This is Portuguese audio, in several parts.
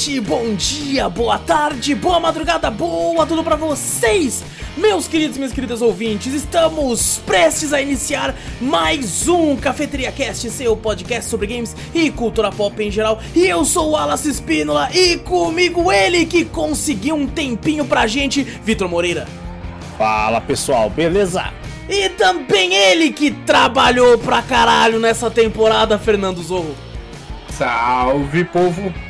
noite, bom dia, boa tarde, boa madrugada, boa tudo pra vocês, meus queridos e minhas queridas ouvintes. Estamos prestes a iniciar mais um Cafeteria Cast, seu podcast sobre games e cultura pop em geral. E eu sou o Wallace Espínola e comigo ele que conseguiu um tempinho pra gente, Vitor Moreira. Fala pessoal, beleza? E também ele que trabalhou pra caralho nessa temporada, Fernando Zorro. Salve, povo!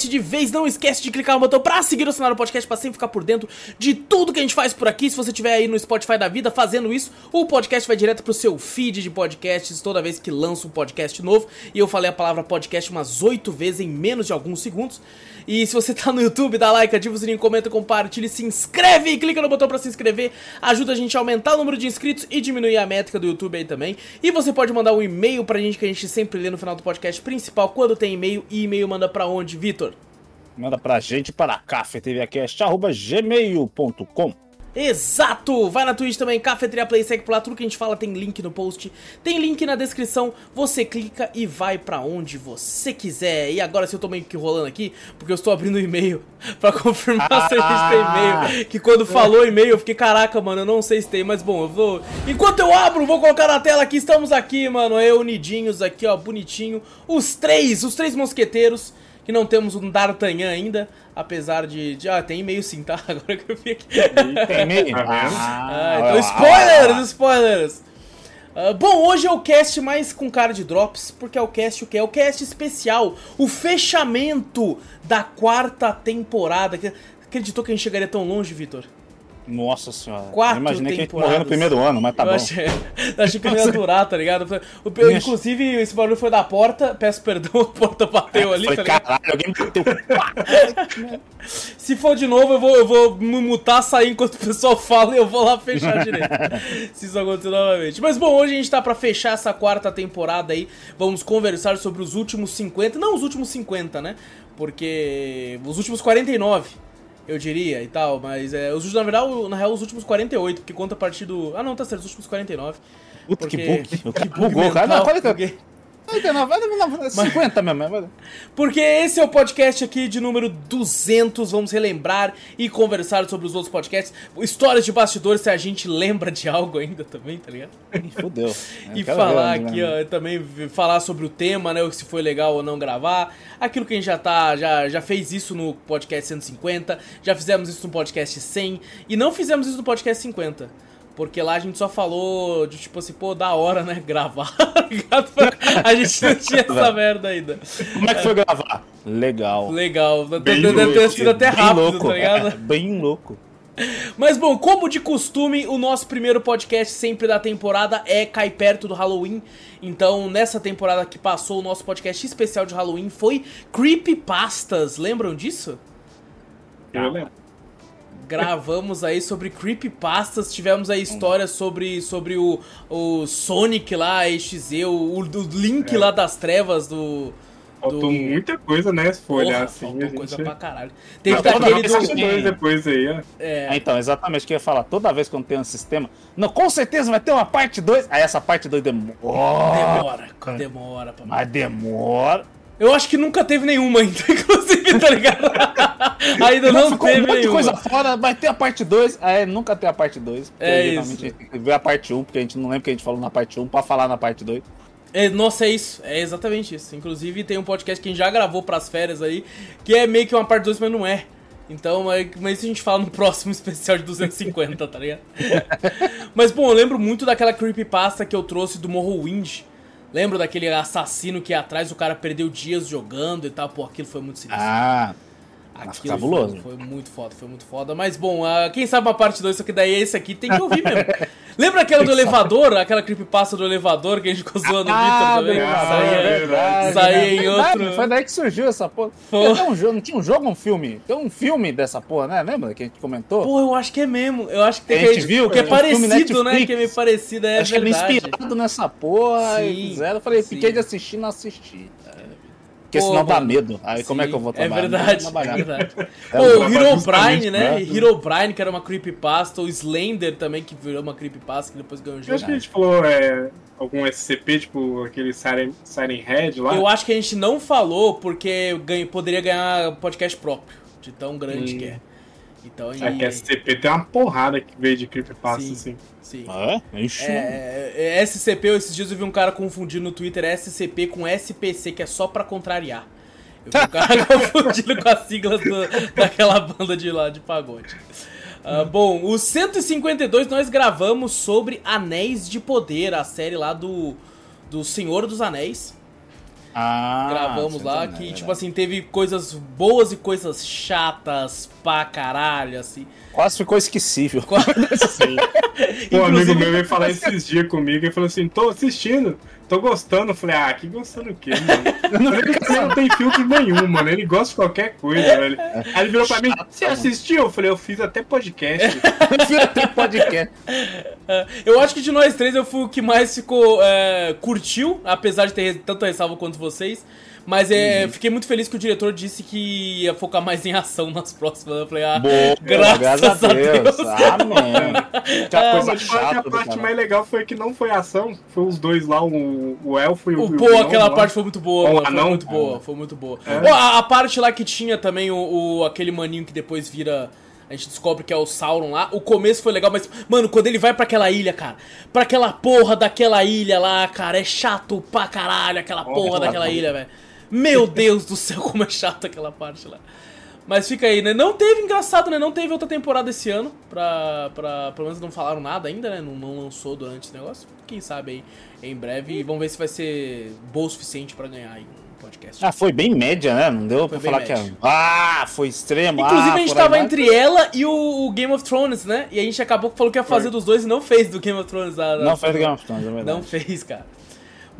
Antes de vez, não esquece de clicar no botão pra seguir o do podcast pra sempre ficar por dentro de tudo que a gente faz por aqui. Se você estiver aí no Spotify da vida fazendo isso, o podcast vai direto pro seu feed de podcasts toda vez que lança um podcast novo. E eu falei a palavra podcast umas oito vezes em menos de alguns segundos. E se você tá no YouTube, dá like, ativa o sininho, comenta, compartilha, se inscreve e clica no botão pra se inscrever. Ajuda a gente a aumentar o número de inscritos e diminuir a métrica do YouTube aí também. E você pode mandar um e-mail pra gente que a gente sempre lê no final do podcast principal quando tem e-mail. E e-mail manda pra onde, Vitor? Manda pra gente para cafeteriacast.gmail.com Exato! Vai na Twitch também, Cafeteria Play, segue por lá, tudo que a gente fala tem link no post, tem link na descrição, você clica e vai pra onde você quiser. E agora se eu tô meio que rolando aqui, porque eu estou abrindo o e-mail pra confirmar se a gente tem e-mail, que quando falou e-mail eu fiquei, caraca, mano, eu não sei se tem, mas bom, eu vou... Enquanto eu abro, vou colocar na tela aqui, estamos aqui, mano, eu unidinhos aqui, ó, bonitinho, os três, os três mosqueteiros, que não temos um D'Artagnan ainda, apesar de, de... Ah, tem e-mail sim, tá? Agora que eu vi aqui. Tem e-mail? Ah, então spoilers, spoilers! Ah, bom, hoje é o cast mais com cara de drops, porque é o cast o que? É o cast especial, o fechamento da quarta temporada. Acreditou que a gente chegaria tão longe, Vitor? Nossa senhora. Quatro eu imaginei que a gente temporadas. morreu no primeiro ano, mas tá eu bom. achei, eu achei que não ia durar, tá ligado? O, eu, inclusive, esse barulho foi da porta, peço perdão, a porta bateu ali, Falei, tá ligado? caralho, alguém me bateu. Se for de novo, eu vou, eu vou me mutar, sair enquanto o pessoal fala e eu vou lá fechar direito. se isso acontecer novamente. Mas bom, hoje a gente tá pra fechar essa quarta temporada aí. Vamos conversar sobre os últimos 50. Não os últimos 50, né? Porque. Os últimos 49 eu diria, e tal, mas é, os, na verdade, na real, os últimos 48, porque conta a partir do. Ah, não, tá certo, os últimos 49. Puta, porque... que bug. Que bugou, cara. Não, olha que... Porque... 89, vai dar 50 mesmo. Porque esse é o podcast aqui de número 200. Vamos relembrar e conversar sobre os outros podcasts. Histórias de bastidores, se a gente lembra de algo ainda também, tá ligado? Fudeu. e falar aqui, né? ó, também falar sobre o tema, né? Se foi legal ou não gravar. Aquilo que a gente já tá, já, já fez isso no podcast 150, já fizemos isso no podcast 100 e não fizemos isso no podcast 50. Porque lá a gente só falou de tipo assim, pô, da hora, né? Gravar, tá? A gente não tinha essa merda ainda. Como é que foi gravar? Legal. Legal, Bem deve ter louco, sido até Bem rápido, louco, tá ligado? é, bem louco. Mas bom, como de costume, o nosso primeiro podcast sempre da temporada é Cai Perto do Halloween. Então, nessa temporada que passou, o nosso podcast especial de Halloween foi Creepypastas. Lembram disso? Eu lembro. Gravamos aí sobre Creepypastas, tivemos aí histórias sobre, sobre o, o Sonic lá, EXZ, o, o Link lá das trevas do... Faltou do... muita coisa, né? Se for Porra, olhar assim. faltou gente... coisa pra caralho. Teve Não, daquele não, do... dois depois aí, ó. É, É, então, exatamente o que eu ia falar. Toda vez que eu tenho um sistema. Não, com certeza vai ter uma parte 2. Aí essa parte 2 demora. demora, demora pra Mas demora. Eu acho que nunca teve nenhuma ainda, inclusive, tá ligado? ainda não ficou teve um monte nenhuma. coisa fora, vai ter a parte 2. Aí nunca tem a parte 2. É isso. A gente ver a parte 1, um, porque a gente não lembra o que a gente falou na parte 1 um, pra falar na parte 2. É, nossa, é isso. É exatamente isso. Inclusive, tem um podcast que a gente já gravou pras férias aí, que é meio que uma parte 2, mas não é. Então, mas, mas isso a gente fala no próximo especial de 250, tá ligado? mas, bom, eu lembro muito daquela creepypasta que eu trouxe do Morrowind, Lembra daquele assassino que ia atrás, o cara perdeu dias jogando e tal, pô, aquilo foi muito sinistro. Ah, Aquilo cabuloso. Foi, foi muito foda, foi muito foda. Mas bom, ah, quem sabe uma parte 2, só que daí esse aqui tem que ouvir mesmo. Lembra aquela do elevador, aquela creepypasta do elevador que a gente ficou zoando o Victor também? verdade, Saía- é verdade. saía em Verdade, outro- Foi daí que surgiu essa porra. Foi. Tem um jogo, não tinha um jogo ou um filme? Tem um filme dessa porra, né? Lembra que a gente comentou? Pô, eu acho que é mesmo. Eu acho que tem A gente que, viu que é que é um parecido, né? Que é meio parecido, é Acho que ele verdade. inspirado nessa porra Sim, e fizeram. Eu falei, sim. fiquei de assistir não assisti. Porque Pô, senão dá medo. Aí como é que eu vou É trabalhar? verdade, Não vou é verdade. É, Pô, eu o Herobrine, né? pra- Herobrine, que era uma creepypasta. O Slender também, que virou uma creepypasta, que depois ganhou o Eu jogo. acho que a gente falou é, algum SCP, tipo aquele Siren, Siren Head lá. Eu acho que a gente não falou porque ganha- poderia ganhar podcast próprio, de tão grande Hum. que é. Então, É que e... SCP tem uma porrada que veio de Creepypasta, Sim. assim. Sim. É? Ixi. É, é, SCP, esses dias eu vi um cara confundindo no Twitter SCP com SPC, que é só pra contrariar. Eu vi um cara confundindo com as siglas do- daquela banda de lá, de pagode. Ah, bom, o 152 nós gravamos sobre Anéis de Poder, a série lá do, do Senhor dos Anéis. Ah, Gravamos lá, que né, tipo assim, teve coisas boas e coisas chatas pra caralho, assim. Quase ficou esquecível. Sim. Pô, um amigo meu veio falar esses dias comigo e falou assim: tô assistindo, tô gostando. Eu falei, ah, que gostando o quê, mano? Ele não tem filtro nenhum, mano. Ele gosta de qualquer coisa, velho. Aí ele virou pra mim, você assistiu? Eu falei, eu fiz até podcast. Tem podcast. É, Eu acho que de nós três eu fui o que mais ficou. é, curtiu, apesar de ter tanto ressalva quanto vocês. Mas é, Uhum. fiquei muito feliz que o diretor disse que ia focar mais em ação nas próximas. Eu falei, ah, Boa, graças, a Deus. Amém. Que Ah, coisa Mas fala que chata a parte mais legal foi que não foi ação, foi os dois lá, o, o elfo e o. O, o pô, vilão aquela lá. parte foi muito boa, mano. Foi anão. muito boa, foi muito boa. É. Ó, a, a parte lá que tinha também o, o- aquele maninho que depois vira. A gente descobre que é o Sauron lá. O começo foi legal, mas, mano, quando ele vai pra aquela ilha, cara, pra aquela porra daquela ilha lá, cara, é chato pra caralho aquela porra Nossa, daquela ilha, velho. Meu Deus do céu, como é chato aquela parte lá. Mas fica aí, né? Não teve, engraçado, né? Não teve outra temporada esse ano. Pra, pra, pelo menos não falaram nada ainda, né? Não, não lançou durante esse negócio. Quem sabe aí em breve. E vamos ver se vai ser bom o suficiente pra ganhar aí um podcast. Ah, foi bem média, né? Não deu pra bem falar que média. é. Ah, foi extremo. Inclusive ah, a gente tava entre ela e o, o Game of Thrones, né? E a gente acabou que falou que ia fazer Foi. dos dois e não fez do Game of Thrones. A, Não fez Game of Thrones, é verdade. Não fez, cara.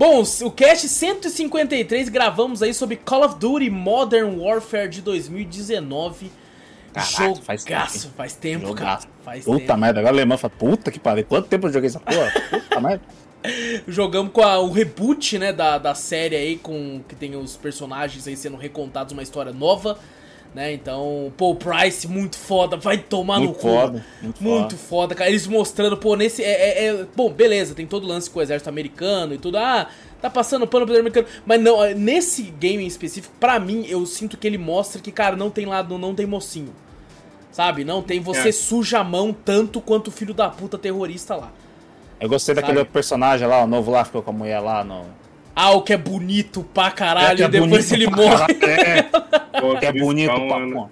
Bom, o cast 153 gravamos aí sobre Call of Duty Modern Warfare de 2019. Caraca, faz tempo, Jogaço, faz tempo, Jogaço. cara. Faz Puta tempo. merda, agora o alemão fala, puta que pariu, quanto tempo eu joguei essa porra? Puta merda. Jogamos com a- o reboot, né, da, da série aí, com que tem os personagens aí sendo recontados uma história nova, né? Então, pô, o Price, muito foda, vai tomar no Muito cu. foda, muito Muito foda, cara. Eles mostrando, pô, nesse. É, é- é- bom, beleza, tem todo o lance com o exército americano e tudo. Ah, tá passando pano pro americano. Mas não, nesse game em específico, pra mim, eu sinto que ele mostra que, cara, não tem lado, não tem mocinho. Sabe? Não tem. Você É. suja a mão tanto quanto o filho da puta terrorista lá. Eu gostei daquele Sabe? personagem lá, o novo lá, ficou com a mulher lá no. Ah, o que é bonito pra caralho, É, é e depois ele morre. caralho, É, Pô, que é bonito pra mano. porra.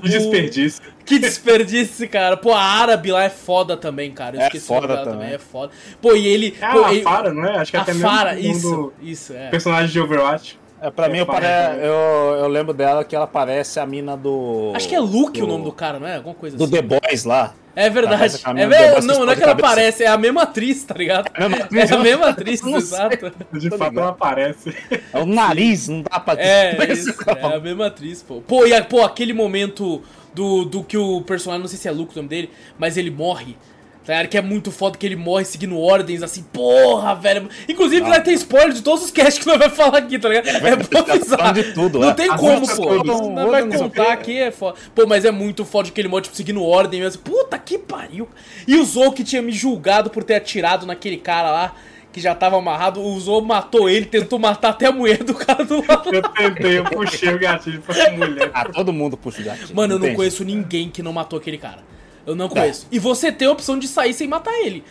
Que desperdício. Que desperdício, cara. Pô, a árabe lá é foda também, cara. Eu É esqueci foda o nome dela também. É foda. Pô, e ele. É pô, a ele- Fara, não é? Acho que é a até Fara, mesmo isso, do isso, é. personagem de Overwatch. É, pra mim, eu, pare... né? eu, eu lembro dela que ela parece a mina do. Acho que é Luke do... o nome do cara, não é? Alguma coisa Do assim. The Boys lá. É verdade. É Boys Não, não é que ela cabeça. parece, é a mesma atriz, tá ligado? É a mesma É atriz, a eu mesma atriz, exato. De fato, ela aparece. É o nariz, não dá pra É, isso, é a mesma atriz, pô. Pô, e a- pô, aquele momento do, do que o personagem, não sei se é Luke o nome dele, mas ele morre. Tá ligado? Que é muito foda que ele morre seguindo ordens, assim, porra, velho. Inclusive, vai ter spoiler de todos os casts que nós vamos falar aqui, tá ligado? É bom tá avisar. de tudo, Não é. tem As como, pô. Não não vai contar aqui, é foda. Pô, mas é muito foda que ele morre, tipo, seguindo ordem mesmo. Puta que pariu. E o Zou que tinha me julgado por ter atirado naquele cara lá. Que já tava amarrado, o Zou matou ele, tentou matar até a mulher do cara do lado. Eu tentei, eu puxei o gatilho pra mulher. Ah, todo mundo puxa o gatilho. Mano, eu não tem conheço ninguém que não matou aquele cara. Eu não conheço. E você tem a opção de sair sem matar ele.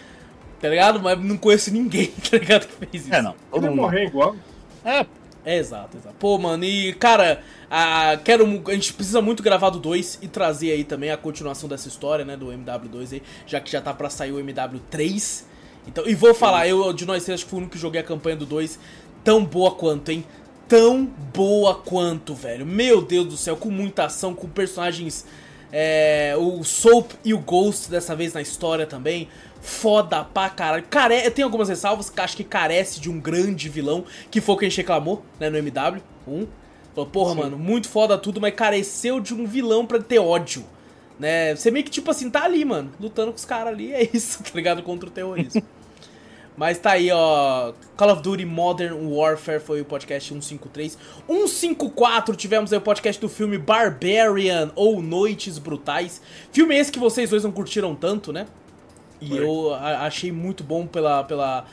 Tá ligado? Mas não conheço ninguém, tá ligado? Que fez isso. É, não. Todo Ele ia mundo. morrer igual. É, É, exato, exato. Pô, mano, e cara, a, quero, a gente precisa muito gravar do 2 e trazer aí também a continuação dessa história, né, do MW2 aí, já que já tá pra sair o MW3. Então, e vou falar, eu de nós três acho que fui o único que joguei a campanha do 2 tão boa quanto, hein? Tão boa quanto, velho. Meu Deus do céu, com muita ação, com personagens. É, o Soap e o Ghost dessa vez na história também. Foda pra caralho. Care... Tem algumas ressalvas que acho que carece de um grande vilão, que foi o que a gente reclamou, né, no MW1. Falou, porra, Sim. mano, muito foda tudo, mas careceu de um vilão pra ter ódio. Né? Você meio que, tipo assim, tá ali, mano, lutando com os caras ali, é isso, tá ligado? Contra o terrorismo. Mas tá aí, ó. Call of Duty Modern Warfare foi o podcast 153. 154 tivemos aí o podcast do filme Barbarian ou Noites Brutais. Filme esse que vocês dois não curtiram tanto, né? E foi. eu achei muito bom pela, pela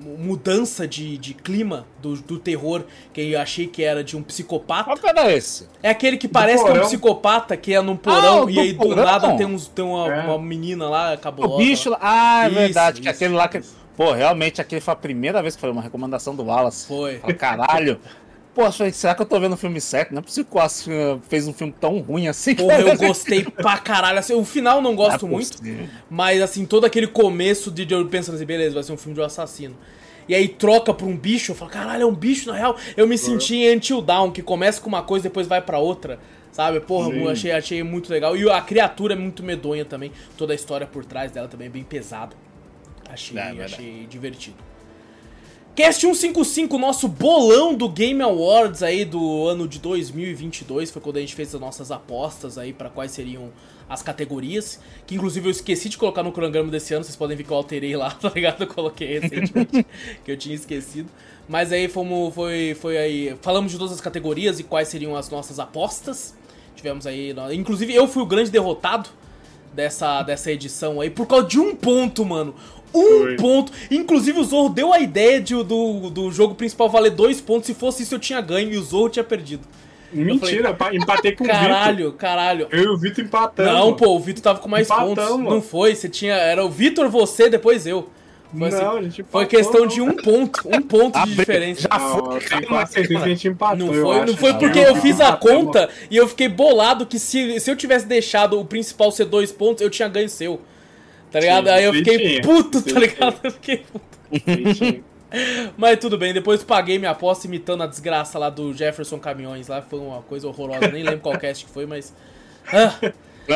mudança de, de clima do, do terror, que eu achei que era de um psicopata. Qual era esse? É aquele que parece que é um psicopata, que é num porão, ah, e aí do porão? nada tem, uns, tem uma, é. uma menina lá, acabou. O bicho lá. Ah, é isso, verdade, isso, que aquele lá que. Pô, realmente aquele foi a primeira vez que foi uma recomendação do Wallace. Foi. Falei, caralho. Pô, será que eu tô vendo o filme certo? Não é possível que o Wallace fez um filme tão ruim assim. Porra, eu gostei pra caralho. Assim, o final não gosto não é muito, mas assim, todo aquele começo de eu pensando assim, beleza, vai ser um filme de um assassino e aí troca pra um bicho, eu falo, caralho, é um bicho na real. Eu me senti em Until Down, que começa com uma coisa e depois vai para outra. Sabe? Porra, eu achei, achei muito legal. E a criatura é muito medonha também. Toda a história por trás dela também é bem pesada. Achei, é, achei divertido. Cast 155, nosso bolão do Game Awards aí do ano de 2022, foi quando a gente fez as nossas apostas aí para quais seriam as categorias, que inclusive eu esqueci de colocar no cronograma desse ano, vocês podem ver que eu alterei lá, tá ligado? Eu coloquei recentemente, que eu tinha esquecido. Mas aí fomos, foi, foi aí, falamos de todas as categorias e quais seriam as nossas apostas. Tivemos aí, inclusive eu fui o grande derrotado dessa, dessa edição aí, por causa de um ponto, mano. Um Foi. ponto. Inclusive o Zorro deu a ideia de, do, do jogo principal valer dois pontos. Se fosse isso, eu tinha ganho e o Zorro tinha perdido. Mentira, falei, empatei com caralho, o Vitor. Caralho, caralho. Eu e o Vitor empatamos. Não, pô, o Vitor tava com mais Empatamos, pontos. Não foi, você tinha. Era o Vitor, você, depois eu. Foi, assim, não, assim, foi questão de um ponto, um ponto de diferença. Já foi, não, que a gente empatou. Não foi, não foi porque eu fiz a conta e eu fiquei bolado que se, se eu tivesse deixado o principal ser dois pontos, eu tinha ganho seu. Tá ligado? Sim, Aí eu fiquei puto, tá ligado? Eu fiquei puto. Mas tudo bem, depois paguei minha aposta imitando a desgraça lá do Jefferson Caminhões lá. Foi uma coisa horrorosa, nem lembro qual cast que foi, mas. Ah. Foi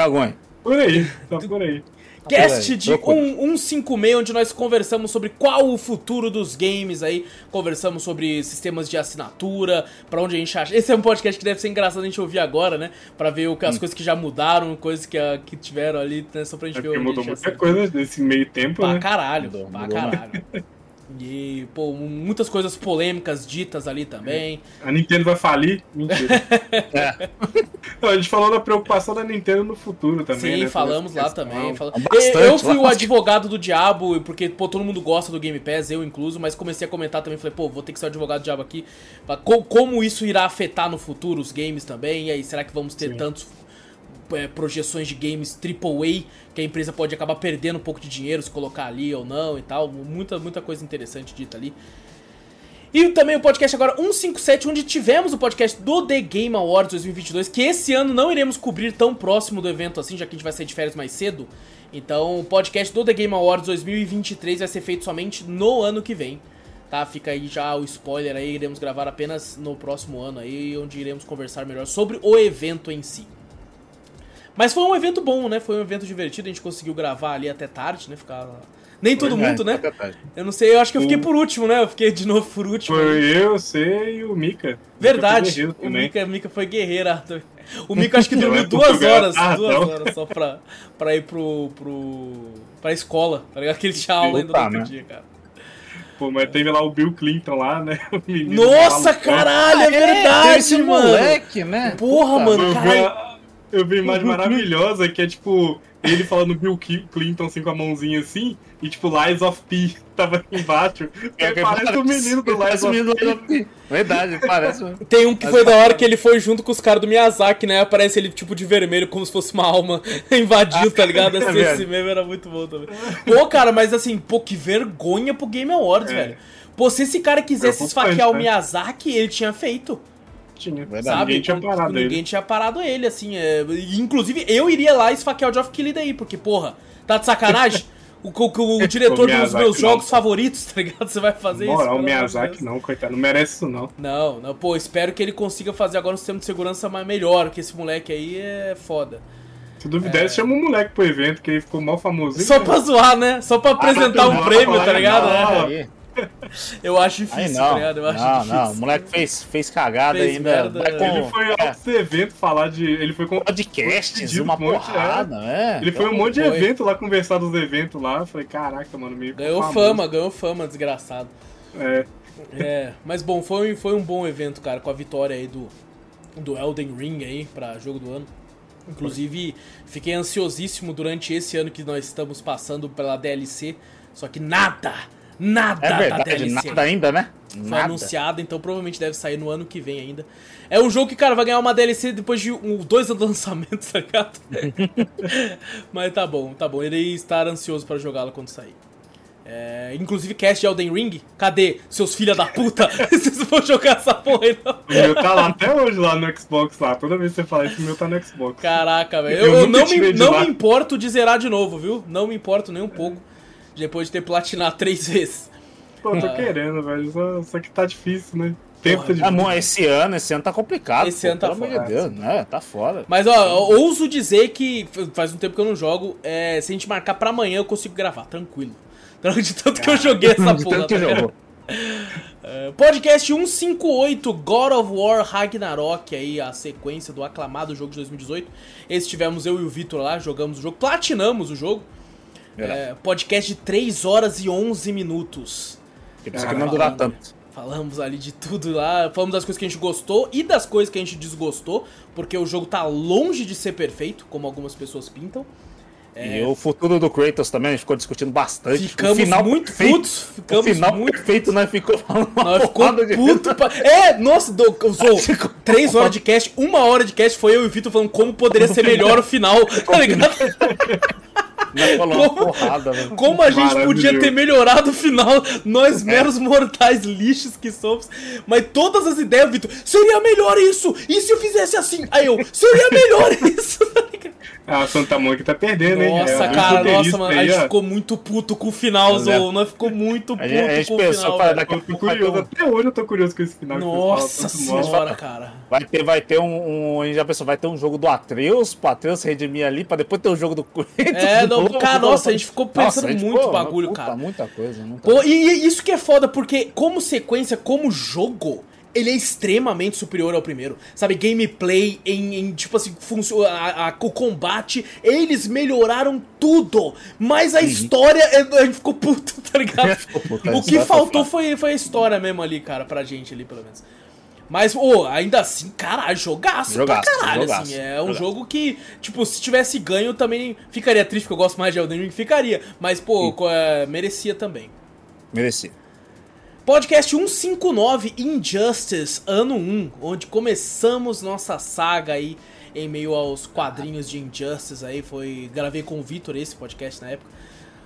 Por aí, tá por aí. Cast de 156, onde nós conversamos sobre qual o futuro dos games aí. Conversamos sobre sistemas de assinatura, para onde a gente acha. Esse é um podcast que deve ser engraçado a gente ouvir agora, né? Pra ver o, as hum. coisas que já mudaram, coisas que, que tiveram ali, né? Só pra gente é ver o Mudou muita coisa nesse meio tempo, pra né? Caralho, mudou, pra mudou caralho. E, pô, muitas coisas polêmicas ditas ali também. A Nintendo vai falir? Mentira. é. Não, a gente falou da preocupação da Nintendo no futuro também. Sim, né? falamos lá também. Fal... Bastante, eu fui o advogado do diabo, porque, pô, todo mundo gosta do Game Pass, eu incluso, mas comecei a comentar também, falei, pô, vou ter que ser o advogado do diabo aqui. Como isso irá afetar no futuro os games também? E aí, será que vamos ter Sim. tantos é, projeções de games AAA que a empresa pode acabar perdendo um pouco de dinheiro se colocar ali ou não e tal. Muita, muita coisa interessante dita ali. E também o podcast agora 157, onde tivemos o podcast do The Game Awards 2022, que esse ano não iremos cobrir tão próximo do evento assim, já que a gente vai sair de férias mais cedo. Então o podcast do The Game Awards 2023 vai ser feito somente no ano que vem. Tá, fica aí já o spoiler aí, iremos gravar apenas no próximo ano aí, onde iremos conversar melhor sobre o evento em si. Mas foi um evento bom, né? Foi um evento divertido, a gente conseguiu gravar ali até tarde, né? Ficar. Nem todo mundo, é, né? Eu não sei, eu acho que eu fiquei por último, né? Eu fiquei de novo por último. Foi eu, você e o Mika. Verdade. O Mika, o Mika foi guerreiro, Arthur. O Mika acho que dormiu é duas horas, ah, duas não. horas só pra, pra ir pro, pro. pra escola, tá ligado? Que ele tinha aula ainda no outro né? dia, cara. Pô, mas teve lá o Bill Clinton lá, né? Nossa, caralho, é, é verdade, esse mano. moleque, né? Porra, Puta, mano, caralho. Eu vi uma imagem maravilhosa que é tipo ele falando Bill Clinton assim com a mãozinha assim, e tipo Lies of P tava embaixo. É, parece o menino do Lies of P. Verdade, parece. Tem um que foi da hora que ele foi junto com os caras do Miyazaki, né? Aparece ele tipo de vermelho, como se fosse uma alma invadiu, tá ligado? Assim, é esse meme era muito bom também. Pô, cara, mas assim, pô, que vergonha pro Game Awards, é. velho. Pô, se esse cara quisesse esfaquear o né? Miyazaki, ele tinha feito. Tinha. Verdade. Sabe? Ninguém tinha parado Ninguém ele. tinha parado ele, assim. É... Inclusive, eu iria lá esfaquear o Geoff Keighley daí, porque, porra, tá de sacanagem? o, o, o diretor dos meus jogos não, favoritos, tá ligado? Você vai fazer Moral, isso. O Miyazaki não, coitado, não merece isso não. Não, não, pô, espero que ele consiga fazer agora um sistema de segurança mais melhor, que esse moleque aí é foda. Se duvidar, é... chama um moleque pro evento, que ele ficou mal famosinho. Só pra zoar, né? Só pra apresentar ah, um prêmio, tá ligado? Não, é. Eu acho difícil, não, tá ligado? Eu acho não, difícil. Não, o moleque fez, fez cagada fez ainda. Merda, com, ele foi é. ao evento falar de. Ele foi com. Podcasts, uma um porrada, é. é. Ele foi um monte de foi. evento lá, conversar dos eventos lá. Eu falei, caraca, mano, meio. Ganhou famoso. fama, ganhou fama, desgraçado. É. É, mas bom, foi, foi um bom evento, cara, com a vitória aí do, do Elden Ring aí pra jogo do ano. Inclusive, fiquei ansiosíssimo durante esse ano que nós estamos passando pela DLC, só que nada, Nada é verdade, da DLC. Nada ainda, né? Foi nada. anunciado, então provavelmente deve sair no ano que vem ainda. É um jogo que, cara, vai ganhar uma DLC depois de um, dois anos de lançamento, tá ligado? Mas tá bom, tá bom. Irei estar ansioso para jogá-la quando sair. É, inclusive, cast de Elden Ring. Cadê seus filha da puta? Vocês vão jogar essa porra aí, não? O meu tá lá até hoje lá no Xbox lá. Toda vez que você fala isso, o meu tá no Xbox. Caraca, velho. Eu, eu não, me, não me importo de zerar de novo, viu? Não me importo nem um pouco depois de ter platinado três vezes. Pô, tô ah. querendo, velho. Só, só, que tá difícil, né? Tempo Porra, tá difícil. esse ano, esse ano tá complicado. Esse pô, ano tá pelo amor de Deus, né? Tá foda. Mas, ó, ouso dizer que faz um tempo que eu não jogo. É, se a gente marcar pra amanhã, eu consigo gravar, tranquilo. De tanto que eu joguei essa de porra. Tanto que tá jogou. Uh, podcast 158, God of War Ragnarok, aí a sequência do aclamado jogo de 2018. Esse tivemos eu e o Vitor lá, jogamos o jogo, platinamos o jogo. É, podcast de 3 horas e 11 minutos. Que precisa que não durar tanto. Falamos ali de tudo lá, falamos das coisas que a gente gostou e das coisas que a gente desgostou, porque o jogo tá longe de ser perfeito, como algumas pessoas pintam. É... E o futuro do Kratos também, a gente ficou discutindo bastante. Ficamos o final muito perfeito, putos. Ficamos o final muito perfeito, nós ficou falando Nós ficou puto pra... É, nossa, do, usou três horas de cast, uma hora de cast foi eu e o Vitor falando como poderia ser melhor o final, tá ligado? como, porrada, como a gente podia ter melhorado o final, nós é. meros mortais lixos que somos. Mas todas as ideias, Vitor, seria melhor isso! E se eu fizesse assim? Aí eu, seria melhor isso! Ah, a Santa Mônica tá perdendo, hein? Nossa, é, cara, nossa, mano. Aí, a gente ficou muito puto com o final, Zou. Nós ficou muito puto a gente, com o final. Daqui, eu tô curioso, até hoje eu tô curioso com esse final. Nossa senhora, cara. Vai ter, vai ter um, um. A gente já pensou, vai ter um jogo do Atreus, pro Atreus redimir ali, pra depois ter um jogo do. É, não, cara, nossa, a gente ficou pensando nossa, muito ficou, bagulho, puta, cara. Muita coisa, muita Pô, coisa. E, e isso que é foda, porque como sequência, como jogo ele é extremamente superior ao primeiro. Sabe, gameplay, em, em tipo assim, a, a, o combate, eles melhoraram tudo. Mas a uhum. história, a gente ficou puto, tá ligado? o que faltou foi, foi a história mesmo ali, cara, pra gente ali, pelo menos. Mas, oh, ainda assim, caralho, jogaço, jogaço pra caralho, jogaço, assim. É um jogaço. jogo que, tipo, se tivesse ganho também ficaria triste, porque eu gosto mais de Elden Ring, ficaria. Mas, pô, é, merecia também. Merecia. Podcast 159 Injustice, ano 1, onde começamos nossa saga aí em meio aos quadrinhos de Injustice aí, foi, gravei com o Vitor esse podcast na época.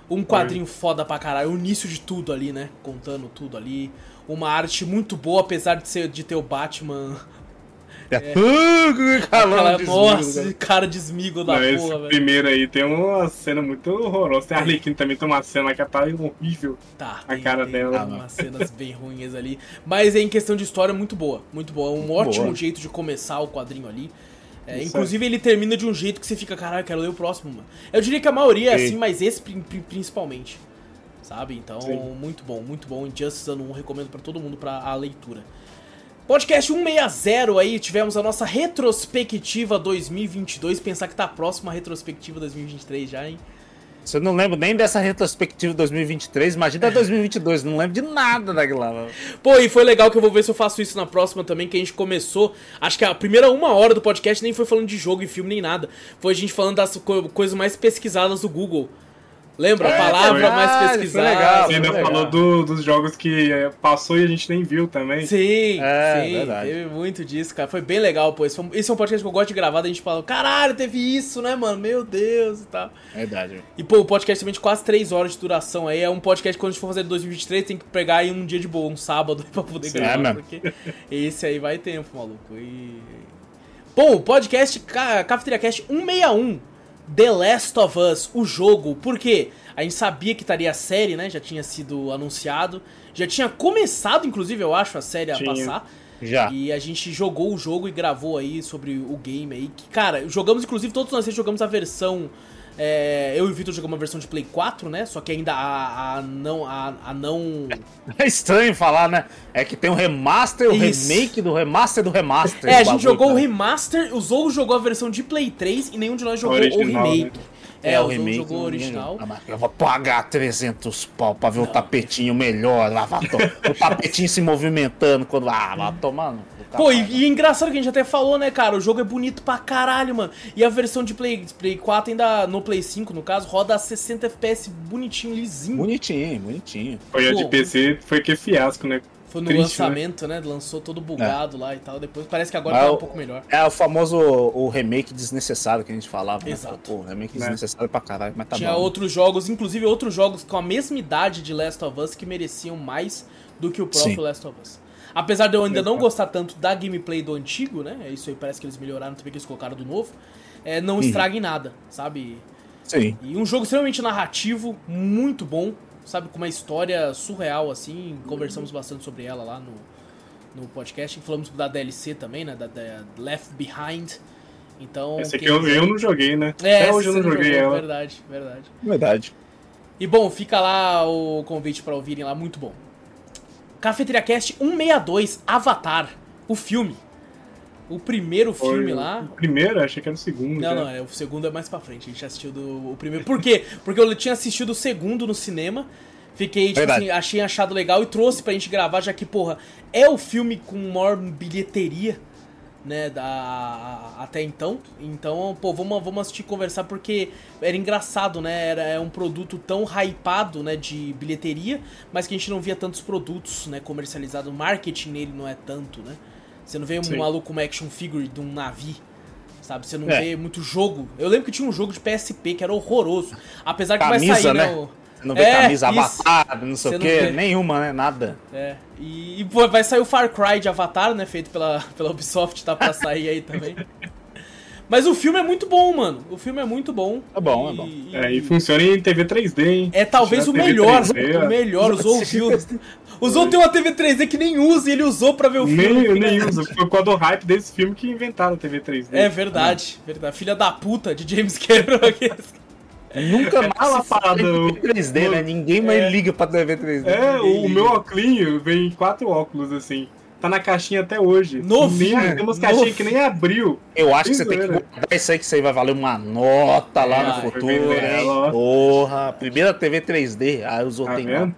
Um quadrinho foda pra caralho, o início de tudo ali, né? Contando tudo ali. Uma arte muito boa, apesar de ser de ter o Batman é. Aquela, nossa, cara de esmigo da Não, porra, velho. primeiro aí tem uma cena muito horrorosa. Tem a Arlequina também tem uma cena que tá horrível. Tá, a cara tem, dela. Tem umas cenas bem ruins ali. Mas em questão de história, muito boa. Muito boa. Um muito ótimo boa. jeito de começar o quadrinho ali. É, inclusive, ele termina de um jeito que você fica, caralho, quero ler o próximo, mano. Eu diria que a maioria é assim, mas esse principalmente. Sabe? Então, Sim. muito bom, muito bom. Injustice Ano 1, recomendo para todo mundo para a leitura. Podcast 160 aí, tivemos a nossa retrospectiva 2022. Pensar que tá próximo a retrospectiva 2023 já, hein? Eu não lembro nem dessa retrospectiva 2023, imagina 2022, não lembro de nada daquilo lá. Pô, e foi legal que eu vou ver se eu faço isso na próxima também, que a gente começou, acho que a primeira uma hora do podcast nem foi falando de jogo e filme nem nada, foi a gente falando das co coisas mais pesquisadas do Google. Lembra? É, a palavra verdade, mais pesquisada. Legal, Você ainda falou do, dos jogos que é, passou e a gente nem viu também. Sim, é, sim. Verdade. Teve muito disso, cara. Foi bem legal, pô. Esse, foi, esse é um podcast que eu gosto de gravar, a gente fala, caralho, teve isso, né, mano? Meu Deus e tal. Verdade. E, pô, o podcast também de quase 3 horas de duração aí. É um podcast que quando a gente for fazer em 2023, tem que pegar aí um dia de boa, um sábado pra poder sim, gravar. É, porque esse aí vai tempo, maluco. E... Bom, podcast Cafeteria Cast 161 The Last of Us, o jogo. Por quê? A gente sabia que estaria a série, né? Já tinha sido anunciado. Já tinha começado, inclusive, eu acho, a série Tinha. a passar. Já. E a gente jogou o jogo e gravou aí sobre o game aí. Que, cara, jogamos, inclusive, todos nós jogamos a versão. É, eu e o Vitor jogamos uma versão de Play 4, né? Só que ainda a, a não. A, a não. É estranho falar, né? É que tem o remaster, o Isso. remake do remaster do remaster. É, a gente bagulho, jogou o cara. remaster, o Zou jogou a versão de Play 3 e nenhum de nós jogou o Original, remake. né? É, o, Zou remake jogou o original. Ah, Eu vou pagar 300 pau pra ver o tapetinho melhor. Lá, vai o tapetinho se movimentando quando. Ah, vai tomando. Pô, e, e engraçado que a gente até falou, né, cara? O jogo é bonito pra caralho, mano. E a versão de Play, Play 4 ainda, no Play 5, no caso, roda a 60 FPS bonitinho, lisinho. Bonitinho, bonitinho. Foi a de PC, foi que fiasco, né? Foi no Triste, lançamento, né? Lançou todo bugado lá e tal. Depois parece que agora Mas tá um o- pouco melhor. É o famoso o remake desnecessário que a gente falava. né? Exato. Pô, remake Né? desnecessário pra caralho, mas tá Tinha bom. outros jogos, inclusive outros jogos com a mesma idade de Last of Us que mereciam mais do que o próprio Sim. Last of Us. Apesar de eu ainda não gostar tanto da gameplay do antigo, né? Isso aí parece que eles melhoraram também, que eles colocaram do novo. É, Uhum. não estraguem nada, sabe? Sim. E um jogo extremamente narrativo, muito bom, sabe? Com uma história surreal, assim. Conversamos bastante sobre ela lá no, no podcast. Falamos da DLC também, né? Da, da Left Behind. Então. Esse aqui eu, quiser- eu não joguei, né? É, Até hoje eu não joguei jogou, ela. Verdade, verdade. Verdade. E bom, fica lá o convite pra ouvirem lá, muito bom. Cafeteria Cast 162, Avatar, o filme. O primeiro Foi filme o- lá. O primeiro, achei que era o segundo. Não, já. não, é, o segundo é mais pra frente. A gente assistiu do, o primeiro. Por quê? Porque eu tinha assistido o segundo no cinema. Fiquei, tipo Verdade. assim, achei achado legal e trouxe pra gente gravar, já que, porra, é o filme com maior bilheteria, né, da, até então. Então, pô, vamos, vamos assistir conversar porque era engraçado, né? Era é um produto tão hypado, né, de bilheteria, mas que a gente não via tantos produtos, né, comercializados. O marketing nele não é tanto, né? Você não vê um Sim. maluco com uma action figure de um navio. Sabe, você não É. vê muito jogo. Eu lembro que tinha um jogo de PSP que era horroroso. Apesar que Camisa, vai sair, né? né? o- Você não vê É, camisa isso. avatar, não sei o quê. Nenhuma, né? Nada. É. E, e, pô, vai sair o Far Cry de Avatar, né? Feito pela, pela Ubisoft, tá pra sair aí também. Mas o filme é muito bom, mano. O filme é muito bom. É bom, é E- bom. e- É, e funciona em TV 3D, hein? É talvez o melhor. 3D, o melhor. Usou o filme. Usou tem uma TV 3D que nem usa e ele usou pra ver o filme. Nem, filha- nem uso. Foi por causa do hype desse filme que inventaram a TV 3D. É verdade, verdade. Filha da puta de James Cameron. Nunca mais Aquela se fala parada, o- 3D, né? Ninguém mais É. liga pra TV 3D. É, o, meu óculos vem em quatro óculos, assim. Tá na caixinha até hoje. Novinho, Nem, tem umas caixinhas que novinho. nem abriu. Eu acho que você tem que guardar isso aí, que isso aí vai valer uma nota lá É, no vai futuro. Porra, primeira TV 3D, aí os Tá outros tem vendo?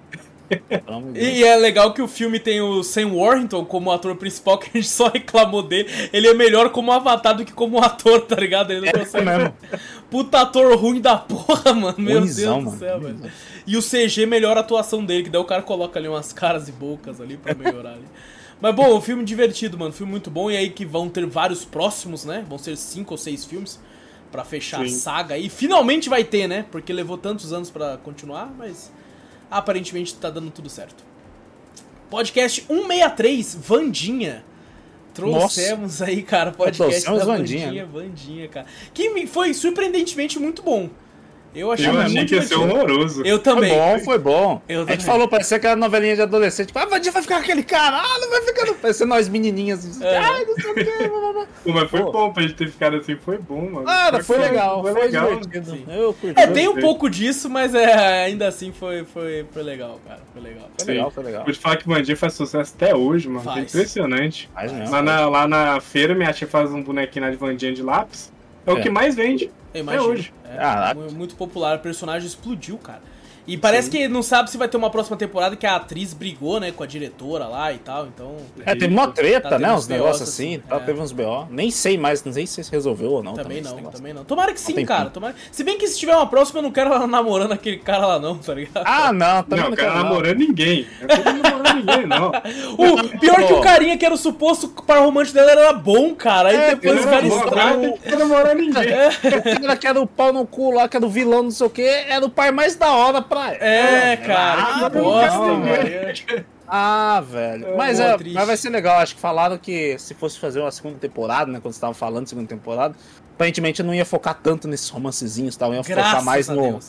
E é legal que o filme tem o Sam Worthington como ator principal, que a gente só reclamou dele. Ele é melhor como avatar do que como ator, tá ligado? Ele não É mesmo. Puta ator ruim da porra, mano. Meu Deus mano. do céu, velho. Ruizão. E o CG melhora a atuação dele, que daí o cara coloca ali umas caras e bocas ali pra melhorar ali. Mas bom, o filme divertido, mano. Filme muito bom. E aí que vão ter vários próximos, né? Vão ser cinco ou seis filmes pra fechar a Sim. saga. E finalmente vai ter, né? Porque levou tantos anos pra continuar, mas aparentemente tá dando tudo certo. Podcast 163, Vandinha. Trouxemos aí, cara, podcast Trouxemos da Vandinha, Vandinha, Vandinha, cara. Que foi surpreendentemente muito bom. Eu achei Eu muito que ia ser horroroso. Eu Foi também. bom, foi bom. Eu a gente também. falou, parecia aquela novelinha de adolescente. Tipo, ah, Vandinha vai ficar com aquele cara, ah, não vai ficar. Parecia nós menininhas. É. Ai, não sei o que, mas foi Pô. bom pra gente ter ficado assim, foi bom, mano. Cara, foi legal, foi, legal. divertido. Sim. Eu curti. É, tem um pouco disso, mas é, ainda assim foi, foi, foi legal, cara. Foi legal. Foi Sim. legal, foi legal. Vou te falar que o Mandinha faz sucesso até hoje, mano. Faz. É impressionante. Faz mesmo. Lá na, lá na feira, minha tia faz um bonequinho de Vandinha de lápis. É, o É. que mais vende. Eu imagino. hoje. É, mu- muito popular, o personagem explodiu, cara. E parece que não sabe se vai ter uma próxima temporada que a atriz brigou, né, com a diretora lá e tal, então... É, teve uma treta, Tá né? Uns negócios assim, assim, tá, é. teve uns BO. Nem sei mais, não sei se resolveu ou não. Também esse não, também não. Tomara que sim, cara. Tomara... Se bem que se tiver uma próxima, eu não quero ela namorando aquele cara lá não, tá ligado? Ah, não, também não, não, quero não. namorando ninguém. Eu tô namorando ninguém, não. O pior que o carinha que era o suposto par romântico dela era bom, cara. Aí É, depois o cara estraga. não quer namorar ninguém. O cara que era o pau no cu lá, que era o vilão, não sei o que, era o pai mais da hora pra ela. É, cara, Ah, que bosta, velho. Ah, velho. É, mas, é, mas vai ser legal. Acho que falaram que se fosse fazer uma segunda temporada, né? Quando você tava falando de segunda temporada, aparentemente não ia focar tanto nesses romancezinhos tal, ia Graças focar mais a no,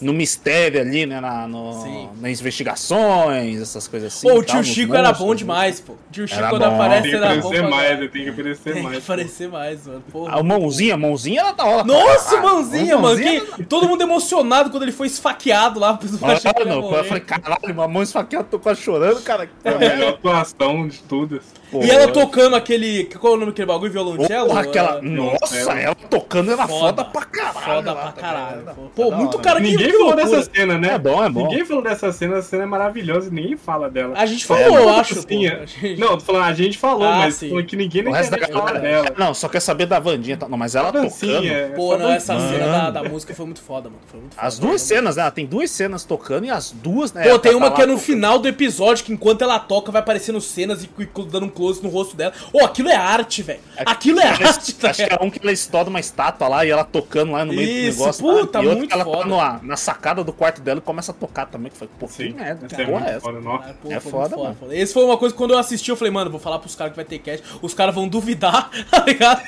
no mistério ali, né? Na, no- nas investigações, essas coisas assim. Pô, o tal, tio nos Chico era bom né? demais, pô. O tio Chico Era quando bom. aparece Tem que era bom aparecer pra mais, caralho. né? tem que aparecer Tem que mais. aparecer mais, mano. Porra. Ah, o mãozinha, mãozinha era da hora. Nossa, caralho. mãozinha, mano. Mãozinha que- todo mundo emocionado quando ele foi esfaqueado lá. que ele Mano, morrer. eu falei, caralho, uma mão esfaqueada, tô quase chorando, cara. É a melhor atuação de todas. Pô, E ela tocando aquele. Qual é o nome daquele bagulho? Violoncelo? Porra, aquela. É, Nossa, ela- ela tocando era Foda. foda, pra caralho. Foda lá, pra tá caralho. pô. Tá Pô, muito cara que Ninguém falou loucura. dessa cena, né? É bom, é bom. Ninguém falou dessa cena, a cena é maravilhosa e ninguém fala dela. A gente É, falou, eu Uma acho. pô. dancinha. A gente- Não, tô falando, a gente falou, Ah, mas sim. falando que ninguém internet fala galera. dela. Não, só quer saber da Vandinha. tá? Não, mas ela tocando. é Pô, não, essa cena da, da música foi muito foda, mano. Foi muito foda. As duas cenas, né? Ela tem duas cenas tocando e as duas, né? Pô, tem tá uma que é no final do episódio, que enquanto ela toca, vai aparecendo cenas e, dando um close no rosto dela. Ô, aquilo é arte, velho. Aquilo é arte, tá Acho que é um que ela uma estátua lá e ela tocando lá no meio Isso, do negócio. puta, tá? e outro muito que ela foda. tá na, na sacada do quarto dela e começa a tocar também. Que foi, pô, que merda. Que é porra é essa? foda. Ah, pô, É foi foda, muito mano. foda. Esse foi uma coisa que quando eu assisti, eu falei, mano, vou falar pros caras que vai ter cast. Os caras vão duvidar, tá ligado?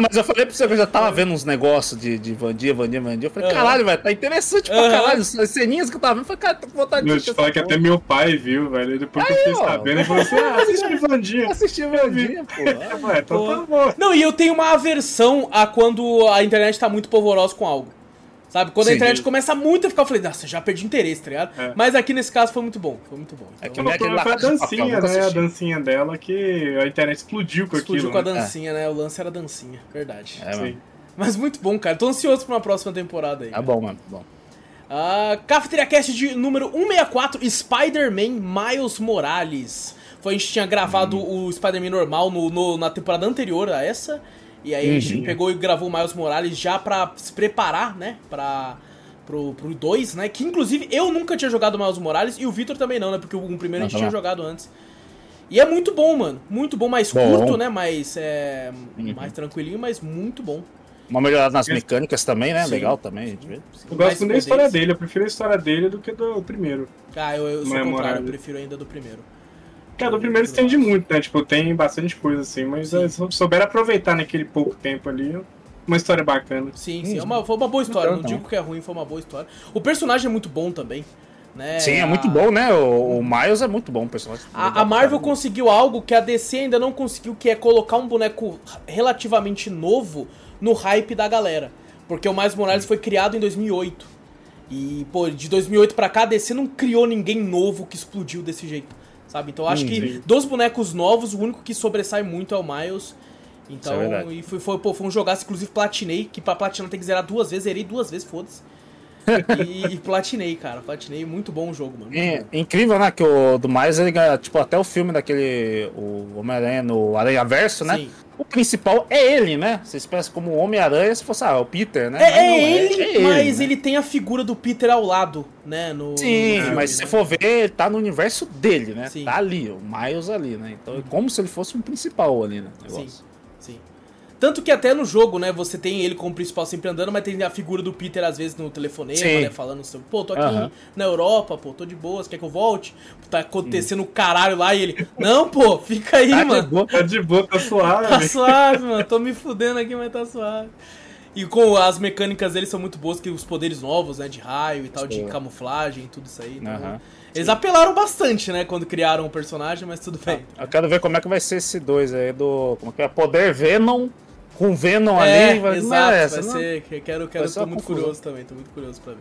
Mas eu falei pra você que eu já tava vendo uns negócios de, de Vandia, Vandia, Vandia. Eu falei, Aham. caralho, velho, tá interessante pra Aham. caralho. As ceninhas que eu tava vendo, eu falei, cara, tô com vontade de Eu assistir que até meu pai viu, velho. Depois que eu fiquei ó. sabendo, ele falou assim: ah, assiste Vandinha. Assistir Vandia, pô. Ué, então tá bom. Não, e eu tenho uma aversão a quando a internet tá muito polvorosa com algo. Sabe? Quando a Sim. internet começa muito a ficar, eu falei, nossa, já perdi interesse, tá ligado? É. Mas aqui nesse caso foi muito bom. Foi muito bom. É que Então, nem aquele lá Foi a Casa de Papel, dancinha, né? A dancinha dela que a internet explodiu com explodiu aquilo. com a né? dancinha, né? O lance era dancinha, verdade. É, Sim. mano. Mas muito bom, cara. Tô ansioso pra uma próxima temporada aí. É bom, mano. Bom. Ah, Cafeteria Cast de número 164, Spider-Man Miles Morales. Foi, a gente tinha gravado Hum. o Spider-Man normal no, no- na temporada anterior a essa. E aí a gente Uhum. pegou e gravou o Miles Morales já pra se preparar, né? Pra, pro, pro 2, né? Que inclusive eu nunca tinha jogado o Miles Morales e o Victor também não, né? Porque o primeiro a gente tinha jogado antes. E é muito bom, mano. Muito bom, mais Bom. curto, né? Mais, é, Uhum. mais tranquilinho, mas muito bom. Uma melhorada nas mecânicas também, né? Sim. Legal também, vê. Eu gosto muito da história dele, eu prefiro a história dele do que do primeiro. Ah, eu, eu sou o contrário, eu prefiro ainda do primeiro. A do primeiro estende muito, né? Tipo, tem bastante coisa assim, mas Sim. se souber aproveitar naquele pouco tempo ali, uma história bacana. Sim, sim, é uma, foi uma boa história. Não, Não não. digo que é ruim, foi uma boa história. O personagem é muito bom também. Né? Sim, é A- muito bom, né? O, o Miles é muito bom, o personagem. A, a Marvel conseguiu algo que a DC ainda não conseguiu, que é colocar um boneco relativamente novo no hype da galera. Porque o Miles Morales foi criado em 2008. E, pô, de 2008 pra cá, a DC não criou ninguém novo que explodiu desse jeito. Sabe? Então acho Hum, que sim. dos bonecos novos, o único que sobressai muito é o Miles. Então, é e foi, foi, pô, foi um jogaço, inclusive platinei, que pra platinar tem que zerar duas vezes, zerei duas vezes, foda-se. e, e platinei, cara. Platinei, muito bom o jogo, mano. É, bom. incrível, né? Que o do Miles, ele ganha, tipo, até o filme daquele. O Homem-Aranha no Aranha Verso, né? Sim. O principal é ele, né? Vocês pensam como Homem-Aranha se fosse, ah, o Peter, né? É, Mas é não, ele, é mas né? ele tem a figura do Peter ao lado, né? No, Sim, no filme, mas se né? você for ver, ele tá no universo dele, né? Sim. Tá ali, o Miles ali, né? Então é como se ele fosse um principal ali, né? negócio. Sim, sim. Tanto que até no jogo, né, você tem ele como principal sempre andando, mas tem a figura do Peter às vezes no telefonema, Sim. né, falando sobre, pô, tô aqui Aham. na Europa, pô, tô de boas, quer que eu volte? Tá acontecendo o caralho lá e ele, não, pô, fica aí, Tá de mano. boa. Tá de boa, tá Tá suave. suave, mano. Tô me fudendo aqui, mas tá suave. E com as mecânicas dele são muito boas, que os poderes novos, né? De raio e tal, de camuflagem e tudo isso aí. Então, Aham. Eles apelaram bastante, né? Quando criaram o personagem, mas tudo bem. Eu quero ver como é que vai ser esse dois aí do. Como é que é? Poder Venom com Venom É, ali. Vai, não exato. é essa, vai não? ser. que- Quero, quero, Vai ser tô muito confusão. curioso também, tô muito curioso pra ver.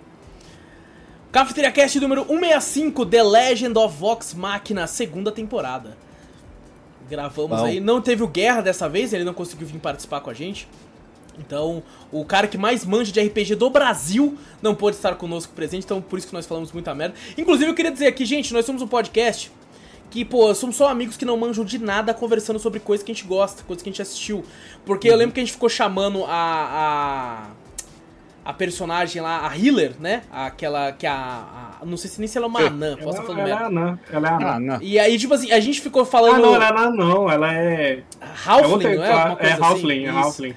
Cafeteria Cast número 165, The Legend of Vox Machina, segunda temporada. Gravamos Bom. aí. Não teve o Guerra dessa vez, ele não conseguiu vir participar com a gente. Então, o cara que mais manja de RPG do Brasil não pôde estar conosco presente, então por isso que nós falamos muita merda. Inclusive, eu queria dizer aqui, gente, nós somos um podcast que, pô, somos só amigos que não manjam de nada conversando sobre coisas que a gente gosta, coisas que a gente assistiu. Porque eu lembro que a gente ficou chamando a. a a personagem lá, a healer, né? Aquela que a, a- Não sei se nem se ela é uma anã, posso estar Ela, falando ela é anã. Ela é anã. Ah, não. E aí, tipo assim, a gente ficou Ah, falando. não, ela é anã, não. Ela é. Halfling, outra não é? é Halfling, assim? é Isso.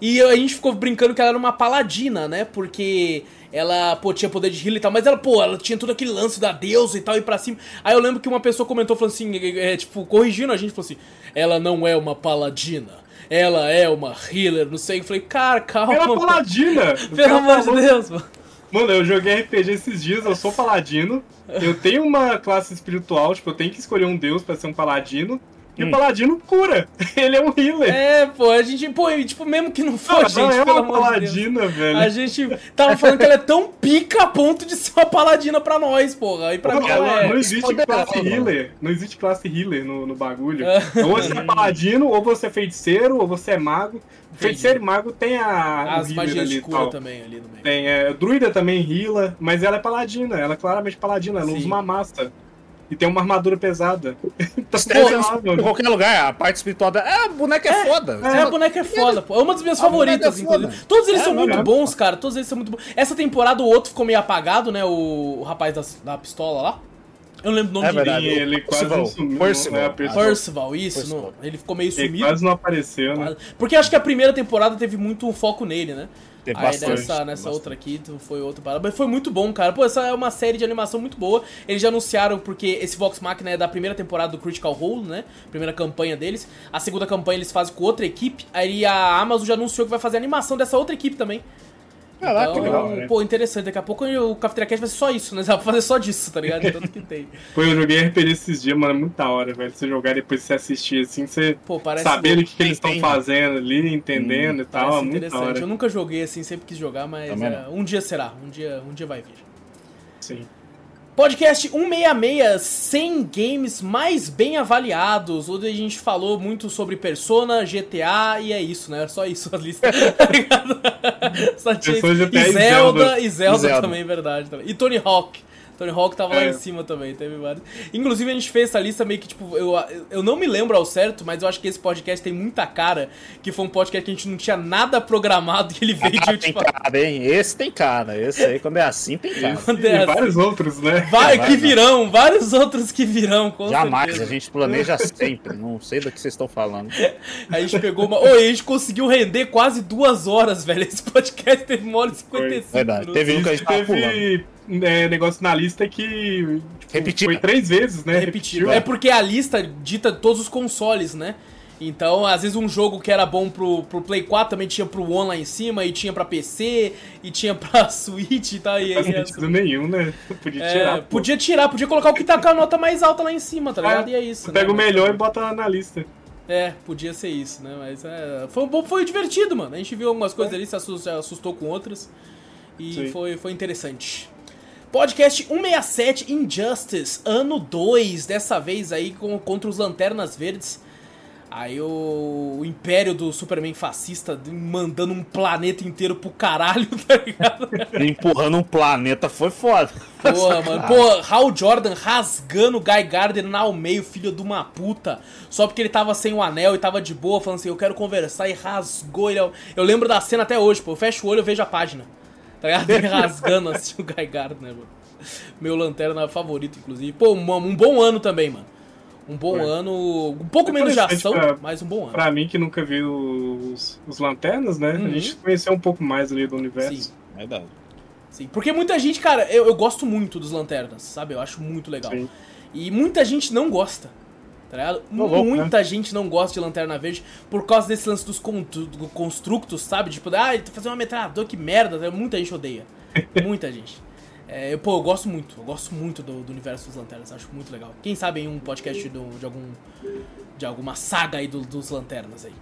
E a gente ficou brincando que ela era uma paladina, né? Porque ela, pô, tinha poder de healer e tal, mas ela, pô, ela tinha todo aquele lance da deusa e tal, e pra cima. Aí eu lembro que uma pessoa comentou, falou assim, é, é, tipo, corrigindo a gente, falou assim, ela não é uma paladina, ela é uma healer, não sei. Eu falei, cara, calma. Ela é paladina! Pelo amor de Deus, mano. Mano, eu joguei RPG esses dias, eu sou paladino, eu tenho uma classe espiritual, tipo, eu tenho que escolher um deus pra ser um paladino, e hum. o Paladino cura. Ele é um healer. É, pô, a gente, pô, tipo, mesmo que não for, não, gente, não é uma paladina, de velho. A gente tava falando que ela é tão pica a ponto de ser uma paladina pra nós, porra. E pra pô, mim ela é. Não existe classe healer. Não existe classe healer no, no bagulho. É. Ou você é paladino, ou você é feiticeiro, ou você é mago. Feiticeiro e mago tem a. As magias de cura também ali no meio. Tem, é. Druida também heala, mas ela é paladina. Ela é claramente paladina. Ela Sim. usa uma massa. E tem uma armadura pesada. tá pô, em qualquer lugar, a parte espiritual da. É, a boneca é, é foda. É, a boneca é foda, pô. É uma das minhas a favoritas, é inclusive. Todos eles é, são muito bons, cara. Todos eles são muito bons. Essa temporada o outro ficou meio apagado, né? O, o rapaz da, da pistola lá. Eu não lembro o nome é verdade, dele. Ele quase Percival. sumiu. Percival, é Percival isso. Percival. Não, ele ficou meio sumido. Ele quase não apareceu, né? Porque acho que a primeira temporada teve muito foco nele, né? Tem Aí bastante, nessa, nessa outra aqui foi outra parada. Mas foi muito bom, cara. Pô, essa é uma série de animação muito boa. Eles já anunciaram, porque esse Vox Machina é da primeira temporada do Critical Role, né? Primeira campanha deles. A segunda campanha eles fazem com outra equipe. Aí a Amazon já anunciou que vai fazer animação dessa outra equipe também. Caraca, então, legal, né? Pô, interessante. Daqui a pouco o Cafeteria Cast vai ser só isso, né? Vai fazer só disso, tá ligado? Tanto que tem. Pô, eu joguei RPG esses dias, mano. É muito da hora, velho. Você jogar e depois você assistir assim, você Pô, saber o que, que eles estão fazendo ali, entendendo hum, e tal. É muito hora. Eu nunca joguei assim, sempre quis jogar, mas é, um dia será. Um dia, um dia vai vir. Sim. Podcast 166, 100 games mais bem avaliados, onde a gente falou muito sobre Persona, GTA e é isso, né? Só isso a lista, tá ligado? Só tinha e Zelda, e Zelda, Zelda também, verdade. Também. E Tony Hawk. Tony Hawk tava é. lá em cima também, teve vários. Inclusive, a gente fez essa lista meio que, tipo, eu, eu não me lembro ao certo, mas eu acho que esse podcast tem muita cara, que foi um podcast que a gente não tinha nada programado e ele veio ah, de Tem cara, hein? Esse tem cara. Esse aí, quando é assim, tem cara. Quando é assim, vários outros, né? Vai, que virão, vários outros que virão, com Jamais, certeza. a gente planeja sempre. Não sei do que vocês estão falando. A gente pegou uma. Oi, a gente conseguiu render quase duas horas, velho. Esse podcast teve uma hora e 55 Verdade. minutos. Teve um que a gente tava teve... pulando é, negócio na lista que tipo, foi três vezes, né? Repetiu. É porque a lista dita todos os consoles, né? Então, às vezes um jogo que era bom pro, pro Play 4 também tinha pro One lá em cima, e tinha pra PC, e tinha pra Switch e tal. E não faz sentido nenhum, né? Podia é, tirar. Podia tirar, podia colocar o que tá com a nota mais alta lá em cima, tá ligado? É, e é isso. Pega né? o melhor e bota na lista. É, podia ser isso, né? Mas é, foi, foi divertido, mano. A gente viu algumas coisas ali, se assustou, se assustou com outras. E foi, foi interessante. Podcast 167 Injustice, ano 2, dessa vez aí com, contra os Lanternas Verdes. Aí o, o, império do Superman fascista mandando um planeta inteiro pro caralho, tá ligado? Empurrando um planeta foi foda. Porra, mano. Pô, Hal Jordan rasgando o Guy Gardner ao meio, filho de uma puta. Só porque ele tava sem o anel e tava de boa, falando assim, eu quero conversar, e rasgou ele. Eu lembro da cena até hoje, pô. Eu fecho o olho e vejo a página. Tá ligado? Ele rasgando assim o Guy Gardner, mano. Meu lanterna favorito, inclusive. Pô, um, um bom ano também, mano. Um bom ano. Um pouco menos de ação, pra, mas um bom ano. Pra mim que nunca vi os, os lanternas, né? Uhum. A gente conheceu um pouco mais ali do universo. Sim. Verdade. Sim. Porque muita gente, cara, eu, eu gosto muito dos lanternas, sabe? Eu acho muito legal. Sim. E muita gente não gosta. Tá ligado? Louco, Muita né? gente não gosta de Lanterna Verde por causa desse lance dos constructos, sabe? Tipo, ah, tá fazendo uma metralhadora, que merda. Muita gente odeia. Muita gente. É, eu, pô, eu gosto muito. Eu gosto muito do, do, universo dos Lanternas. Acho muito legal. Quem sabe em um podcast do, de algum. De alguma saga aí do, dos Lanternas aí.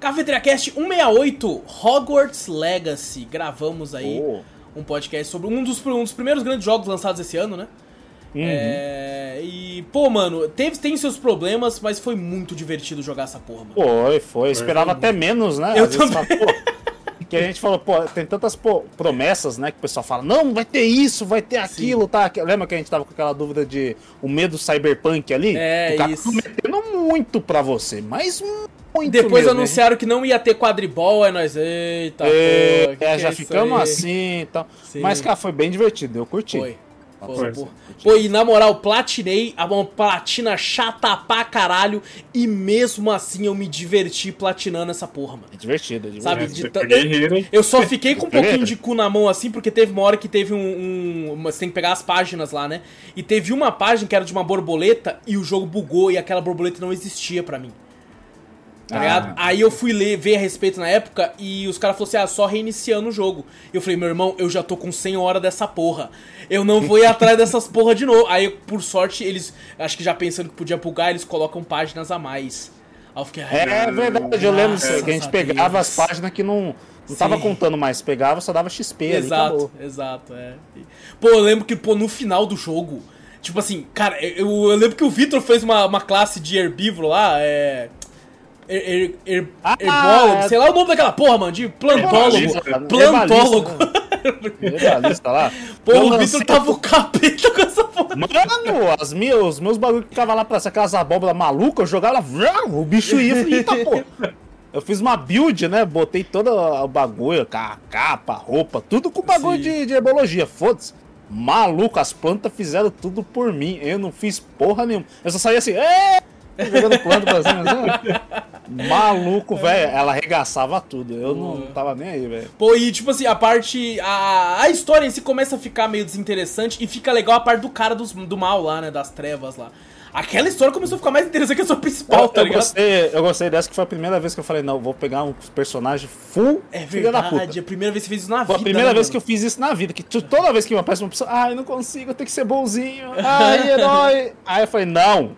Cafeteria Cast 168, Hogwarts Legacy. Gravamos aí oh. um podcast sobre um dos, um dos primeiros grandes jogos lançados esse ano, né? Uhum. É, e, pô, mano, teve, tem seus problemas, mas foi muito divertido jogar essa porra, mano. Foi, foi. Eu esperava até menos, né? Eu também. Fala, que a gente falou, pô, tem tantas pô, promessas, né? Que o pessoal fala, não, vai ter isso, vai ter aquilo, Sim. tá? Lembra que a gente tava com aquela dúvida de o medo cyberpunk ali? É, o cara isso. prometendo muito pra você, mas muito Depois mesmo, anunciaram hein? que não ia ter quadribol, aí nós, eita, é, pô, é, já é ficamos assim e tal. Sim. Mas, cara, foi bem divertido, eu curti. Foi. Pô, Foi. pô. Pô, e na moral, platinei, a uma platina chata pra caralho, e mesmo assim eu me diverti platinando essa porra, mano. É divertido, é divertido. Sabe, de hein? Eu só fiquei com um pouquinho de cu na mão assim, porque teve uma hora que teve um, um- Você tem que pegar as páginas lá, né? E teve uma página que era de uma borboleta e o jogo bugou e aquela borboleta não existia pra mim. Tá Ah. ligado? Aí eu fui ler, ver a respeito na época e os caras falaram assim: ah, só reiniciando o jogo. E eu falei, meu irmão, eu já tô com 100 horas dessa porra. Eu não vou ir atrás dessas porra de novo. Aí, por sorte, eles, acho que já pensando que podia bugar, eles colocam páginas a mais. Aí eu fiquei, ai, É verdade, eu lembro que a gente pegava Deus. as páginas que não, não tava Sim. contando mais, pegava, só dava XP ali, Exato, acabou. exato, é. Pô, eu lembro que, pô, no final do jogo, tipo assim, cara, eu, eu lembro que o Vitor fez uma, uma classe de herbívoro lá, é. Er, er, er, Ah, herbólogo, é. sei lá o nome daquela porra, mano, de plantólogo. Herbalista, né? Plantólogo. Herbalista lá. Pô, Eu o Vitor tava o capeta com essa porra. Mano, as minhas, os meus bagulho que ficavam lá pra ser aquelas abóboras malucas, eu jogava lá, o bicho ia, eu falei, eita pô. Eu fiz uma build, né? Botei todo o bagulho, ca- capa, roupa, tudo com bagulho Sim. de, de herbologia, foda-se. Maluco, as plantas fizeram tudo por mim. Eu não fiz porra nenhuma. Eu só saía assim, "Ê!" Jogando planta pra cima. assim. Maluco, velho. Ela arregaçava tudo. Eu não tava nem aí, velho. Pô, e tipo assim, a parte. A, a história em si começa a ficar meio desinteressante e fica legal a parte do cara dos, do mal lá, né? Das trevas lá. Aquela história começou a ficar mais interessante que a sua principal, Eu, tá eu ligado? gostei, eu gostei dessa que foi a primeira vez que eu falei, não, vou pegar um personagem full É verdade, é a primeira vez que você fez isso na Foi vida. a primeira né, vez mano? que eu fiz isso na vida. Que toda vez que me aparece uma pessoa, ai, não consigo, eu tenho que ser bonzinho. Ai, herói. Aí eu falei, não,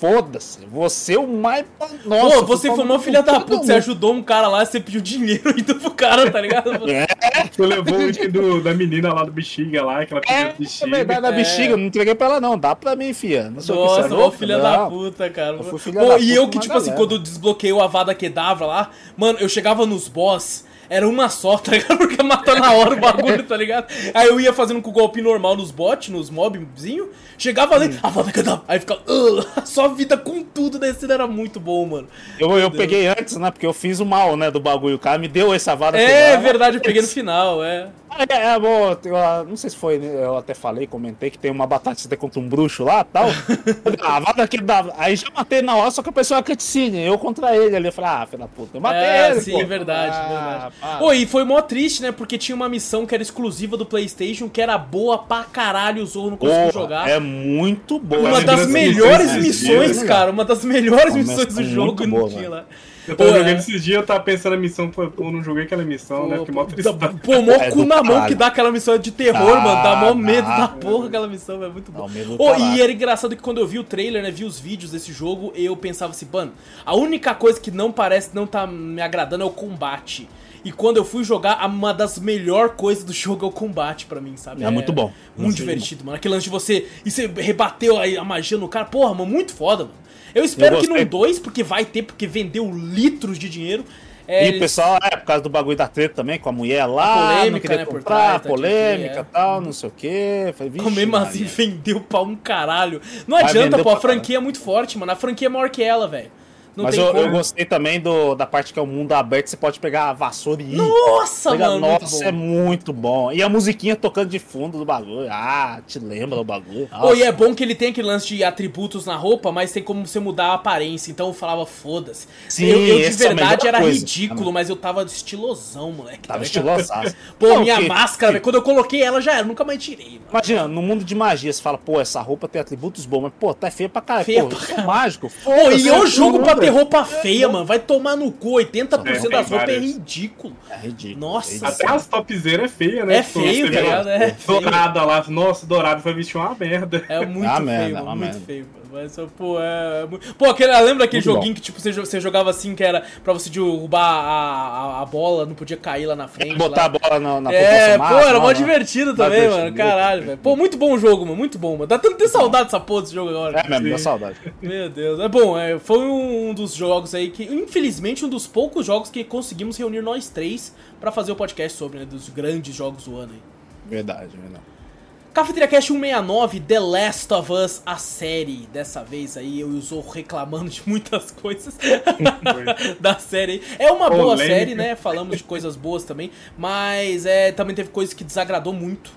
foda-se, você é o mais. Nossa, Pô, você foi uma filha da puta, você ajudou um cara lá, você pediu dinheiro ainda pro cara, tá ligado? É, Tu levou o da menina lá do bexiga lá, que ela é, pediu é bexiga. verdade, a bexiga, eu não entreguei pra ela, não. Dá pra mim, fia. Não que você Nossa, é louco, filha da não. puta, cara. Eu fui filha Pô, da e puta eu que, tipo assim, galera. quando eu desbloqueei o Avada Kedavra lá, mano, eu chegava nos boss, era uma só, tá ligado? Porque matou na hora o bagulho, tá ligado? Aí eu ia fazendo com o golpe normal nos bots, nos mobzinho, chegava ali, Hum. Avada Kedavra, aí ficava, só vida com tudo descendo, era muito bom, mano. Eu, eu peguei antes, né? Porque eu fiz o mal, né? Do bagulho. O cara me deu essa vada. É quebrada. verdade, eu peguei no final, é. É, é bom, eu, eu não sei se foi, né, eu até falei, comentei que tem uma batata que contra um bruxo lá e tal. ah, vai daqui da. Aí já matei na hora, só que a pessoa é cutscene, eu contra ele ali. Eu falei, ah, filho da puta, eu matei É, ele. sim, pô. verdade, Ah, verdade. Pô, e foi mó triste, né? Porque tinha uma missão que era exclusiva do PlayStation, que era boa pra caralho, o Zorro não conseguiu jogar. É muito boa. Uma Mas das melhores missões, dias, cara. Uma das melhores missões do jogo e não boa, tinha velho. lá. Eu tava Pô, é. jogando esses dias, eu tava pensando na missão, pô, pô, não joguei aquela missão, né? Fiquei mó tristão. Pô, mó É cu na mão que dá aquela missão de terror, Dá, mano. Dá mó medo da porra aquela missão, é muito bom. Pô, caralho. e era engraçado que quando eu vi o trailer, né, vi os vídeos desse jogo, eu pensava assim, mano, a única coisa que não parece, não tá me agradando é o combate. E quando eu fui jogar, uma das melhores coisas do jogo é o combate pra mim, sabe? É muito bom. Muito Muito divertido, mano. Aquele lance de você. E você rebateu a, a magia no cara. Porra, mano, muito foda, mano. Eu espero Eu que não gostei. dois, porque vai ter, porque vendeu litros de dinheiro. É, E o pessoal, é, por causa do bagulho da treta também, com a mulher lá, polêmica, não né, por comprar, trás, tá, polêmica e tal, não sei o quê. Falei, vixe, Como mesmo assim vendeu pra um caralho. Não Vai adianta, pô, a pra caralho. franquia é muito forte, mano. A franquia é maior que ela, velho. Não Mas eu, eu gostei também do, da parte que é o mundo aberto, você pode pegar a vassoura e ir. Nossa, Pega- mano. muito Nossa, bom. é muito bom. E a musiquinha tocando de fundo do bagulho. Ah, te lembra do bagulho. Pô, e é Nossa. bom que ele tem aquele lance de atributos na roupa, mas tem como você mudar a aparência. Então eu falava, foda-se. Sim, eu, eu de é verdade melhor era coisa. ridículo, mas eu tava estilosão, moleque. tá Tava estilosaço. Pô, Não, minha que- máscara, velho, quando eu coloquei ela já era, nunca mais tirei, mano. Imagina, no mundo de magia, você fala, pô, essa roupa tem atributos bons, mas, pô, tá feia pra caralho. Feia pô, pra eu caralho. mágico. Pô, e é o eu jogo pra Ter roupa feia, mano. Vai tomar no cu. 80% É, das roupas é ridículo. É ridículo. Nossa é ridículo. Até as topzeiras é feia, né? É feio, você tá ligado? É feio. Dourada lá, nossa, dourado vai vestir uma merda. É muito Ah, feio, merda, mano, muito merda. feio. Mas, pô, é... é Pô, aquele, lembra aquele Muito joguinho que, tipo, você, você jogava assim, que era pra você derrubar a, a, a bola, não podia cair lá na frente. Botar lá. a bola na, na É, pô, máxima, era mó divertido também, divertido. mano. Caralho, velho. Pô, muito bom o jogo, mano. Muito bom, mano. Dá tanto ter saudade dessa porra desse jogo agora. É mesmo, dá saudade. Meu Deus. É bom, é, foi um dos jogos aí que, infelizmente, um dos poucos jogos que conseguimos reunir nós três pra fazer o podcast sobre, né? Dos grandes jogos do ano aí. Verdade, verdade. Cafeteria Cash 169, The Last of Us, a série. Dessa vez aí eu e o Zorro reclamando de muitas coisas da série. É uma boa Polêmica. série, né? Falamos de coisas boas também. Mas é, também teve coisas que desagradou muito.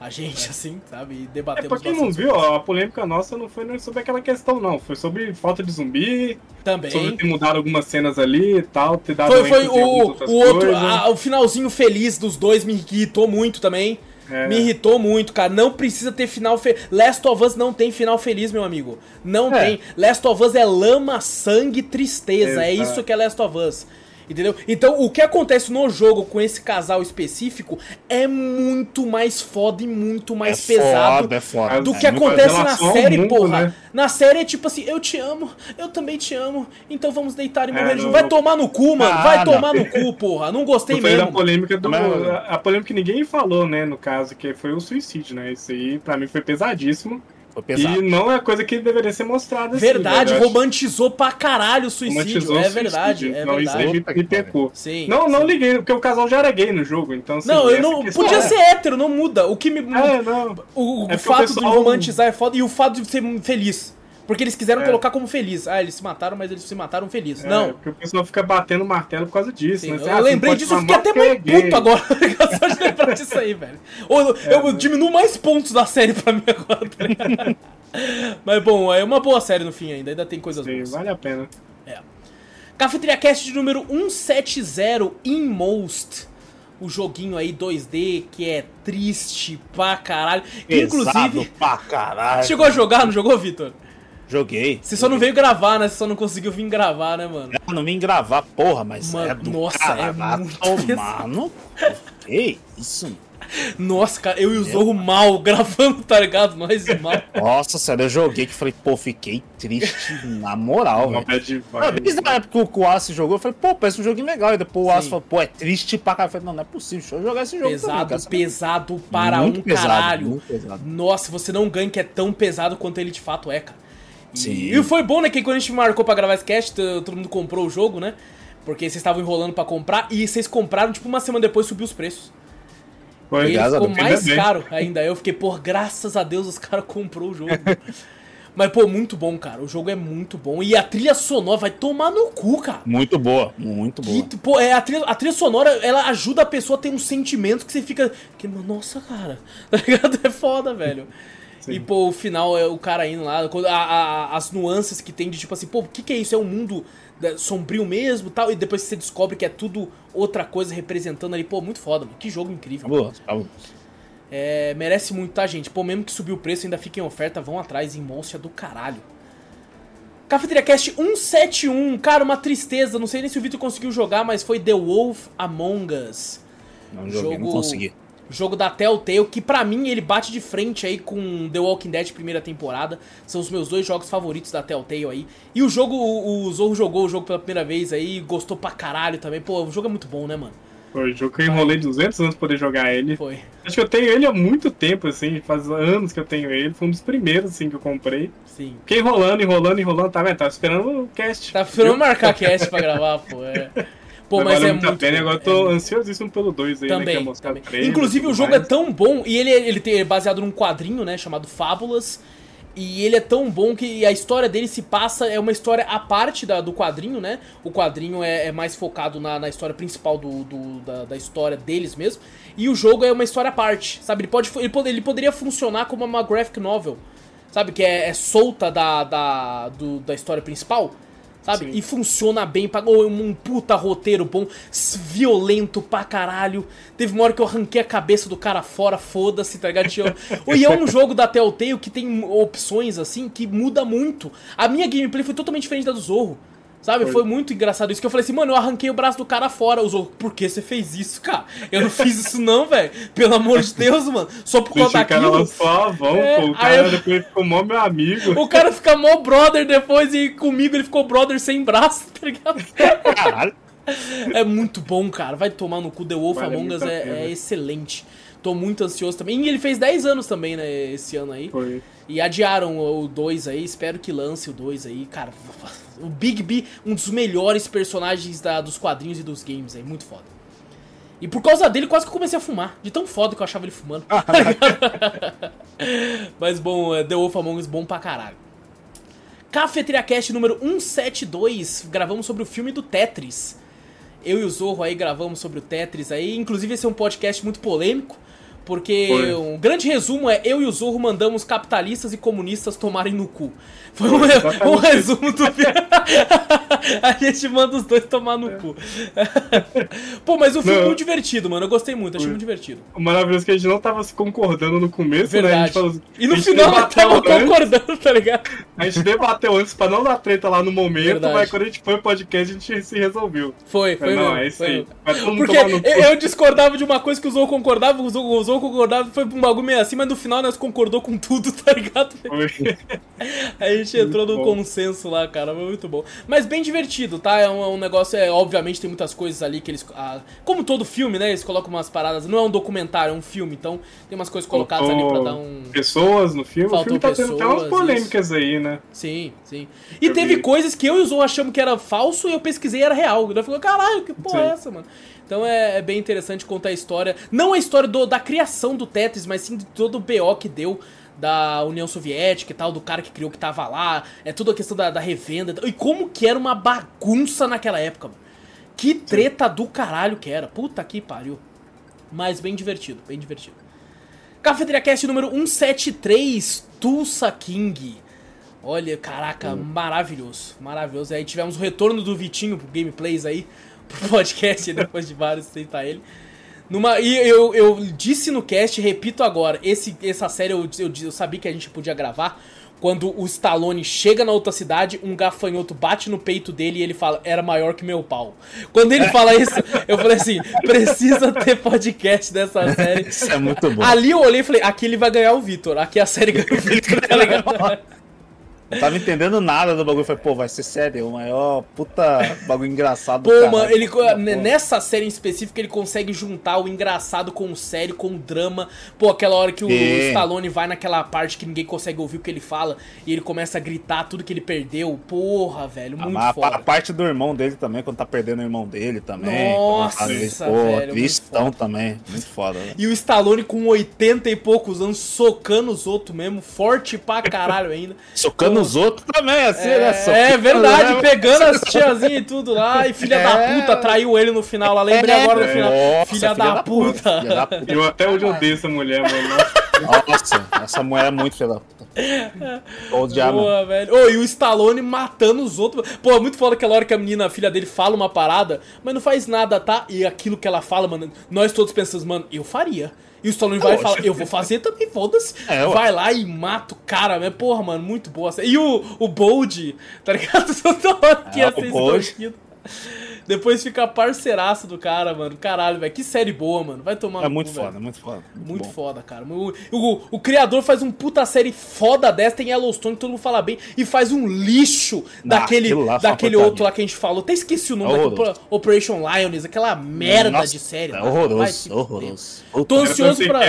a gente, assim, sabe? E É, debatemos pra quem não viu, ó, a polêmica nossa não foi sobre aquela questão, não. Foi sobre falta de zumbi, sobre Também. ter mudado algumas cenas ali e tal, ter dado Foi, foi o, o outro, a- o finalzinho feliz dos dois me irritou muito também. É. Me irritou muito, cara. Não precisa ter final feliz. Last of Us não tem final feliz, meu amigo. Não É. tem. Last of Us é lama, sangue, tristeza. É Exato. isso que é Last of Us. Entendeu? Então, o que acontece no jogo com esse casal específico é muito mais foda e muito mais é pesado Foda, é foda. do É, que muito acontece na série, mundo, porra. né? Na série é tipo assim, eu te amo, eu também te amo, então vamos deitar e É, morrer não- junto. Vai tomar no cu, mano. Ah, vai não. tomar no cu, porra. Não gostei falei da mesmo. polêmica do. A, a polêmica que ninguém falou, né, no caso, que foi o suicídio, né? Isso aí, pra mim, foi pesadíssimo. Pesado. E não é coisa que deveria ser mostrada Verdade, assim, acho romantizou pra caralho o suicídio. romantizou É verdade, suicídio. é Não, isso aí verdade. me, me pecou. Sim. Não, não sim. liguei, porque o casal já era gay no jogo, então assim, Não, eu não. questão Podia é- ser hétero, não muda. O que me. É, não. O, o É o fato pessoal- de romantizar é foda e o fato de ser feliz. Porque eles quiseram É. colocar como feliz. Ah, eles se mataram, mas eles se mataram felizes. É, não. Porque o pessoal fica batendo martelo por causa disso, Sim, né? eu ah, lembrei disso, eu fiquei até mais é puto agora. Só de lembrar disso aí, velho. Ou eu, eu diminuo mais pontos da série pra mim agora. tá ligado? Mas bom, é uma boa série no fim ainda, ainda tem coisas Sim, boas. vale a pena. Cafeteria Cast de número 170, Inmost. O joguinho aí 2D que é triste pra caralho. Que, Pesado inclusive, pra caralho. chegou a jogar, não jogou, Vitor? Joguei. Você só não veio gravar, né? Você só não conseguiu vir gravar, né, mano? Eu não vim gravar, porra, mas Mano, é do nossa, é muito tomar no... Que isso? Nossa, cara, eu e o Zorro mal gravando, tá ligado? Nós mal. Nossa, sério, eu joguei que falei, pô, fiquei triste na moral, velho. Ah. Desde a época que o Aço jogou, eu falei, pô, parece um joguinho legal. E depois o Aço falou, pô, é triste pra caralho. Eu falei, não, não é possível, deixa eu jogar esse jogo também, Pesado, cara. pesado para Muito um pesado, caralho. muito pesado. Nossa, você não ganha que é tão pesado quanto ele de fato é, cara. E, Sim. e foi bom, né, que quando a gente marcou pra gravar esse cast, todo mundo comprou o jogo, né? Porque vocês estavam enrolando pra comprar e vocês compraram, tipo, uma semana depois subiu os preços. Foi, E ele ficou mais bem. caro ainda. Eu fiquei, pô, graças a Deus os caras comprou o jogo. Mas, pô, muito bom, cara. O jogo é muito bom. E a trilha sonora vai tomar no cu, cara. Muito boa, muito boa. Que, pô, é, a, trilha, a trilha sonora, ela ajuda a pessoa a ter um sentimento que você fica. Que, nossa, cara. Tá ligado? É foda, velho. Sim. E, pô, o final é o cara indo lá, a- a- as nuances que tem de tipo assim, pô, o que, que é isso? É um mundo da- sombrio mesmo tal? E depois você descobre que é tudo outra coisa representando ali. Pô, muito foda, mano. Que jogo incrível. Cabuloso. É, merece muito, tá, gente? Pô, mesmo que subiu o preço, ainda fica em oferta, vão atrás, em Monster do caralho. Cafeteria Cast 171, cara, uma tristeza. Não sei nem se o Vitor conseguiu jogar, mas foi The Wolf Among Us. Não joguei, não Jogo- consegui. Jogo da Telltale, que pra mim ele bate de frente aí com The Walking Dead primeira temporada. São os meus dois jogos favoritos da Telltale aí. E o jogo, o, o Zorro jogou o jogo pela primeira vez aí, gostou pra caralho também. Pô, o jogo é muito bom, né, mano? Foi o jogo que eu enrolei 200 anos pra poder jogar ele. Foi. Acho que eu tenho ele há muito tempo, assim, faz anos que eu tenho ele. Foi um dos primeiros, assim, que eu comprei. Sim. Fiquei enrolando, enrolando, enrolando, tá vendo? Tava esperando o cast. Tá esperando marcar cast pra gravar, pô. É. Pô, mas, valeu é muito pena agora eu é tô muito- ansiosíssimo pelo 2 aí, né? É Também, mostrar também. e Inclusive o jogo mais. é tão bom e ele, ele tem, é baseado num quadrinho, né, chamado Fábulas. E ele é tão bom que a história dele se passa, é uma história à parte da, do quadrinho, né? O quadrinho é, é mais focado na, na história principal do, do- da, da história deles mesmo. E o jogo é uma história à parte, sabe? Ele, pode, ele, ele poderia funcionar como uma graphic novel, sabe? Que é, é solta da, da, do- da história principal. Sabe? Sim. E funciona bem, pagou um puta roteiro bom, violento pra caralho. Teve uma hora que eu arranquei a cabeça do cara fora, foda-se, tá ligado? E é um jogo da Telltale que tem opções assim que muda muito. A minha gameplay foi totalmente diferente da do Zorro. Sabe? Foi. Foi. muito engraçado isso que eu falei assim, mano, eu arranquei o braço do cara fora. Zorro, por que você fez isso, cara? Eu não fiz isso não, velho. Pelo amor de Deus, mano. Só por causa Deixa o cara daquilo. lá suavão, É, pô. O cara eu- depois ficou mó meu amigo. O cara fica mó brother depois e comigo ele ficou brother sem braço, tá ligado? Caralho. É muito bom, cara. Vai tomar no cu The Wolf Vale Among Us a é, é excelente. Tô muito ansioso também. E ele fez 10 anos também, né, esse ano aí. Foi. E adiaram o 2 aí, espero que lance o 2 aí. Cara, o Big B, um dos melhores personagens da- dos quadrinhos e dos games aí, muito foda. E por causa dele, quase que eu comecei a fumar. De tão foda que eu achava ele fumando. Mas bom, é, The Wolf Among Us bom pra caralho. Cafeteria Cast número 172, gravamos sobre o filme do Tetris. Eu e o Zorro aí gravamos sobre o Tetris aí. Inclusive esse é um podcast muito polêmico, Porque Foi. um grande resumo é eu e o Zorro mandamos capitalistas e comunistas tomarem no cu. Foi um, exatamente um resumo do. A gente manda os dois tomar no cu. Pô, mas o filme é Não. muito divertido, mano. Eu gostei muito, achei Foi. muito divertido. O maravilhoso é que a gente não tava se concordando no começo, né? A Verdade. gente falou, E no final tava antes, concordando, tá ligado? A gente debateu antes pra não dar treta lá no momento, Verdade. mas quando a gente foi pro podcast, a gente se resolveu. Foi, foi não, mesmo. é isso foi aí. Porque eu, eu discordava de uma coisa que o Zou concordava, o o Zou concordava, foi um bagulho meio assim, mas no final nós concordou com tudo, tá ligado? A gente entrou no bom. consenso lá, cara, foi muito bom. Mas bem divertido, tá? É um, é um negócio, é, obviamente tem muitas coisas ali que eles. ah, como todo filme, né? Eles colocam umas paradas. Não é um documentário, é um filme, então tem umas coisas colocadas ali pra dar um. Pessoas no filme. Faltou o filme tá tendo até umas pessoas, polêmicas aí, né? Sim, sim. E Eu teve vi. coisas que eu e o Zou achamos que era falso e eu pesquisei e era real. Daí falou, caralho, que porra Sim. é essa, mano? Então é, é bem interessante contar a história. Não a história do- da criação do Tetris, mas sim de todo o BO que deu da União Soviética e tal, do cara que criou que tava lá. É tudo a questão da, da revenda. E como que era uma bagunça naquela época, mano. Que treta do caralho que era. Puta que pariu. Mas bem divertido, bem divertido. Cafeteria Cast número 173, Tulsa King. Olha, caraca, maravilhoso, maravilhoso. Aí tivemos o retorno do Vitinho pro Gameplays aí, pro podcast, depois de vários tentar ele. Numa, e eu, eu disse no cast, repito agora, esse, essa série eu, eu, eu sabia que a gente podia gravar. Quando o Stallone chega na outra cidade, um gafanhoto bate no peito dele e ele fala, era maior que meu pau. Quando ele fala isso, eu falei assim, precisa ter podcast dessa série. Isso é muito bom. Ali eu olhei e falei, aqui ele vai ganhar o Vitor, aqui a série ganha o Vitor, tá ligado? Não tava entendendo nada do bagulho. Falei, pô, vai ser sério, o maior puta bagulho engraçado do Pô, caralho. mano, ele, Pô. nessa série em específico, ele consegue juntar o engraçado com o sério, com o drama. Pô, aquela hora que o É. Stallone vai naquela parte que ninguém consegue ouvir o que ele fala e ele começa a gritar tudo que ele perdeu. Porra, velho, muito a, a foda. parte do irmão dele também, quando tá perdendo o irmão dele também. Nossa, vezes, velho, Pô, muito tristão foda. também. Muito foda, né? E o Stallone com 80 e poucos anos socando os outros mesmo, forte pra caralho ainda. Socando os outros também, assim, né? É, Socando, é verdade, né? pegando as tiazinhas e tudo lá, e filha da É. puta traiu ele no final lá. Lembrei É. agora no final. Nossa, filha, da, puta. filha da puta. Eu até hoje odeio essa mulher, mano. Nossa, essa mulher é muito filha da puta. Odiando. Boa, velho. Ô, e o Stallone matando os outros. Pô, é muito foda aquela hora que a menina, a filha dele, fala uma parada, mas não faz nada, tá? E aquilo que ela fala, mano, nós todos pensamos, mano, eu faria. E o Stallone vai e fala, eu vou fazer também, foda-se. É, vai lá e mata o cara, né? Porra, mano, muito boa. E o, o Bold, tá ligado? Toda hora que É, ia o ser Bold. Depois fica parceiraço do cara, mano. Caralho, velho. Que série boa, mano. Vai tomar É no muito cu, foda, muito foda. Muito bom. foda, cara. O, o, o criador faz um puta série foda dessa, tem Yellowstone, que todo mundo fala bem, e faz um lixo Não, daquele, uma daquele outro lá que a gente falou. Até esqueci o nome, É daquele horroroso. Operation Lions, aquela merda Nossa, de série. É mano. Vai horroroso, se horroroso. Tô ansioso pra-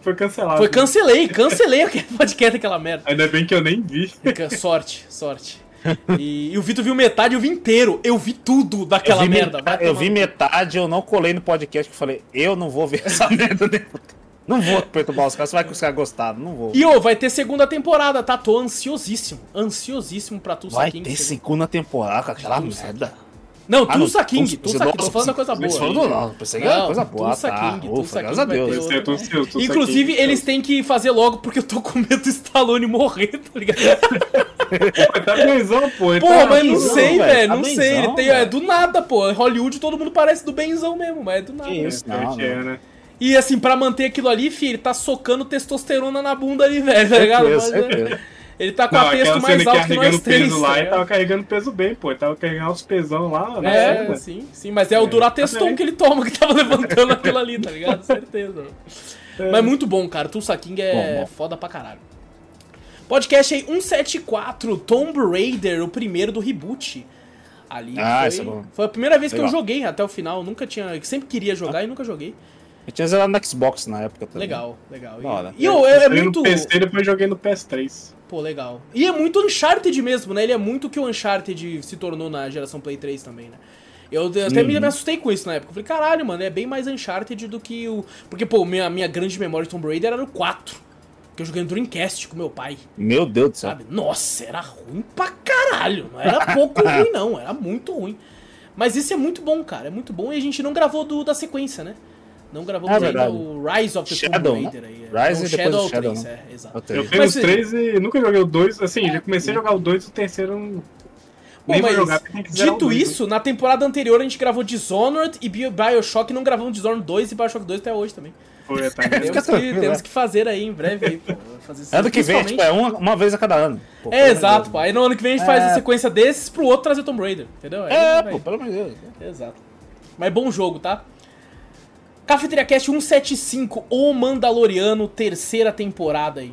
foi cancelado. Foi cancelei, cancelei aquele podcast aquela merda. Ainda bem que eu nem vi. Sorte, sorte. E, e o Vitor viu metade, eu vi inteiro. Eu vi tudo eu daquela vi, merda. metade, eu vi metade, eu não colei no podcast que eu falei, eu não vou ver essa merda. Não vou perturbar os caras, vai que os caras gostaram, não vou. E ô, vai ter segunda temporada, tá? Tô ansiosíssimo. Ansiosíssimo pra tu Vai ter segunda temporada com aquela Tulsa merda. Não, Ah, Tulsa King, Tulsa- King, tô falando coisa boa. falaram do- não, pensei que era Não, coisa boa, Tulsa tá. King, Tulsa graças King a vai Deus. Esse é Inclusive, eles têm que fazer logo porque eu tô com medo do Stallone morrer, tá ligado? Pô, tá benzão, pô. Porra, tá mas não sei, velho, tá não sei. Ele tem, é do nada, pô. Hollywood todo mundo parece do benzão mesmo, mas é do nada. Que isso, É, não, é, não. né? E assim, pra manter aquilo ali, filho, ele tá socando testosterona na bunda ali, velho, tá ligado? Certeza, certeza. Ele tá com Não, a texto aquela mais cena que alto que nós três, peso lá, ele tava carregando peso bem, pô. Ele tava carregando uns pesão lá, né? É, Né? sim, sim, mas é o Durateston É. que ele toma que tava levantando aquilo ali, tá ligado? Certeza. Mas muito bom, cara. Tulsa King é Bom, bom. foda pra caralho. Podcast aí 174, Tomb Raider, o primeiro do reboot. Ali Ah, esse é foi, bom. foi a primeira vez que eu Legal. joguei até o final. Nunca tinha. Sempre queria jogar e nunca joguei. Eu tinha zerado no Xbox na época também. Legal, legal. E, e eu, é, é Joguei muito. no PC, depois joguei no PS3. Pô, legal. E é muito Uncharted mesmo, né? Ele é muito o que o Uncharted se tornou na geração Play 3 também, né? Eu até me, Uhum. me assustei com isso na época. Eu falei, caralho, mano, é bem mais Uncharted do que o. Porque, pô, minha, minha grande memória de Tomb Raider era o 4. Que eu joguei no Dreamcast com meu pai, Meu Deus do céu. sabe? Nossa, era ruim pra caralho. Não era pouco ruim, não. Era muito ruim. Mas esse é muito bom, cara. É muito bom e a gente não gravou do, da sequência, né? Não gravamos É ainda verdade. o Rise of the Shadow, Tomb né? Raider aí. é. Rise Não, e depois Shadow é Shadow, 3, né? é, exato. Eu Mas, os três e nunca joguei o dois. Assim, já comecei a jogar o dois, o terceiro. Pô, Nem mas, jogar, dito né? isso, na temporada anterior a gente gravou Dishonored e Bio- Bioshock e não gravamos Dishonored 2 e Bioshock 2 até hoje também. Foi, tá Temos que, temos é. que fazer aí em breve aí, pô. Fazer. Ano que vem, tipo, é uma, uma vez a cada ano. Pô, É, exato, pô. Aí no ano que vem a gente faz É. a sequência desses pro outro trazer Tomb Raider, entendeu? de Aí. É, pô, pelo amor de Deus. Exato. Mas bom jogo, tá? Cafeteria Cast 175, O Mandaloriano, terceira temporada aí.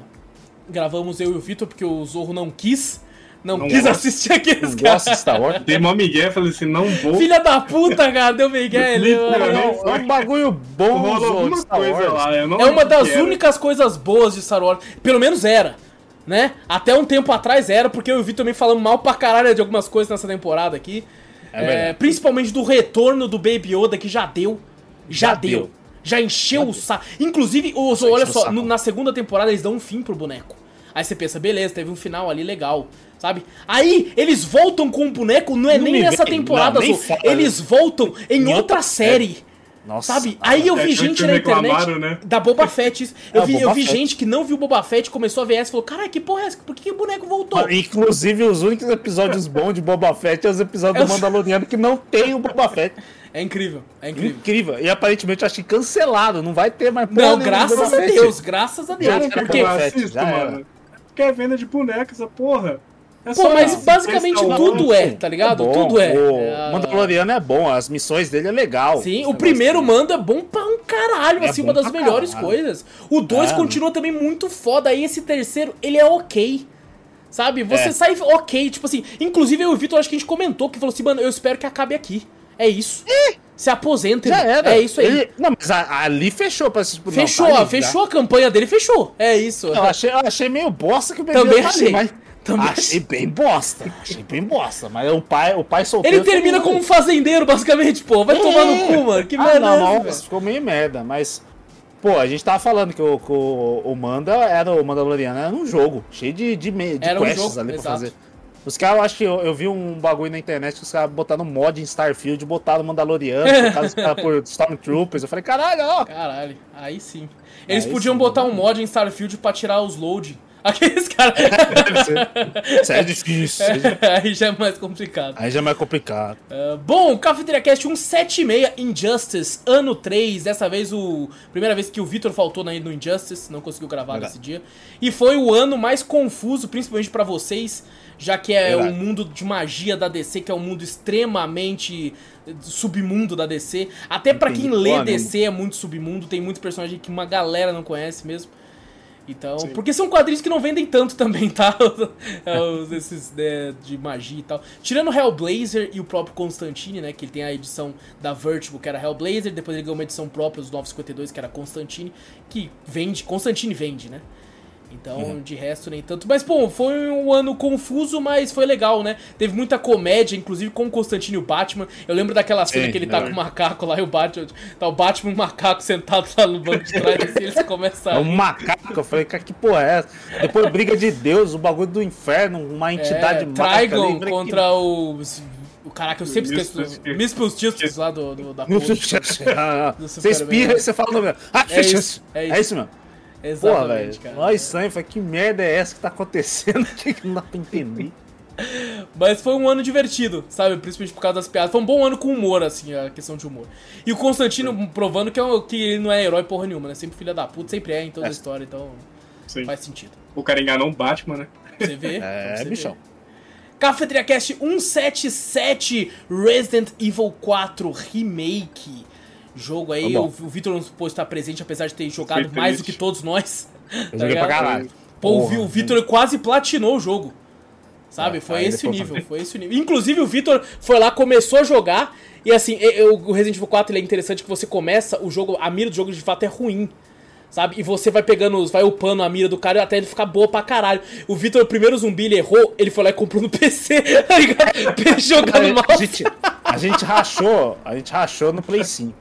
Gravamos eu e o Vitor porque o Zorro não quis. Não, Não quis gosta. assistir aqueles caras. gosta de Star Wars? Dei mó migué, falei assim, não vou. Filha da puta, cara, deu Miguel. ele- é um bagulho bom, Rolou Star coisa Wars. lá. Eu não É uma das únicas coisas boas de Star Wars. Pelo menos era. Né? Até um tempo atrás era, porque eu e o Vitor também falamos mal pra caralho de algumas coisas nessa temporada aqui. É É, principalmente do retorno do Baby Yoda, que já deu. Já, Já deu. Já encheu o saco. Inclusive, o, Já olha só, no- na segunda temporada eles dão um fim pro boneco. Aí você pensa, beleza, teve um final ali legal. Sabe? Aí eles voltam com o boneco, não é Não nem nessa vem, temporada, não, nem Zô. eles voltam em, Em outra outra série. Nossa. Sabe? Aí eu É, vi gente que na internet né? da Boba Fett. isso. Eu É, o vi, eu Boba vi Fett. gente que não viu Boba Fett, começou a ver essa e falou: Caralho, que porra é essa? Por que, que o boneco voltou? Inclusive, os únicos episódios bons de Boba Fett é os episódios Eu do Mandaloriano que não tem o Boba Fett. É incrível, é incrível. Incrível. E aparentemente eu achei cancelado. Não vai ter mais Não, graças a. Deus, graças a Deus. Já Por que Porque, eu assisto, mano? É venda de boneca essa porra. É pô, mas basicamente Wars. tudo é, tá ligado? bom. Tudo é. O É, Mandaloriano é bom, as missões dele é legal. Sim, o primeiro negócio manda é bom pra um caralho, É assim, uma das melhores caralho. coisas. O 2 É, continua também muito foda, aí esse terceiro, ele é ok. Sabe? Você É. sai ok, tipo assim. Inclusive eu e o Vitor, acho que a gente comentou que falou assim, mano, eu espero que acabe aqui. É isso. Se aposenta, Já era. É isso aí. Ele- Não, mas a- ali fechou pra assistir. Não, Fechou, tá ali, fechou a campanha dele, fechou. É isso. já. Eu achei, eu achei meio bosta que o bebê Também tá ali, achei. mas Também achei bem bosta. Achei bem bosta. Mas o pai, o pai solteiro. Ele termina como um fazendeiro, basicamente, pô. Vai tomar no cu, mano. Que ah, merda não, é velho? ficou meio merda, mas. Pô, a gente tava falando que o, que o, o Manda era o Mandaloriano, era um jogo, cheio de, de, de Era um quests jogo, ali pra exato. fazer. Os caras, eu acho que eu, eu vi um bagulho na internet que os caras botaram mod em Starfield, botaram Mandaloriano, trocaram os caras por Stormtroopers. Eu falei, caralho, ó. Caralho, aí sim. Eles Aí podiam sim. botar um mod em Starfield pra tirar os load. Aqueles caras. Ser. Isso é difícil. é difícil. aí já é mais complicado. Aí já é mais complicado. Ah, bom, Cafeteria Cast 176, Injustice, ano 3. Dessa vez, o primeira vez que o Victor faltou na- no Injustice, não conseguiu gravar Verdade. nesse dia. E foi o ano mais confuso, principalmente pra vocês, já que é o mundo de magia da DC, que é um mundo extremamente eh, submundo da DC. Até pra Entendi quem lê DC é muito submundo, tem muitos personagens que uma galera não conhece mesmo. Então, Sim. porque são quadrinhos que não vendem tanto também, tá? É, os- Esses né, de magia e tal. Tirando Hellblazer e o próprio Constantine, né? Que ele tem a edição da Vertigo, que era Hellblazer, depois ele ganhou uma edição própria, os 952, que era Constantine, que vende, Constantine vende, né? Então, Uhum. de resto, nem tanto. Mas, pô, foi um ano confuso, mas foi legal, né? Teve muita comédia, inclusive com o Constantine e o Batman. Eu lembro daquela cena que ele tá é. com o macaco lá e o Batman. Tá o Batman e o macaco sentado lá no banco de trás, assim, eles começam É a um macaco. Eu falei, cara, que porra é essa? Depois briga de Deus, o bagulho do inferno, uma entidade é, mágica Trigon ali, eu falei, contra o. O caraca, eu sempre esqueço. Justice lá do, do, da que- porra. Você espirra e você fala o nome. Ah, É isso, é isso. É isso mesmo. Exatamente, cara. Nós falei, que merda é essa que tá acontecendo aqui que não dá pra entender. Mas foi um ano divertido, sabe? Principalmente por causa das piadas. Foi um bom ano com humor, assim, a questão de humor. E o Constantino provando que, é um- que ele não é herói porra nenhuma, né? Sempre filha da puta, sempre é em toda a É. história, então Sim. faz sentido. O cara enganou o Batman, né? Você vê? É, Você vê. bichão. Cafeteria Cast 177 Resident Evil 4 Remake. Jogo aí, Tá o, bom. o Vitor não pôde estar presente, apesar de ter jogado Fiquei mais do que triste. todos nós. Eu Tá joguei pra caralho. Pô, o Porra, o Vitor quase platinou o jogo. Sabe? É, foi esse nível, foi esse nível. Inclusive o Vitor foi lá, começou a jogar. E assim, eu- o Resident Evil 4 ele é interessante que você começa, o jogo, a mira do jogo de fato é ruim. Sabe? E você vai pegando, vai upando a mira do cara até ele ficar boa pra caralho. O Vitor, o primeiro zumbi, ele errou, ele foi lá e comprou no PC, tá ligado? Jogar no A gente, rachou, a gente rachou no Play 5.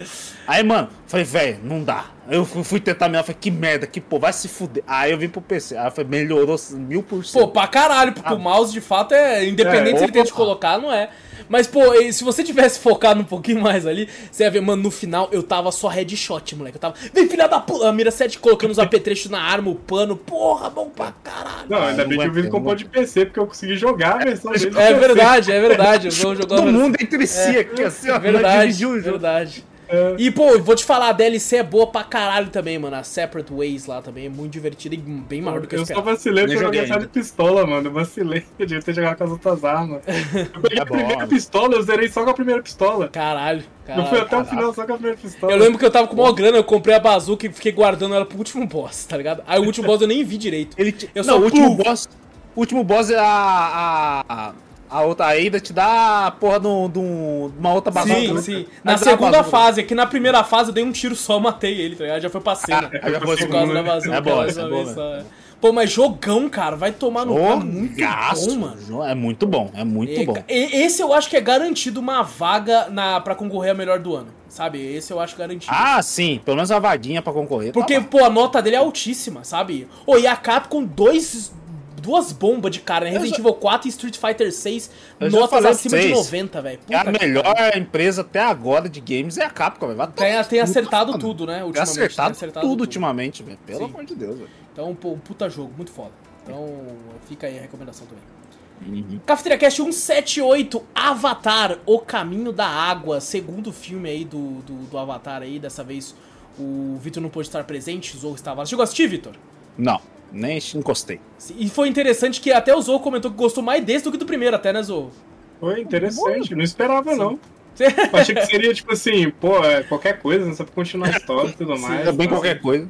Aí, mano, falei, velho, não dá. Eu fui, fui tentar melhor, falei, que merda, que pô, vai se fuder. Aí eu vim pro PC, aí eu falei, melhorou mil por Pô, cento. pra caralho, porque o mouse de fato é. Independente É, se ele tenta te porra. colocar, não é. Mas, pô, se você tivesse focado um pouquinho mais ali, você ia ver, mano, no final eu tava só headshot, moleque. Eu tava, vem filha da puta, a mira 7 colocando os apetrechos na arma, o pano, porra, bom pra caralho. Não, ainda bem que o vídeo comprou de PC, porque eu consegui jogar a versão dele. É verdade, é verdade. Eu vou jogar Todo mundo entre si aqui, assim, ó. Verdade, verdade. É. E, pô, vou te falar, a DLC é boa pra caralho também, mano. A Separate Ways lá também é muito divertida e bem maior do que eu Eu só vacilei porque eu joguei só de pistola, mano. Eu vacilei. Eu devia ter jogado com as outras armas. Eu peguei é a primeira pistola, eu zerei só com a primeira pistola. Caralho. Caralho, eu fui até caralho. o final só com a primeira pistola. Eu lembro que eu tava com maior grana, eu comprei a bazuca e fiquei guardando ela pro último boss, tá ligado? Aí o último boss eu nem vi direito. Ele Eu Não, o último boss. O último boss é a, a, a outra ainda te dá a porra de uma outra bazuca. Sim, né? sim. Na segunda fase, aqui na primeira fase eu dei um tiro só, matei ele, tá ligado? Já foi pra cena. Ah, já foi por causa da bazuca. É bom, é bom, é. Pô, mas jogão, cara, vai tomar no cu. É muito gasto, bom, mano. É muito bom, é muito e, bom. Esse eu acho que é garantido uma vaga na, pra concorrer a melhor do ano. Sabe? Esse eu acho garantido. Ah, sim. Pelo menos uma vaguinha pra concorrer. Porque, tá pô, a nota dele é altíssima, sabe? Ô, e a Capcom, dois, duas bombas de cara, né? Resident Evil 4 e Street Fighter 6, notas acima de 90, velho. É a melhor cara. empresa até agora de games é a Capcom, velho. Tem, tem acertado tudo, né? Ultimamente. Tem acertado, acertado tudo, tudo, ultimamente, velho. Pelo Sim. amor de Deus, velho. Então, pô, um puta jogo, muito foda. Então, fica aí a recomendação também. Uhum. Cafeteria Cast 178, Avatar, O Caminho da Água, segundo filme aí do, do, do Avatar aí, dessa vez o Vitor não pôde estar presente, o Zorro estava lá. Chegou a assistir, Vitor? Não. Nem encostei. E foi interessante que até o Zou comentou que gostou mais desse do que do primeiro, até, né, Zou? Foi interessante, não esperava Sim. não. Eu achei que seria tipo assim, pô, é qualquer coisa, não sabe continuar a história e tudo mais. É bem qualquer coisa.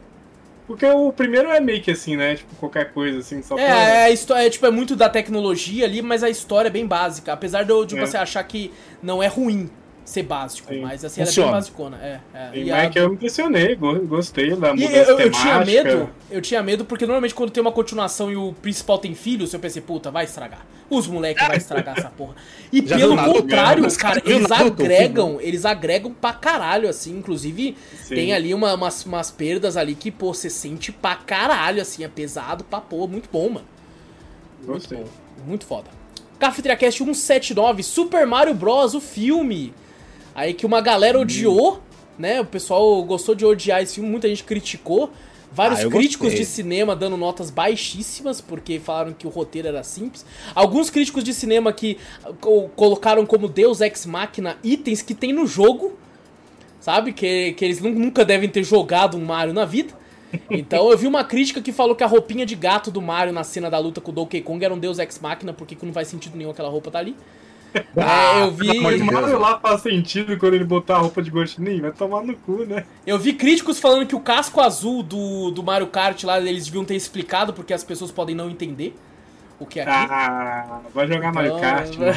Porque o primeiro é meio que assim, né? Tipo, qualquer coisa, assim, só é, pra... É, a história, é, tipo, é muito da tecnologia ali, mas a história é bem básica. Apesar de, de é. você achar que não é ruim ser básico, Sim. mas assim, Funciona. ela é bem basicona. É, é. E, e a... que eu me impressionei, gostei da mudança eu, eu, eu tinha medo, eu tinha medo, porque normalmente quando tem uma continuação e o principal tem filhos, eu pensei, puta, vai estragar. Os moleques vai estragar essa porra. E Já pelo contrário, nada, cara, eles nada, agregam, eles agregam pra caralho, assim. Inclusive, Sim. tem ali uma, umas, umas perdas ali que, pô, você sente pra caralho, assim, é pesado pra pô, muito bom, mano. Gostei. Muito bom, muito foda. Cafeteria Cast 179, Super Mario Bros, o filme. Aí que uma galera odiou, né? O pessoal gostou de odiar esse filme, muita gente criticou. Vários ah, críticos gostei. de cinema dando notas baixíssimas, porque falaram que o roteiro era simples. Alguns críticos de cinema que colocaram como Deus Ex Machina itens que tem no jogo, sabe? Que, que eles nunca devem ter jogado um Mario na vida. Então eu vi uma crítica que falou que a roupinha de gato do Mario na cena da luta com o Donkey Kong era um Deus Ex Machina, porque não faz sentido nenhum aquela roupa tá ali. Ah, é, eu vi. Mas Mario lá faz sentido quando ele botar a roupa de Gostinho, vai tomar no cu, né? Eu vi críticos falando que o casco azul do, do Mario Kart lá, eles deviam ter explicado porque as pessoas podem não entender o que é aquilo. Ah, vai jogar Mario então, Kart, mano.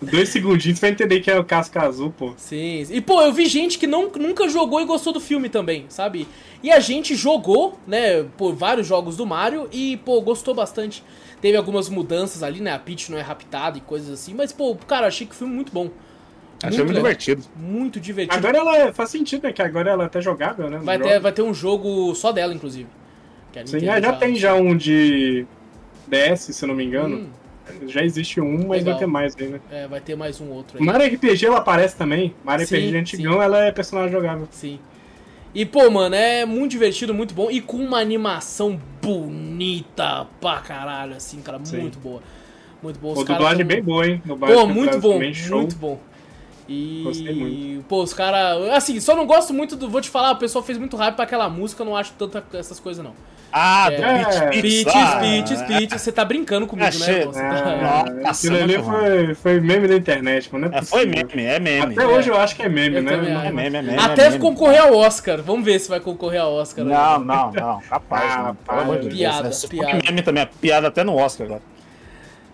Dois segundinhos vai entender que é o casco azul, pô. Sim. E, pô, eu vi gente que não, nunca jogou e gostou do filme também, sabe? E a gente jogou, né, por vários jogos do Mario e, pô, gostou bastante. Teve algumas mudanças ali, né? A Peach não é raptada e coisas assim. Mas, pô, cara, achei que o filme muito bom. Achei muito, muito divertido. Muito divertido. Agora ela é, faz sentido, né? Que agora ela é até jogável, né? Vai ter, vai ter um jogo só dela, inclusive. Sim, já, já, tem já um de DS, se eu não me engano. Hum. Já existe um, mas Legal. vai ter mais aí, né? É, vai ter mais um outro aí. Mario RPG ela aparece também. Mario sim, RPG antigão, sim. ela é personagem jogável. Sim. E, pô, mano, é muito divertido, muito bom. E com uma animação bonita pra caralho, assim, cara. Sim. Muito boa. Muito boa. Os dublagem tão... bem boa, hein? Pô, muito bom, muito bom. E, Gostei muito. pô, os caras. Assim, só não gosto muito do. Vou te falar, o pessoal fez muito hype pra aquela música, eu não acho tanta essas coisas, não. Ah, é, do Peach, Peach, Peach, Você tá brincando comigo, Achei. né? Tá... É, aquilo ali foi, foi meme da internet, mano. É, foi meme, é meme. Até é. hoje eu acho que é meme, eu né? É meme, é meme. Até é concorrer ao Oscar. Vamos ver se vai concorrer ao Oscar. Não, não, não. Capaz. Ah, não. Piada, Deus. piada. meme também, é piada até no Oscar agora.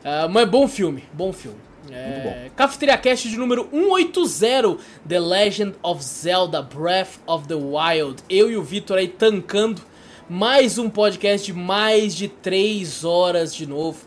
Uh, mas bom filme, bom filme. É, Cafeteria Cast de número 180, The Legend of Zelda Breath of the Wild. Eu e o Vitor aí tancando mais um podcast de mais de 3 horas de novo.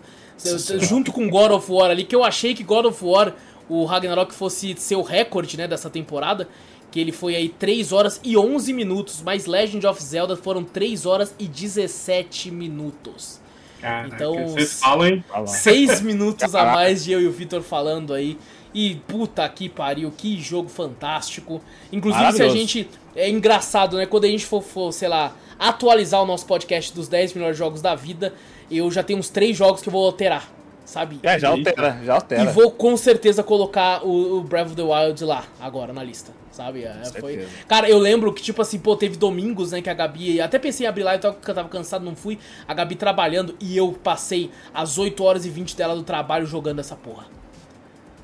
Nossa, junto com God of War ali, que eu achei que God of War, o Ragnarok, fosse seu recorde né, dessa temporada. Que ele foi aí 3 horas e 11 minutos, mas Legend of Zelda foram 3 horas e 17 minutos. Caraca, então, vocês falam, hein? 6 minutos a mais de eu e o Vitor falando aí. E puta que pariu, que jogo fantástico. Inclusive, se a gente. É engraçado, né? Quando a gente for, for, sei lá, atualizar o nosso podcast dos 10 melhores jogos da vida, eu já tenho uns 3 jogos que eu vou alterar, sabe? É, já altera, já altera. E vou com certeza colocar o, o Breath of the Wild lá, agora, na lista sabe? É, foi... Cara, eu lembro que, tipo assim, pô, teve domingos, né, que a Gabi. Até pensei em abrir lá, eu tava, eu tava cansado, não fui. A Gabi trabalhando e eu passei as 8 horas e 20 dela do trabalho jogando essa porra.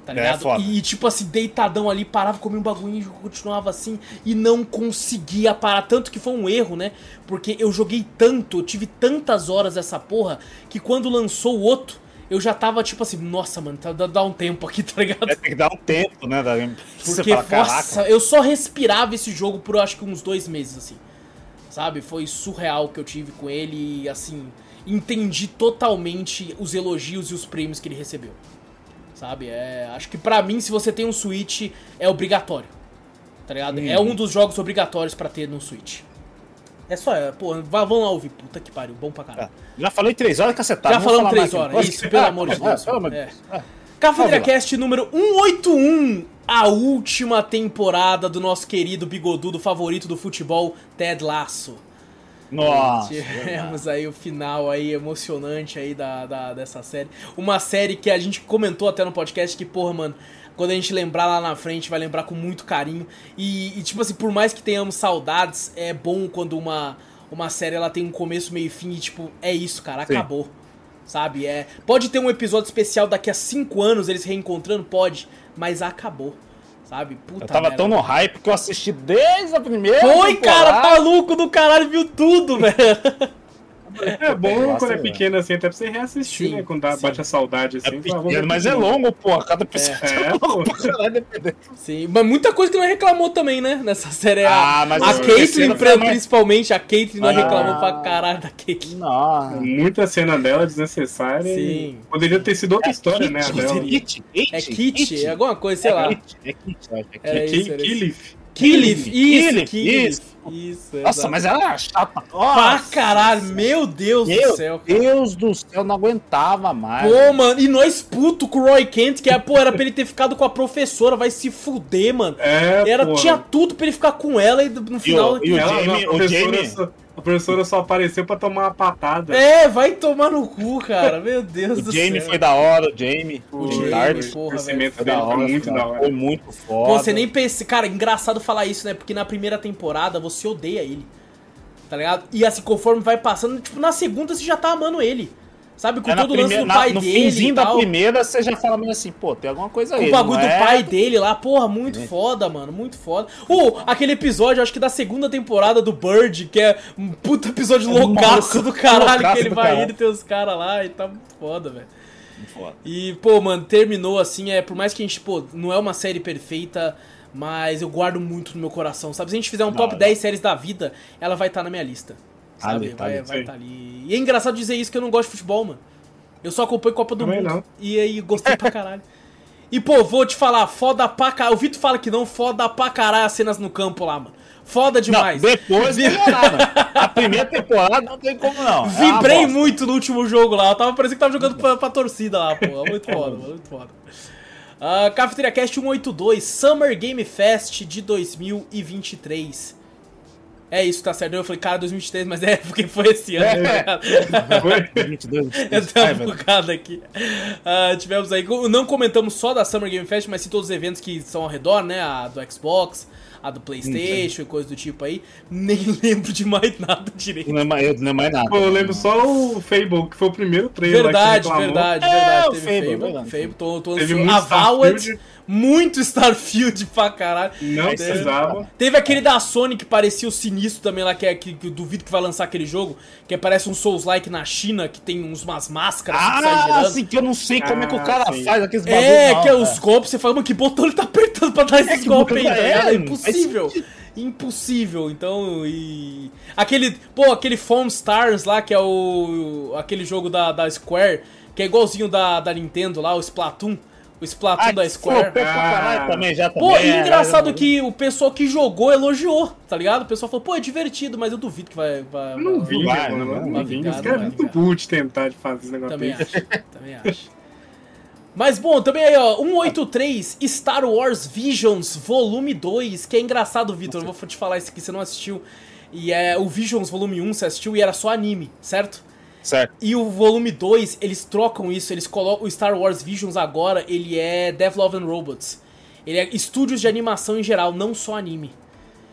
Tá é, ligado? É, e, tipo assim, deitadão ali, parava, comia um bagulho e continuava assim. E não conseguia parar. Tanto que foi um erro, né? Porque eu joguei tanto, eu tive tantas horas essa porra, que quando lançou o outro eu já tava tipo assim, nossa, mano, tá, dá, um tempo aqui, tá ligado? É, tem que dar um tempo, né? Da... Porque, fala, nossa, eu só respirava esse jogo por acho que uns dois meses, assim. Sabe? Foi surreal que eu tive com ele e, assim, entendi totalmente os elogios e os prêmios que ele recebeu. Sabe? É, acho que para mim, se você tem um Switch, é obrigatório. Tá ligado? Hum. É um dos jogos obrigatórios para ter no Switch. É só, é, pô, vamos lá ouvir. Puta que pariu, bom pra caralho. É. Já falei três horas, cacetado. Já falamos três horas, isso, pelo amor de Deus. É. Cafeteria Cast número 181, a última temporada do nosso querido bigodudo favorito do futebol, Ted Lasso. Nossa! Tivemos aí o final aí emocionante aí da, da, dessa série. Uma série que a gente comentou até no podcast que, porra, mano, quando a gente lembrar lá na frente, vai lembrar com muito carinho. E, e, tipo assim, por mais que tenhamos saudades, é bom quando uma, uma série ela tem um começo, meio e fim e, tipo, é isso, cara, Sim. acabou. Sabe? É, pode ter um episódio especial daqui a cinco anos, eles reencontrando, pode, mas acabou. Sabe? Puta eu tava merda. tão no hype que eu assisti desde a primeira. Foi, temporada. cara, maluco do caralho, viu tudo, velho. É bom quando é pequeno assim, até pra você reassistir, sim, né? Quando dá, bate a saudade assim. É pequeno, mas é longo, pô. Cada pessoa é, é longo Sim, mas muita coisa que não reclamou também, né? Nessa série. Ah, mas a Caitlyn, principalmente, a Caitlyn não ah, reclamou pra caralho da Caitlyn. Muita cena dela desnecessária. Sim. Poderia ter sido outra é história, né? Kit, é Kit, é alguma coisa, sei lá. É Kit, é Kit. É Killif. Killif, isso, Killif. Isso, Nossa, mas ela era chata. Nossa. Pra caralho, meu Deus meu do céu. Cara. Deus do céu, não aguentava mais. Pô, mano, e nós puto com o Roy Kent, que é, pô, era pra ele ter ficado com a professora, vai se fuder, mano. É, era, pô. Tinha tudo pra ele ficar com ela e no final... E o, e o Jamie, o Jamie... A professora só apareceu pra tomar uma patada. É, vai tomar no cu, cara. Meu Deus do Jamie céu. foi da hora, o Jamie. O, o Jamie, porra, velho. Foi, da hora, foi muito cara. da hora. Foi muito foda. Pô, você nem pensa... Cara, engraçado falar isso, né? Porque na primeira temporada você odeia ele. Tá ligado? E assim, conforme vai passando, tipo, na segunda você já tá amando ele. Sabe, com é todo o lance do pai na, no dele. No finzinho da primeira, você já fala meio assim, pô, tem alguma coisa aí. O bagulho do é? pai dele lá, porra, muito é. foda, mano, muito foda. Ou uh, aquele episódio, acho que da segunda temporada do Bird, que é um puta episódio é loucaço do caralho, loucaço que ele vai caralho. indo e tem os caras lá e tá muito foda, velho. E, pô, mano, terminou assim, é, por mais que a gente, pô, não é uma série perfeita, mas eu guardo muito no meu coração, sabe? Se a gente fizer um não, top não. 10 séries da vida, ela vai estar tá na minha lista. Sabe? Ali, tá vai estar tá ali. E é engraçado dizer isso que eu não gosto de futebol, mano. Eu só acompanho Copa do Também Mundo. Não. E aí gostei pra caralho. E, pô, vou te falar, foda pra caralho. O Vitor fala que não, foda pra caralho as cenas no campo lá, mano. Foda demais. Não, depois Vi... A primeira temporada não tem como não. É Vibrei muito no último jogo lá. Eu tava parecendo que tava jogando pra, pra torcida lá, pô. Muito foda, mano. Muito foda. Uh, Cafeteria Cast 182, Summer Game Fest de 2023. É isso, tá certo. Eu falei, cara, 2023, mas é porque foi esse ano. É. Foi? 2022. Eu tenho uma bocado aqui. Uh, tivemos aí. Não comentamos só da Summer Game Fest, mas sim todos os eventos que são ao redor, né? A do Xbox, a do PlayStation e coisa do tipo aí. Nem lembro de mais nada direito. Não é mais, não é mais nada. Pô, eu lembro só o Fable, que foi o primeiro trailer. Verdade, verdade, verdade. É, teve Fable. Fable, Fable tô, tô teve a Valorant muito Starfield pra caralho. Não teve, precisava. Teve aquele da Sony que parecia o sinistro também lá, que, é, que, que eu duvido que vai lançar aquele jogo, que parece um Souls-like na China, que tem uns, umas máscaras ah, que girando. Assim, que eu não sei como ah, é que o ah, cara sim. faz aqueles bagulho. É, que é os golpes, você fala, mano, que botão ele tá apertando pra dar é, esses golpes aí, é, é, é impossível. Impossível, então, e... Aquele, pô, aquele Foam Stars lá, que é o... aquele jogo da, da Square, que é igualzinho da, da Nintendo lá, o Splatoon. O Splatoon ah, da Square. Ah. Também, já pô, e engraçado é, que o pessoal que jogou elogiou, tá ligado? O pessoal falou, pô, é divertido, mas eu duvido que vai. vai não vi, vai, mano. Não, não, não, vi. Os caras é muito de tentar de fazer esse negócio Também acho, também acho. Mas bom, também aí, ó, 183 Star Wars Visions Volume 2, que é engraçado, Vitor, eu vou te falar isso aqui, você não assistiu. E é o Visions Volume 1, você assistiu e era só anime, certo? Certo. E o volume 2, eles trocam isso, eles colocam o Star Wars Visions agora, ele é Dev Love and Robots. Ele é estúdios de animação em geral, não só anime.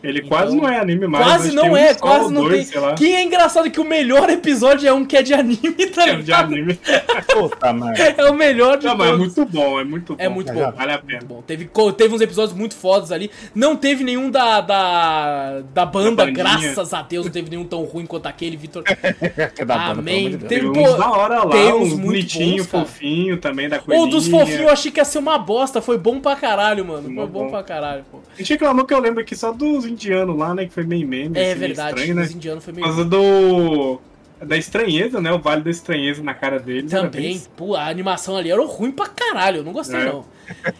Ele então, quase não é anime mais. Quase não é, quase não dois, tem. Que é engraçado que o melhor episódio é um que é de anime, tá É de anime. Puta, mano. É o melhor de não, todos. Mas é muito bom, é muito bom. É muito bom. Vale a pena. Bom. Teve, teve uns episódios muito fodas ali. Não teve nenhum da, da, da banda, da graças a Deus, não teve nenhum tão ruim quanto aquele, Vitor. Amém. Banda, teve, uns da hora lá, tem uns, uns bonitinho, fofinho também, da coisa. Ou dos fofinhos eu achei que ia ser uma bosta, foi bom pra caralho, mano. Foi bom, bom pra caralho, pô. A gente reclamou que eu lembro aqui só dos indianos lá, né? que foi meio meme. É assim, verdade, estranho, né? os indianos foi meio Por causa do. Da estranheza, né? O vale da estranheza na cara deles. Também, bem... pô, a animação ali era ruim pra caralho, eu não gostei é. não.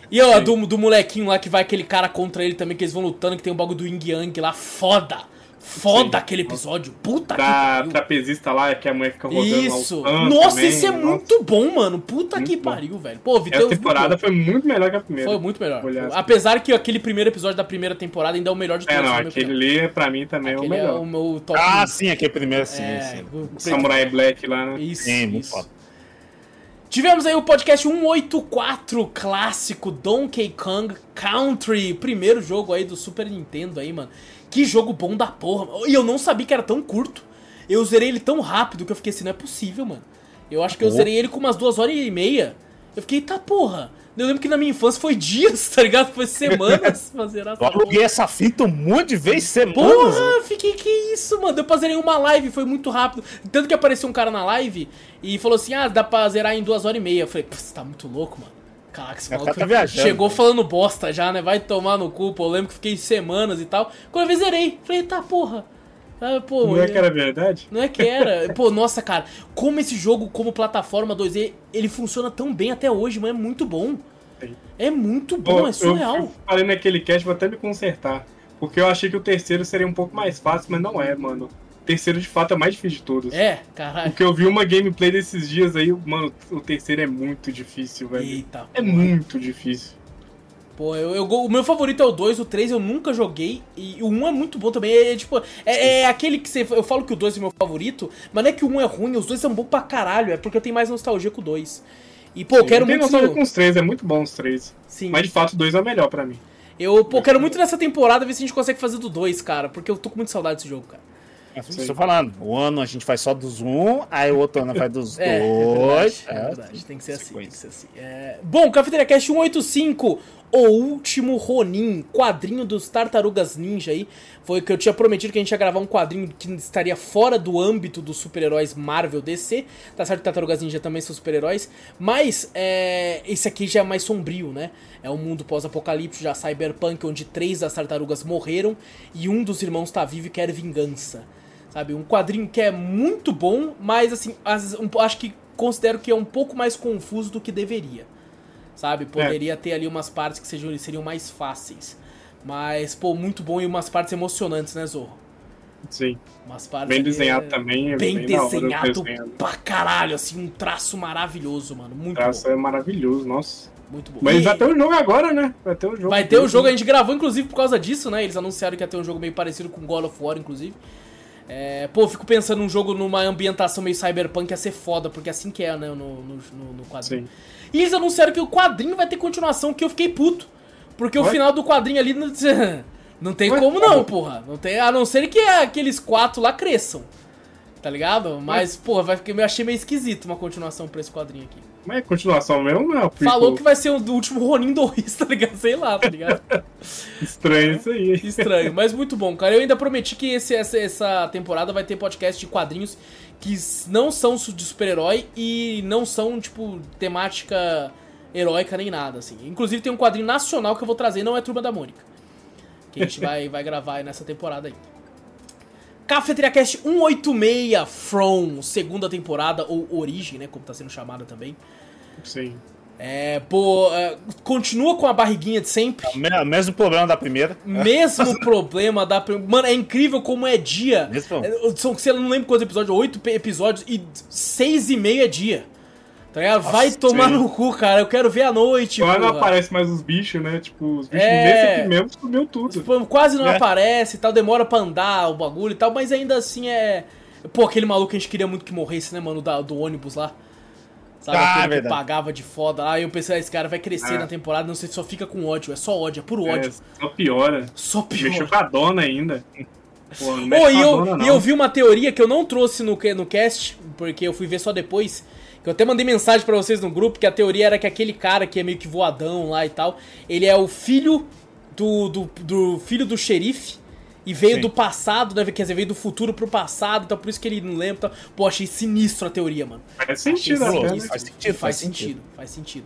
E ó, do, do molequinho lá que vai aquele cara contra ele também, que eles vão lutando, que tem um bagulho do Ying Yang lá, foda! Foda Sim. aquele episódio. Puta da que pariu. trapezista lá, que a mãe fica rodando Isso. Nossa, também. isso é Nossa. muito bom, mano. Puta muito que bom. pariu, velho. Pô, Essa temporada foi muito melhor que a primeira. Foi muito melhor. Apesar que aquele primeiro episódio da primeira temporada ainda é o melhor de todos. É, não, aquele ali, pra mim, também aquele é o melhor. É o meu top ah, sim, aquele primeiro, sim. É, sim. O Samurai Black lá, né? Isso, sim, muito foda. Tivemos aí o podcast 184 clássico Donkey Kong Country, primeiro jogo aí do Super Nintendo aí, mano. Que jogo bom da porra. E eu não sabia que era tão curto. Eu zerei ele tão rápido que eu fiquei assim, não é possível, mano. Eu acho que eu zerei ele com umas duas horas e meia. Eu fiquei, tá porra. Eu lembro que na minha infância foi dias, tá ligado? Foi semanas pra zerar essa Eu aluguei essa fita um monte de vezes, semanas. Porra, fiquei, que isso, mano. Eu zerei uma live, foi muito rápido. Tanto que apareceu um cara na live e falou assim, ah, dá pra zerar em duas horas e meia. Eu falei, você tá muito louco, mano. Caraca, esse maluco tá viajando, chegou mano. falando bosta já, né? Vai tomar no cu, pô. Eu lembro que fiquei semanas e tal. Quando eu zerei. Falei, tá, porra. Ah, pô, não é que era verdade? Não é que era. pô, nossa, cara. Como esse jogo, como plataforma 2D, ele funciona tão bem até hoje, mas é muito bom. Sim. É muito bom, é surreal. Eu falei naquele cast, vou até me consertar. Porque eu achei que o terceiro seria um pouco mais fácil, mas não é, mano terceiro de fato é mais difícil de todos. É, caralho. Porque eu vi uma gameplay desses dias aí, mano, o terceiro é muito difícil, velho. Eita. É porra. muito difícil. Pô, eu, eu, o meu favorito é o 2, o 3 eu nunca joguei. E o 1 é muito bom também. É, é tipo, é, é, aquele que você. Eu falo que o 2 é meu favorito, mas não é que o 1 é ruim, os dois são bons pra caralho. É porque eu tenho mais nostalgia com o 2. E, pô, Sim, quero muito. Eu tenho nostalgia com os três, é muito bom os três. Sim. Mas de fato o 2 é o melhor pra mim. Eu, pô, quero muito nessa temporada ver se a gente consegue fazer do 2, cara. Porque eu tô com muita saudade desse jogo, cara. É estou falando. O ano a gente faz só dos um, aí o outro ano faz dos é, dois. É verdade, é verdade. Tem que ser assim. Tem que ser assim. É... Bom, Cafeteria Cast 185, O Último Ronin, quadrinho dos Tartarugas Ninja aí. Foi que eu tinha prometido que a gente ia gravar um quadrinho que estaria fora do âmbito dos super-heróis Marvel DC. Tá certo que Tartarugas Ninja também são super-heróis. Mas é... esse aqui já é mais sombrio, né? É um mundo pós-apocalíptico, já cyberpunk, onde três das tartarugas morreram e um dos irmãos está vivo e quer vingança. Sabe? Um quadrinho que é muito bom, mas assim, as, um, acho que considero que é um pouco mais confuso do que deveria. Sabe? Poderia é. ter ali umas partes que sejam, seriam mais fáceis. Mas, pô, muito bom e umas partes emocionantes, né, Zorro? Sim. Umas partes bem desenhado é... também. É bem, bem desenhado pra caralho, assim, um traço maravilhoso, mano. Muito o traço bom. é maravilhoso, nossa. Muito bom. Mas e... vai ter o um jogo agora, né? Vai ter o um jogo. Vai ter o jogo, a gente gravou inclusive por causa disso, né? Eles anunciaram que ia ter um jogo meio parecido com God of War, inclusive. É, pô, fico pensando num jogo numa ambientação meio cyberpunk ia ser foda, porque é assim que é, né, no, no, no quadrinho. Sim. E eles anunciaram que o quadrinho vai ter continuação, que eu fiquei puto. Porque o final do quadrinho ali não, não tem como não, porra. Não tem, a não ser que aqueles quatro lá cresçam. Tá ligado? Mas, Ué? porra, vai, eu achei meio esquisito uma continuação pra esse quadrinho aqui. Mas é continuação mesmo, não? Falou que vai ser o do último Ronin 2, tá ligado? Sei lá, tá ligado? Estranho isso aí. Estranho, mas muito bom, cara. Eu ainda prometi que esse, essa, essa temporada vai ter podcast de quadrinhos que não são de super-herói e não são, tipo, temática heróica nem nada, assim. Inclusive tem um quadrinho nacional que eu vou trazer, não é Turma da Mônica. Que a gente vai, vai gravar nessa temporada aí. Cafeteria Cast 186 From, segunda temporada, ou Origem, né? Como tá sendo chamada também. Sim. É, pô, é, continua com a barriguinha de sempre. É o mesmo problema da primeira. Mesmo problema da primeira. Mano, é incrível como é dia. Mesmo. É, são, você não lembra quantos episódios, oito episódios e seis e meio é dia. Tá ligado? Vai Nossa, tomar sim. no cu, cara. Eu quero ver à noite, Quando porra. aparece mais os bichos, né? Tipo, os bichos É. nesse aqui mesmo sumiu tudo. Tipo, Quase não É. aparece e tal, demora pra andar o bagulho e tal, mas ainda assim é. Pô, aquele maluco que a gente queria muito que morresse, né, mano, da- do ônibus lá. Sabe, Ah, aquele que verdade. pagava de foda lá. E eu pensei, ah, esse cara vai crescer É. na temporada, não sei se só fica com ódio, é só ódio, é puro ódio. É, só piora. Só pior. Mexeu com a dona ainda. Pô, não com e eu, dona, não. eu vi uma teoria que eu não trouxe no, no cast, porque eu fui ver só depois. Que eu até mandei mensagem pra vocês no grupo, que a teoria era que aquele cara que é meio que voadão lá e tal, ele é o filho do, do, do filho do xerife. E veio Sim. do passado, né? Quer dizer, veio do futuro pro passado, então por isso que ele não lembra. Então, pô, achei sinistro a teoria, mano. Faz sentido, Achei até, sinistro. né? Faz sentido, faz sentido, faz sentido.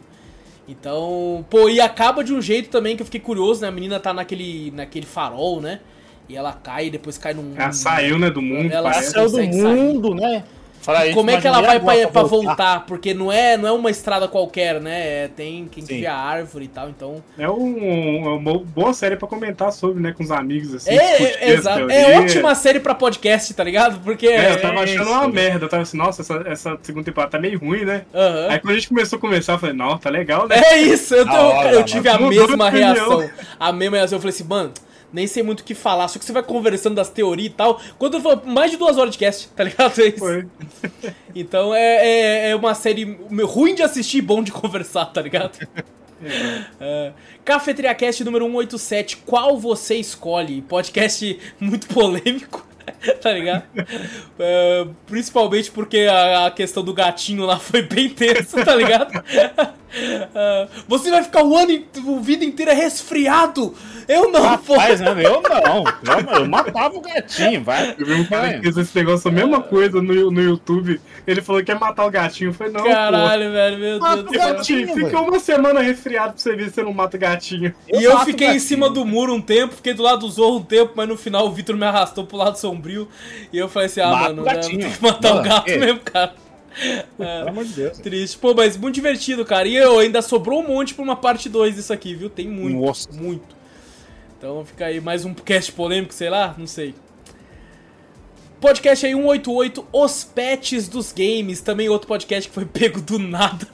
Então, pô, e acaba de um jeito também que eu fiquei curioso, né? A menina tá naquele, naquele farol, né? E ela cai e depois cai num. Ela saiu, né, do mundo, Ela saiu do consegue sair. mundo, né? Fala aí, Como é que ela vai pra, pra voltar? Porque não é, não é uma estrada qualquer, né? É, Tem quem vê a árvore e tal, então. É um- é uma boa série pra comentar sobre, né, com os amigos, assim. É, é, exato. É teorias. ótima série pra podcast, tá ligado? Porque. É, eu tava É achando isso. uma merda. Eu tava assim, nossa, essa, essa segunda temporada tá meio ruim, né? Aham. Aí quando a gente começou a conversar, eu falei, não, tá legal, né? É isso, eu, tô- hora, eu tive a mesma reação. A mesma reação. Eu falei assim, mano, nem sei muito o que falar, só que você vai conversando das teorias e tal. Quando falo, mais de duas horas de cast, tá ligado? É. Foi. Então é, é, é uma série ruim de assistir e bom de conversar, tá ligado? É. Cafeteria Cast número 187, qual você escolhe? Podcast muito polêmico, tá ligado? É, principalmente porque a, a questão do gatinho lá foi bem tensa, tá ligado? É, você vai ficar o ano, a vida inteira resfriado! Eu não, pô! Rapaz, né? Eu não. Eu, eu matava o gatinho, vai. Eu vi um cara que fez esse negócio, a mesma coisa no, no YouTube. Ele falou que ia matar o gatinho. Eu falei, não, pô. Caralho, velho, meu Deus Mata do o céu. Gatinho, velho. fica uma semana resfriado pra você ver se você não mata o gatinho. E eu fiquei o em cima do muro um tempo, fiquei do lado do Zorro um tempo, mas no final o Vitor me arrastou pro lado sombrio. E eu falei assim: ah, Mata mano, o né, gatinho. tem que matar o gato é. mesmo, cara. Pelo amor de Deus. Triste. Pô, mas muito divertido, cara. E eu ainda sobrou um monte pra uma parte 2 disso aqui, viu? Tem muito, Nossa. muito. Então fica aí mais um cast polêmico, sei lá, não sei. Podcast aí 188, Os Pets dos Games. Também outro podcast que foi pego do nada.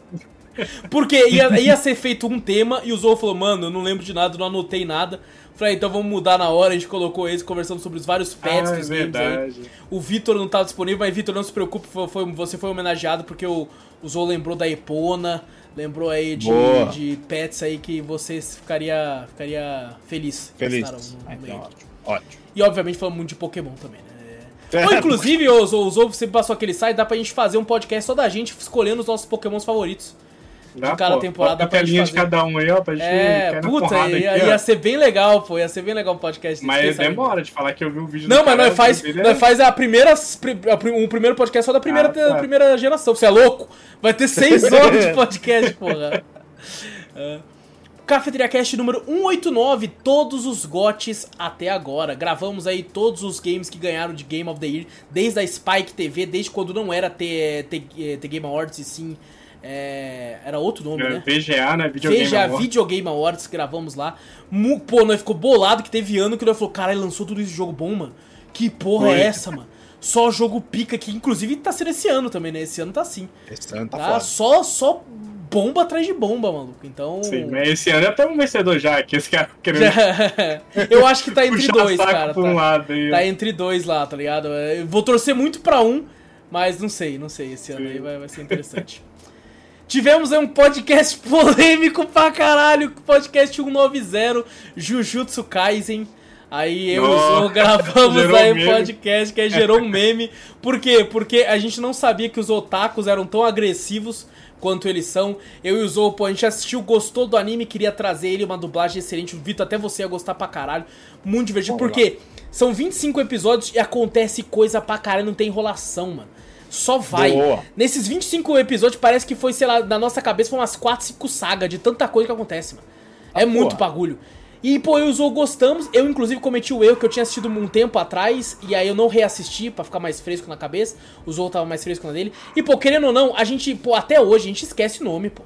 Porque ia, ia ser feito um tema e o Zou falou, mano, eu não lembro de nada, não anotei nada. Falei, então vamos mudar na hora, a gente colocou esse, conversamos sobre os vários pets Ah, é dos games aí. O Vitor não tava disponível, mas Vitor, não se preocupe, foi, foi- você foi homenageado porque o, o Zou lembrou da Epona, lembrou aí de, de pets aí que você ficaria, ficaria feliz. Feliz. no Ah, então, ótimo. Ótimo. E obviamente falamos muito de Pokémon também, né? Ou, inclusive, ô, o Zou, você passou aquele site, dá pra gente fazer um podcast só da gente escolhendo os nossos Pokémons favoritos. Dá, cada pô, temporada bota a telinha de cada um aí, ó, pra gente É, puta, ia, aqui, ia ser bem legal, pô, ia ser bem legal o podcast. desse, Mas demora de falar que eu vi o vídeo Não, do mas nós faz, nós faz a primeira, o primeiro podcast só da primeira, Ah, tá. primeira geração. Você é louco? Vai ter seis horas de podcast, porra. É. Cafeteria Cast número 189, todos os GOTs até agora. Gravamos aí todos os games que ganharam de Game of the Year, desde a Spike TV, desde quando não era T, T, T Game Awards e sim. É, era outro nome, né? VGA, né? Videogame Veja Award. Video Game Awards, gravamos lá. Pô, nós ficou bolado que teve ano que nós falou, caralho, lançou tudo isso de jogo bom, mano. Que porra Foi. é essa, mano? Só jogo pica, que inclusive tá sendo esse ano também, né? Esse ano tá assim. Esse ano tá Tá? foda. Só, só bomba atrás de bomba, maluco. Então. Sim, mas esse ano é até um vencedor já, que esse cara querendo Eu acho que tá entre dois, cara. pra um Tá, lado tá entre dois lá, tá ligado? Eu vou torcer muito pra um, mas não sei, não sei. Esse ano Sim. aí vai, vai ser interessante. Tivemos aí um podcast polêmico pra caralho, podcast 190, Jujutsu Kaisen. Aí eu e o Nossa, Zou gravamos aí um podcast que aí gerou um meme. Por quê? Porque a gente não sabia que os otakus eram tão agressivos quanto eles são. Eu e o Zou, pô, a gente assistiu, gostou do anime, queria trazer ele, uma dublagem excelente. O Vitor, até você ia gostar pra caralho. Muito divertido. Por quê? São 25 episódios e acontece coisa pra caralho, não tem enrolação, mano. Só vai. Boa. Nesses 25 episódios, parece que foi, sei lá, na nossa cabeça foi umas 4, 5 sagas de tanta coisa que acontece, mano. É muito porra. bagulho. E, pô, eu e o Zou gostamos. Eu, inclusive, cometi o erro que eu tinha assistido um tempo atrás. E aí eu não reassisti pra ficar mais fresco na cabeça. O Zou tava mais fresco na dele. E, pô, querendo ou não, a gente, pô, até hoje a gente esquece o nome, pô.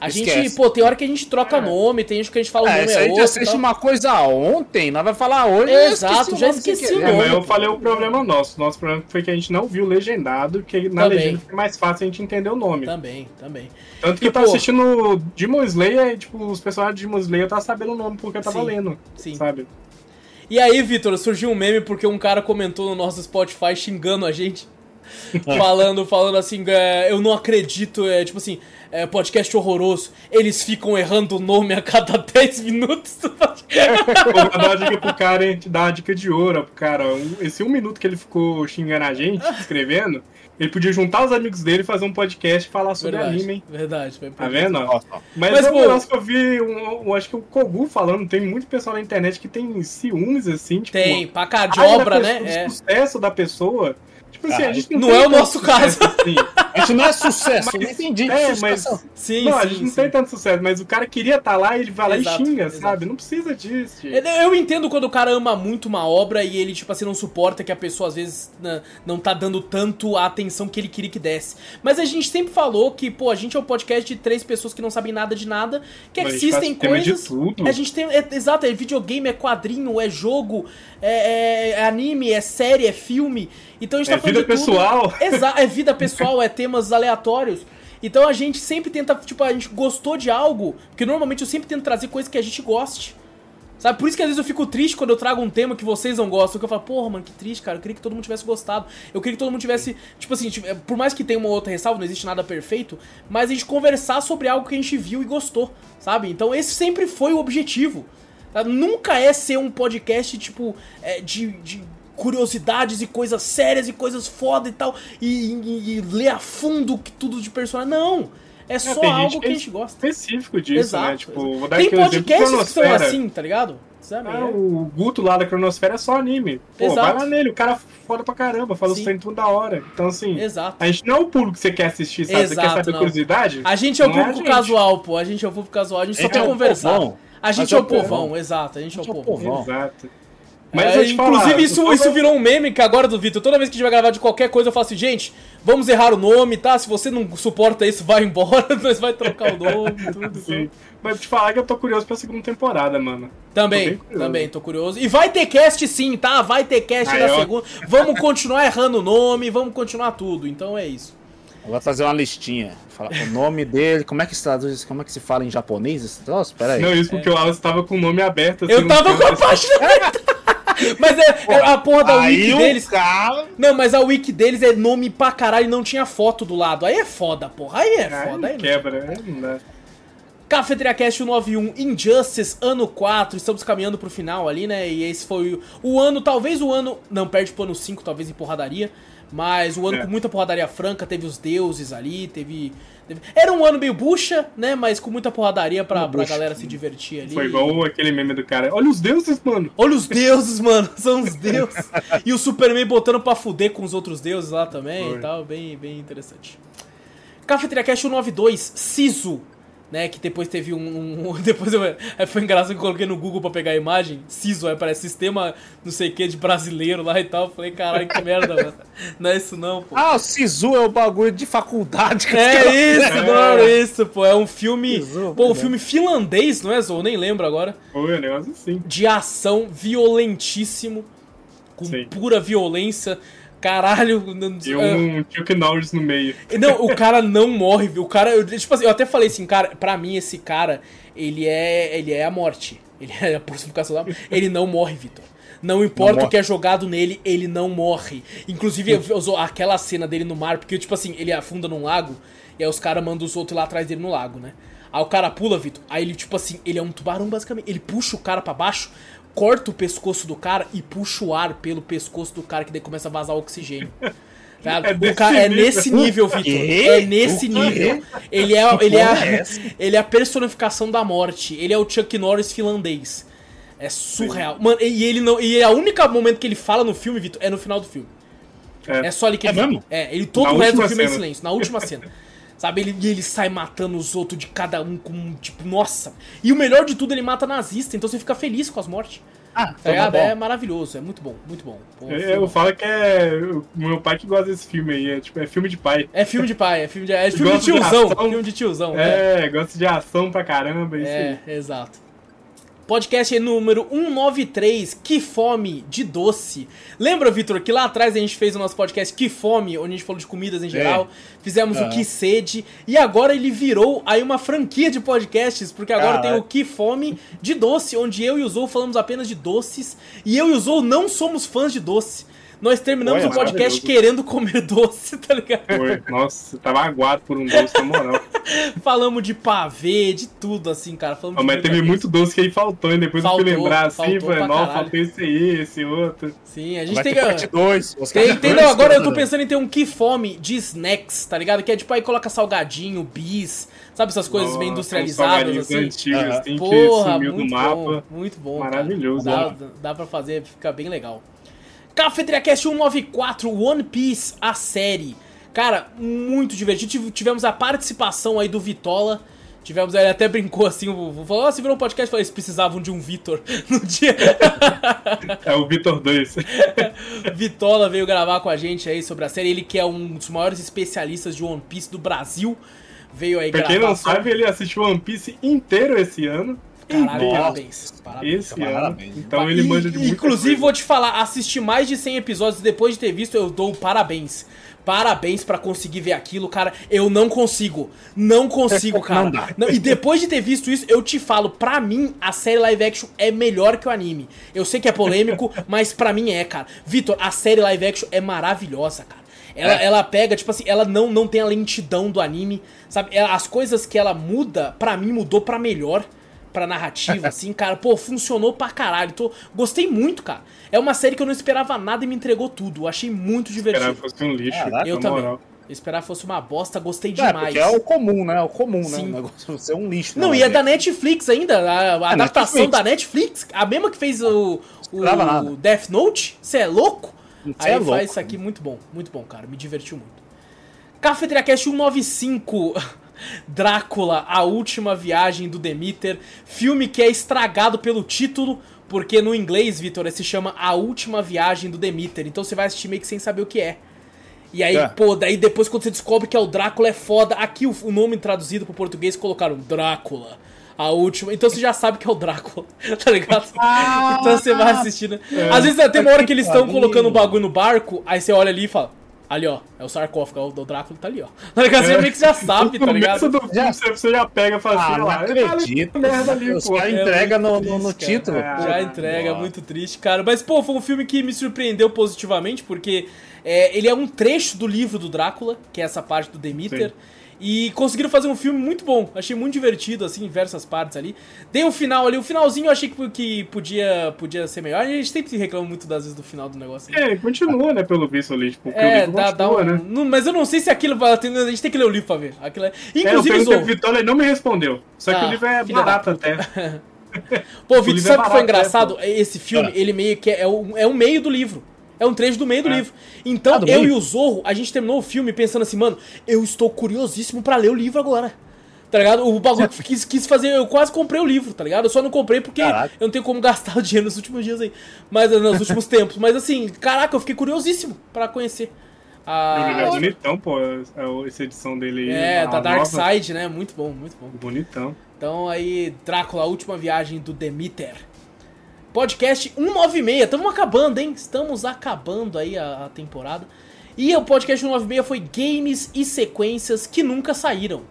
A gente, Esquece. pô, tem hora que a gente troca É. nome, tem gente que a gente fala o É, nome se a é gente outro. e assiste tal. uma coisa ontem, nós vai falar hoje. eu Exato, o já nome esqueci o É, nome. mas eu falei o problema nosso. Nosso problema foi que a gente não viu legendado, que na Também. legenda fica mais fácil a gente entender o nome. Também, também. Tanto que eu E, tava pô- assistindo Demon Slayer e, tipo, os personagens de Demon Slayer eu tava sabendo o nome porque eu tava Sim, lendo, sim. sabe? E aí, Vitor, surgiu um meme porque um cara comentou no nosso Spotify xingando a gente. falando, falando assim, é, eu não acredito, é tipo assim, é, podcast horroroso. Eles ficam errando o nome a cada 10 minutos. do podcast. Pô, vou dar uma dica pro cara, hein? Te dar uma dica de ouro pro cara. Um- esse um minuto que ele ficou xingando a gente, escrevendo, ele podia juntar os amigos dele, fazer um podcast e falar sobre verdade, anime, hein? verdade. foi Tá vendo? Mas, Mas, é um pô- negócio que eu vi, um, um- acho que o Kogu falando, tem muito pessoal na internet que tem ciúmes, assim, tipo... Tem, pra cá de raiva da obra, né? É. sucesso da pessoa. Tipo assim, a gente não, Não é o nosso caso. sucesso assim. Isso não é sucesso, Mas- não entendi. É, mas- Sim, não, a sim, gente não sim. tem tanto sucesso, mas o cara queria estar lá e ele vai lá Exato, e xinga, exato. sabe? Não precisa disso, gente. Eu entendo quando o cara ama muito uma obra e ele, tipo assim, não suporta que a pessoa às vezes né, não tá dando tanto a atenção que ele queria que desse. Mas a gente sempre falou que, pô, a gente é um podcast de três pessoas que não sabem nada de nada, que Mas a gente existem coisas. A gente tem. é- exato, é videogame, é quadrinho, é jogo, é, é- é anime, é série, é filme. Então a gente É tá vida de tudo. pessoal. Exa é vida pessoal, é temas aleatórios. Então a gente sempre tenta, tipo, a gente gostou de algo, porque normalmente eu sempre tento trazer coisas que a gente goste. Sabe? Por isso que às vezes eu fico triste quando eu trago um tema que vocês não gostam. Que eu falo, porra, mano, que triste, cara. Eu queria que todo mundo tivesse gostado. Eu queria que todo mundo tivesse. Tipo assim, tive- por mais que tenha uma outra ressalva, não existe nada perfeito. Mas a gente conversar sobre algo que a gente viu e gostou, sabe? Então esse sempre foi o objetivo. tá? Nunca é ser um podcast, tipo, é, de. de curiosidades e coisas sérias e coisas foda e tal, e, e- e ler a fundo que tudo de personagem. Não! É só tem gente algo que a é gente gosta. específico disso, Exato. né? Tipo, vou dar Tem um podcasts que são assim, tá ligado? Sabe? Ah, É. o Guto lá da Cronosfera é só anime. Pô, Exato. vai lá nele, o cara foda pra caramba, fala os treinos tudo da hora. Então, assim, Exato. a gente não é o público que você quer assistir, sabe? você quer Exato, saber não. curiosidade? A gente é o Não é a público casual, pô. A gente é o público casual. A gente só Gente quer é o conversar. povão. A gente é é o povão. povão, exato. A gente é o gente é o povão. povão. Exato. Mas eu falar, inclusive, isso, eu isso tô- virou um meme que agora do Vitor. Toda vez que a gente vai gravar de qualquer coisa, eu falo assim, gente, vamos errar o nome, tá? Se você não suporta isso, vai embora. Nós vai trocar o nome, tudo. Sim. Mas te falar que eu tô curioso pra segunda temporada, mano. Tô Também, curioso. também, tô curioso. E vai ter cast sim, tá? Vai ter cast Aí, na ó. segunda. Vamos continuar errando o nome, vamos continuar tudo. Então é isso. Vai fazer uma listinha. Fala o nome dele, como é que se traduz, como é que se fala em japonês esse troço? Pera aí. Não, isso porque o Wallace tava com o nome aberto. assim, Eu tava com a canto. página aberta. Mas é, é a porra da wiki deles. cara... Não, mas a wiki deles é nome pra caralho e não tinha foto do lado. Aí é foda, porra. Aí é Aí foda. Aí não. quebra, né? Não. Cafeteria Cast 191, Injustice, ano 4, estamos caminhando pro final ali, né? E esse foi o, o ano, talvez o ano. Não, perde pro ano 5, talvez em porradaria. Mas o ano É. com muita porradaria franca, teve os deuses ali, teve. teve- Era um ano meio bucha, né? Mas com muita porradaria pra, pra galera se divertir ali. Foi igual aquele meme do cara. Olha os deuses, mano. Olha os deuses, mano. São os deuses. e o Superman botando pra fuder com os outros deuses lá também Foi. e tal. Bem, bem interessante. Cafeteria Cash 192, Siso. Né, que depois teve um. um- depois eu, é, foi engraçado que eu coloquei no Google pra pegar a imagem. Siso, aí parece sistema não sei o que de brasileiro lá e tal. Eu Falei, caralho, que merda, mano. Não é isso não, pô. Ah, o Sisu é o bagulho de faculdade. que É isso, É. não é isso, pô. É um filme. Sisu, Pô, um né? filme finlandês, não é, Zou? Eu nem lembro agora. Foi um negócio assim. de ação violentíssimo, com Sim. pura violência. Caralho, não, E um Chuck Norris no meio. não, o cara não morre, viu? O cara, eu, tipo assim, eu até falei assim, cara, pra mim esse cara, ele é, ele é a morte. Ele é a personificação da Ele não morre, Vitor. Não importa morre. o que é jogado nele, ele não morre. Inclusive, eu- eu- aquela cena dele no mar, porque, tipo assim, ele afunda num lago, e aí os caras mandam os outros lá atrás dele no lago, né? Aí o cara pula, Vitor, aí ele, tipo assim, ele é um tubarão, basicamente. Ele puxa o cara pra baixo, corta o pescoço do cara e puxa o ar pelo pescoço do cara, que daí começa a vazar oxigênio. Tá? É o cara, é nesse nível, Vitor. É nesse O nível. Ele é, ele, é, é ele é a personificação da morte. Ele é o Chuck Norris finlandês. É surreal. Mano, e ele não. E a única momento que ele fala no filme, Vitor, é no final do filme. É, É. só ali que É ele fala. mesmo? É, ele todo Na o resto do filme é em cena. silêncio, na última cena. Sabe, ele, e ele sai matando os outros de cada um com, tipo, nossa. E o melhor de tudo, ele mata nazista, então você fica feliz com as mortes. Ah, Tá ligado? É maravilhoso, é muito bom, muito bom. Pô, filme- eu falo que é o meu pai que gosta desse filme aí. É, tipo, é filme de pai. É filme de pai, é filme de, é filme de Gosto de tiozão. ação. filme de tiozão, é. É, gosta de ação pra caramba. Isso aí. É, exato. Podcast número 193, Que Fome de Doce. Lembra, Vitor, que lá atrás a gente fez o nosso podcast Que Fome, onde a gente falou de comidas em geral. Fizemos o. Que Sede. E agora ele virou aí uma franquia de podcasts, porque agora tem o Que Fome de Doce, onde eu e o Zou falamos apenas de doces. E eu e o Zou não somos fãs de doce. Nós terminamos o podcast querendo comer doce, tá ligado? Foi. Nossa, tava aguado por um doce, na moral. Falamos de pavê, de tudo assim, cara. Falamos de mas teve muito doce que aí faltou, e depois eu Faltou, fui lembrar assim, pra nossa, faltou esse aí, esse outro. Sim, a gente Vai tem que. parte 2. Tem, tem, não, agora eu tô pensando em ter um que fome de snacks, tá ligado? Que é tipo aí coloca salgadinho, bis, sabe essas coisas bem Nossa, industrializadas uns salgadinhos assim. antigos, Aham. assim, que Porra, sumiu do muito mapa. bom, muito bom. cara. Maravilhoso, Dá, ó. dá pra fazer, fica bem legal. Cafeteria Cast 194, One Piece, a série. Cara, muito divertido. Tive- Tivemos a participação aí do Vitola. Tivemos, ele até brincou assim, falou, ó, você virou um podcast, eu falei, eles precisavam de um Vitor no dia. É o Vitor 2. Vitola veio gravar com a gente aí sobre a série. Ele que é um dos maiores especialistas de One Piece do Brasil. Veio aí pra gravar. quem não sobre- sabe, ele assistiu One Piece inteiro esse ano. Caralho, parabéns. parabéns. Esse Parabéns. ano. Então ele manja de muita Inclusive, coisa. vou te falar, assisti mais de 100 episódios depois de ter visto, eu dou parabéns. Parabéns pra conseguir ver aquilo, cara. Eu não consigo. Não consigo, cara. Não. Não, e depois de ter visto isso, eu te falo, pra mim, a série live action é melhor que o anime. Eu sei que é polêmico, mas pra mim é, cara. Vitor, a série live action é maravilhosa, cara. Ela, É. ela pega, tipo assim, ela não, não tem a lentidão do anime, sabe? Ela- as coisas que ela muda, pra mim, mudou pra melhor pra narrativa, assim, cara. Pô, funcionou pra caralho. Tô, gostei muito, cara. É uma série que eu não esperava nada e me entregou tudo. Eu achei muito divertido. Esperava fosse um lixo. Caraca, Eu também. moral. Eu esperava que fosse uma bosta, gostei É, demais. porque é o comum, né? É o comum, né? Sim. O negócio ser um lixo. Não, né, e é da Netflix ainda, a, a adaptação Netflix. da Netflix, a mesma que fez o, o. Death Note, você é louco? Cê Aí é faz louco. isso aqui muito bom, muito bom, cara, me divertiu muito. Cafeteria Cast 195, Drácula, a última viagem do Demeter, filme que é estragado pelo título, porque no inglês, Vitor, se chama A Última Viagem do Demeter, então você vai assistir meio que sem saber o que é. E aí, É. pô, daí depois quando você descobre que é o Drácula é foda, aqui o, o nome traduzido pro português colocaram Drácula. A última. Então você já sabe que é o Drácula, tá ligado? então você vai assistindo. Às vezes tem uma hora que eles estão pariu. colocando o bagulho no barco, aí você olha ali e fala: Ali, ó, é o sarcófago, o do Drácula tá ali, ó. Tá ligado? Você meio que já sabe, no tá começo ligado? do filme você- você já pega e fala Ah, assim, não ó, acredito. merda ali, Os pô. caras É no, muito no, no triste, título. cara. Já entrega, nossa. muito triste, cara. Mas, pô, foi um filme que me surpreendeu positivamente, porque é, ele é um trecho do livro do Drácula, que é essa parte do Demeter. Sim. E conseguiram fazer um filme muito bom. Achei muito divertido, assim, em diversas partes ali. Tem o final ali. O finalzinho eu achei que, que podia, podia ser melhor. A gente sempre reclama muito das vezes do final do negócio. É, continua, né, pelo visto ali, tipo, porque o É, livro dá, dá continua, um. né? não- mas eu não sei se aquilo vai. A gente tem que ler o livro pra ver. Aquilo é... É, eu Inclusive, Zou, pro Vitória, não me respondeu. Só que Ah, o livro é barato até. Pô, O Vitor, livro sabe o é que foi né, engraçado? Esse filme, Ah. ele meio que é, é um, é um meio do livro. É um trecho do meio do É. livro. Então, Ah, do eu meio? e o Zorro, a gente terminou o filme pensando assim, mano, eu estou curiosíssimo pra ler o livro agora. Tá ligado? O bagulho que quis, quis fazer, eu quase comprei o livro, tá ligado? Eu só não comprei porque Caraca. eu não tenho como gastar o dinheiro nos últimos dias aí. Mas nos últimos tempos. Mas assim, caraca, eu fiquei curiosíssimo pra conhecer. O livro é bonitão, pô, é- essa edição dele aí. É, da Dark nova. Side, né? Muito bom, muito bom. Bonitão. Então aí, Drácula, a última viagem do Demeter. Podcast 196, estamos acabando, hein? Estamos acabando aí a, a temporada. E o podcast 196 foi games e sequências que nunca saíram.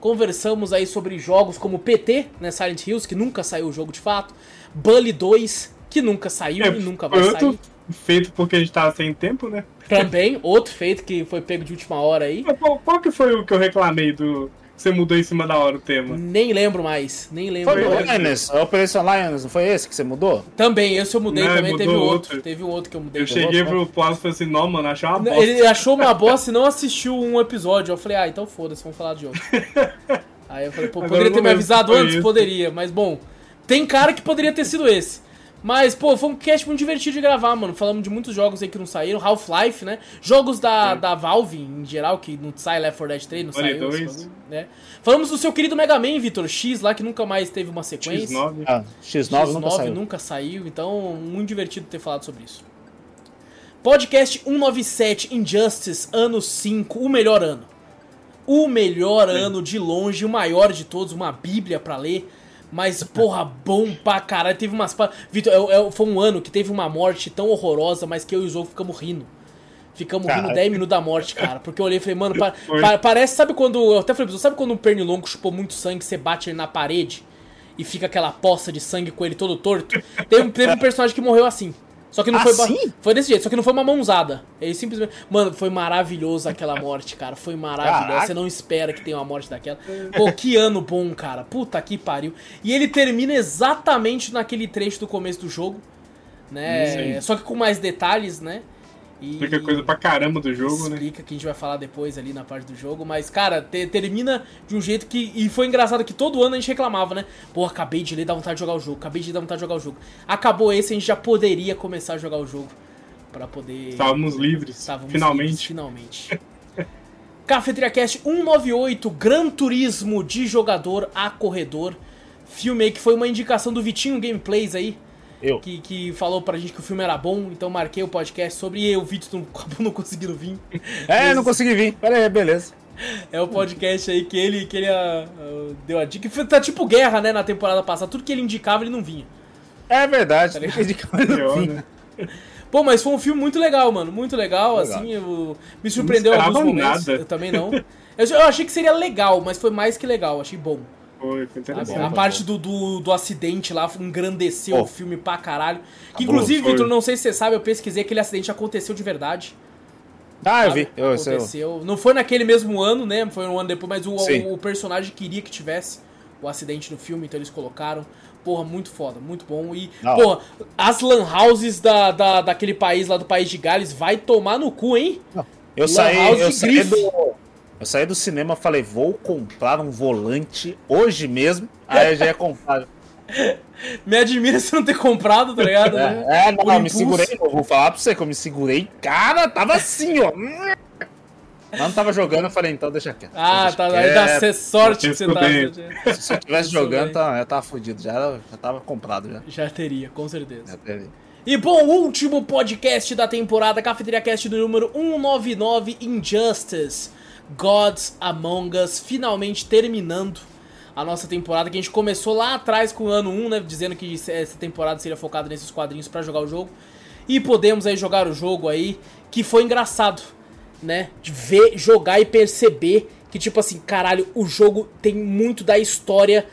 Conversamos aí sobre jogos como PT, né, Silent Hills, que nunca saiu o jogo de fato. Bully 2, que nunca saiu É, e nunca vai foi sair. outro feito porque a gente tava sem tempo, né? Também, outro feito que foi pego de última hora aí. Qual, qual que foi o que eu reclamei do. Você mudou em cima da hora o tema? Nem lembro mais, nem lembro Foi o mais. Lioness, a Operation Lioness, não foi esse que você mudou? Também, esse eu mudei Não, também, mudou teve um outro. outro. Teve um outro que eu mudei. Eu cheguei né? pro Paulo e falei assim, não, mano, achei uma bosta. Ele achou uma bosta e não assistiu um episódio. Eu falei, ah, então foda-se, vamos falar de outro. Aí eu falei, pô, Agora poderia eu ter me avisado antes? esse. Poderia, mas bom, tem cara que poderia ter sido esse. Mas, pô, foi um cast muito divertido de gravar, mano. Falamos de muitos jogos aí que não saíram. Half-Life, né? Jogos da, da Valve, em geral, que não sai Left 4 Dead 3, não Olha, saiu. dois. né? Falamos do seu querido Mega Man, Vitor X, lá, que nunca mais teve uma sequência. X9. Ah, X9, nunca X9 saiu. nunca saiu, então muito divertido ter falado sobre isso. Podcast 197 Injustice, ano 5, o melhor ano. O melhor ano de longe, o maior de todos, uma bíblia pra ler. Mas, porra, bom pra caralho. Teve umas. Vitor, é- é- foi um ano que teve uma morte tão horrorosa, mas que eu e o Zou ficamos rindo. Ficamos rindo Caralho. 10 minutos da morte, cara. Porque eu olhei e falei, mano, pa- pa- parece, sabe quando. Eu até falei, sabe quando um pernilongo chupou muito sangue, você bate ele na parede e fica aquela poça de sangue com ele todo torto? Teve, teve um personagem que morreu assim. Só que não foi. ba- Assim? Foi desse jeito, só que não foi uma mãozada. Ele simplesmente. Mano, foi maravilhoso aquela morte, cara. Foi maravilhoso. Caraca. Você não espera que tenha uma morte daquela. Pô, que ano bom, cara. Puta que pariu. E ele termina exatamente naquele trecho do começo do jogo. Né? Sim. Só que com mais detalhes, né? E... Explica coisa pra caramba do jogo, né? Explica que a gente vai falar depois ali na parte do jogo, mas cara, te- termina de um jeito que. E foi engraçado que todo ano a gente reclamava, né? Pô, acabei de ler, dá vontade de jogar o jogo, acabei de ler, dá vontade de jogar o jogo. Acabou esse, a gente já poderia começar a jogar o jogo. Pra poder. Estávamos livres. Estávamos finalmente. livres, finalmente. Cafeteria Cast 198, Gran Turismo de jogador a corredor. Filme aí que foi uma indicação do Vitinho Gameplays aí, Eu. que, que falou pra gente que o filme era bom, então marquei o podcast sobre e o Vitor não, não conseguindo vir. É, não consegui vir. Pera aí, beleza. É o podcast aí que ele, que ele ah, deu a dica. Tá tipo guerra, né, na temporada passada. Tudo que ele indicava, ele não vinha. É verdade. Tá indicar mais no Pior, fim. né? Pô, mas foi um filme muito legal, mano. Muito legal, Legal. assim. Eu, me surpreendeu em Não alguns momentos. nada. Eu também não. Eu, eu achei que seria legal, mas foi mais que legal. Achei bom. Foi, foi sabe? interessante. a parte do, do, do acidente lá engrandeceu Pô. o filme pra caralho. Que, Cabuloso, inclusive, foi. Vitor, não sei se você sabe, eu pesquisei aquele acidente aconteceu de verdade. Ah, eu vi. Eu, esse eu- aconteceu. Não foi naquele mesmo ano, né? Foi um ano depois, mas o, o, o personagem queria que tivesse o acidente no filme, então eles colocaram. Porra, muito foda, muito bom. E, Da porra, as lan houses da, da, daquele país lá do país de Gales vai tomar no cu, hein? Eu Lan saí, eu de saí do. Eu saí do cinema falei, vou comprar um volante hoje mesmo. Aí eu já ia comprar. Me admira você não ter comprado, tá ligado? É, é, não, eu me segurei, eu vou falar pra você que eu me segurei. Cara, tava assim, ó. Mas não tava jogando, eu falei, então deixa quieto. Ah, deixa tá. quieto. Aí dá cê- sorte que você tá. Escudei. Se eu tivesse jogando, tá, eu tava fudido. Já, já tava comprado já. Já teria, com certeza. Já teve. E bom, o último podcast da temporada, Cafeteria Cast do número 199, Injustice, Gods Among Us, finalmente terminando a nossa temporada, que a gente começou lá atrás com o ano 1, né, dizendo que essa temporada seria focada nesses quadrinhos pra jogar o jogo. E podemos aí jogar o jogo aí, que foi engraçado, né, de ver, jogar e perceber que, tipo assim, caralho, o jogo tem muito da história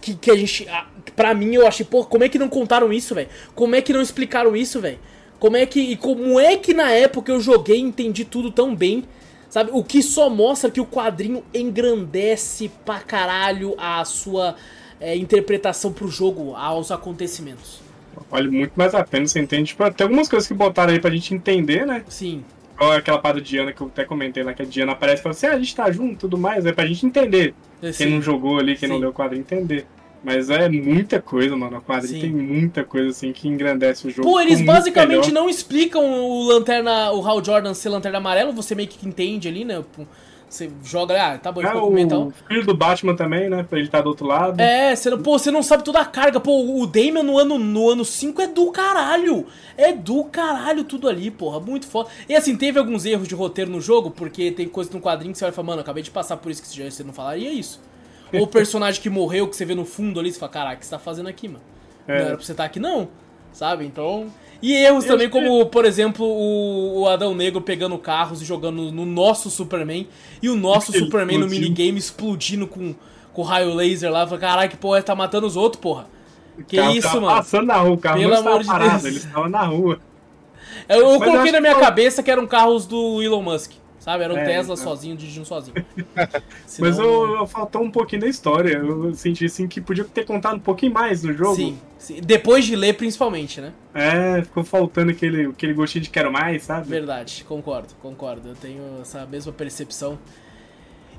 que, que a gente. a- Pra mim, eu achei, pô, como é que não contaram isso, velho? Como é que não explicaram isso, velho? Como é que. E como é que na época eu joguei e entendi tudo tão bem? Sabe? O que só mostra que o quadrinho engrandece pra caralho a sua é, interpretação pro jogo, aos acontecimentos. Vale muito mais a pena, você entende? Tipo, tem algumas coisas que botaram aí pra gente entender, né? Sim. Igual aquela parada de Diana que eu até comentei lá, que a Diana aparece e fala assim, ah, a gente tá junto e tudo mais, é pra gente entender. Quem Sim. não jogou ali, quem Sim. não leu o quadrinho, entender. Mas é muita coisa, mano. O quadrinho Sim. tem muita coisa assim que engrandece o jogo. Pô, eles basicamente melhor. não explicam o lanterna, o Hal Jordan ser lanterna amarelo, você meio que entende ali, né? Você joga, ah, tá bom, É, mental. o filho do Batman também, né? Pra ele estar do outro lado. É, você não, pô, você não sabe toda a carga. Pô, o Damian no ano, no ano 5 é do caralho. É do caralho tudo ali, porra. Muito foda. E assim, teve alguns erros de roteiro no jogo, porque tem coisa no quadrinho que você vai falar, mano, acabei de passar por isso que você não falaria isso. Ou o personagem que morreu, que você vê no fundo ali, você fala, caraca, o que você tá fazendo aqui, mano? É. Não era pra você estar aqui, não. Sabe? Então. E erros também, como, por exemplo, o, o Adão Negro pegando carros e jogando no nosso Superman. E o nosso Ele Superman no explodiu. minigame explodindo com, com raio laser lá. Fala, Caralho, que porra, tá matando os outros, porra. Que O isso, tava mano? passando na rua, o carro Pelo não amor estava de parado, Deus. eles estavam na rua. Eu, eu coloquei na minha que- cabeça que eram carros do Elon Musk. Sabe? Era um É, Tesla então. sozinho, dirigindo sozinho. Mas Senão- eu, eu faltou um pouquinho da história. Eu senti assim que podia ter contado um pouquinho mais no jogo. Sim, sim. Depois de ler, principalmente, né? É, ficou faltando aquele, aquele gostinho de quero mais, sabe? Verdade, concordo, concordo. Eu tenho essa mesma percepção.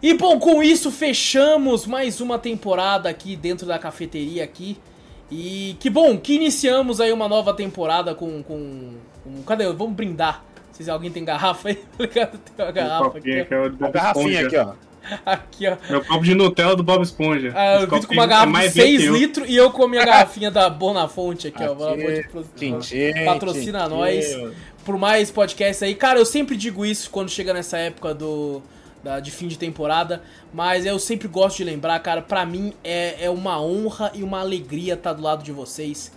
E bom, com isso fechamos mais uma temporada aqui dentro da cafeteria aqui. E que bom que iniciamos aí uma nova temporada com. com, com cadê? Vamos brindar. Se alguém tem garrafa aí, tá ligado? Tem uma garrafa aqui. aqui ó, Uma garrafinha aqui, ó. Aqui, ó. Meu copo de Nutella do Bob Esponja. Ah, o Vitor copo com uma é garrafa de mais 6 bem que eu. litros e eu com a minha garrafinha da Bonafonte aqui, ó. Aqui, Bonafonte Tintim, patrocina nós por mais podcasts aí. Cara, eu sempre digo isso quando chega nessa época do da- de fim de temporada, mas eu sempre gosto de lembrar, cara, pra mim é, é uma honra e uma alegria estar do lado de vocês,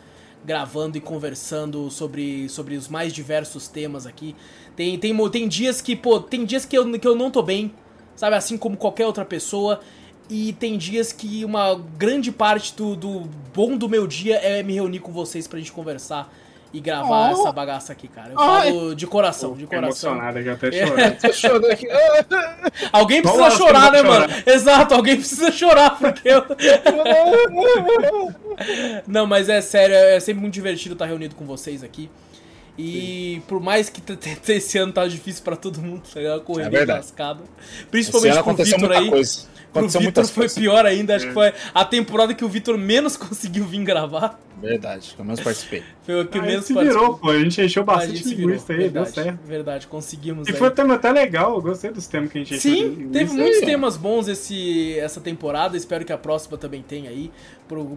gravando e conversando sobre, sobre os mais diversos temas aqui. Tem, tem, tem dias que, pô, tem dias que eu, que eu não tô bem, sabe, assim como qualquer outra pessoa. E tem dias que uma grande parte do, do bom do meu dia é me reunir com vocês pra gente conversar e gravar Oh. essa bagaça aqui, cara. Eu Ai. falo de coração, de Fiquei coração. emocionado, já até É. chorando. Alguém precisa chorar, né, vamos mano? Exato, alguém precisa chorar, porque eu... Não, mas é sério, é sempre muito divertido estar reunido com vocês aqui. E por mais que esse ano tá difícil pra todo mundo, tá ligado? É Correria verdade. lascada. Esse Principalmente pro aconteceu Vitor aí. coisa. Pro Vitor foi coisas. pior ainda, acho É. que foi a temporada que o Vitor menos conseguiu vir gravar. Verdade, pelo menos participei. Foi o que Ah, a menos gente se virou, pô. A gente encheu bastante gente se virou, linguiça aí, deu verdade, certo. verdade, conseguimos E aí. foi um tema até legal, eu gostei dos temas que a gente encheu Sim, linguiça. teve aí, muitos temas bons esse, essa temporada. Espero que a próxima também tenha aí.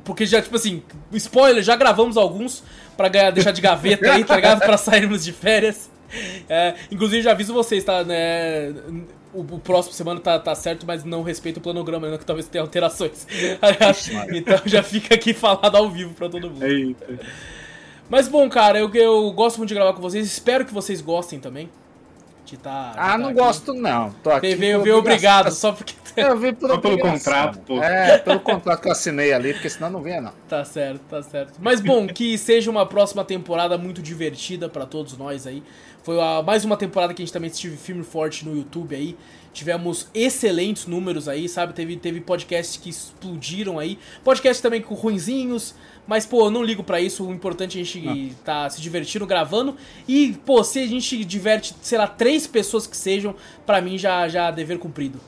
Porque já, tipo assim, spoiler, já gravamos alguns pra ganhar, deixar de gaveta aí, tá ligado? Pra sairmos de férias. É, inclusive, já aviso vocês, tá? Né? O, o próximo semana tá, tá certo, mas não respeita o planograma, né? Que talvez tenha alterações. então já fica aqui falado ao vivo pra todo mundo. Eita. Mas bom, cara, eu, eu gosto muito de gravar com vocês. Espero que vocês gostem também. De tá, de Ah, tá não aqui. gosto não. Tô aqui Veio, obrigado, só porque. Eu vim por Só pelo contrato, pô. É, pelo contrato que eu assinei ali, porque senão não vinha não. Tá certo, tá certo. Mas bom, que seja uma próxima temporada muito divertida pra todos nós aí. Foi a- mais uma temporada que a gente também assistiu filme forte no YouTube aí. Tivemos excelentes números aí, sabe? Teve, teve podcasts que explodiram aí. Podcasts também com ruinzinhos. Mas, pô, eu não ligo pra isso. O importante é a gente tá se divertindo gravando. E, pô, se a gente diverte, sei lá, três pessoas que sejam, pra mim já, já é dever cumprido.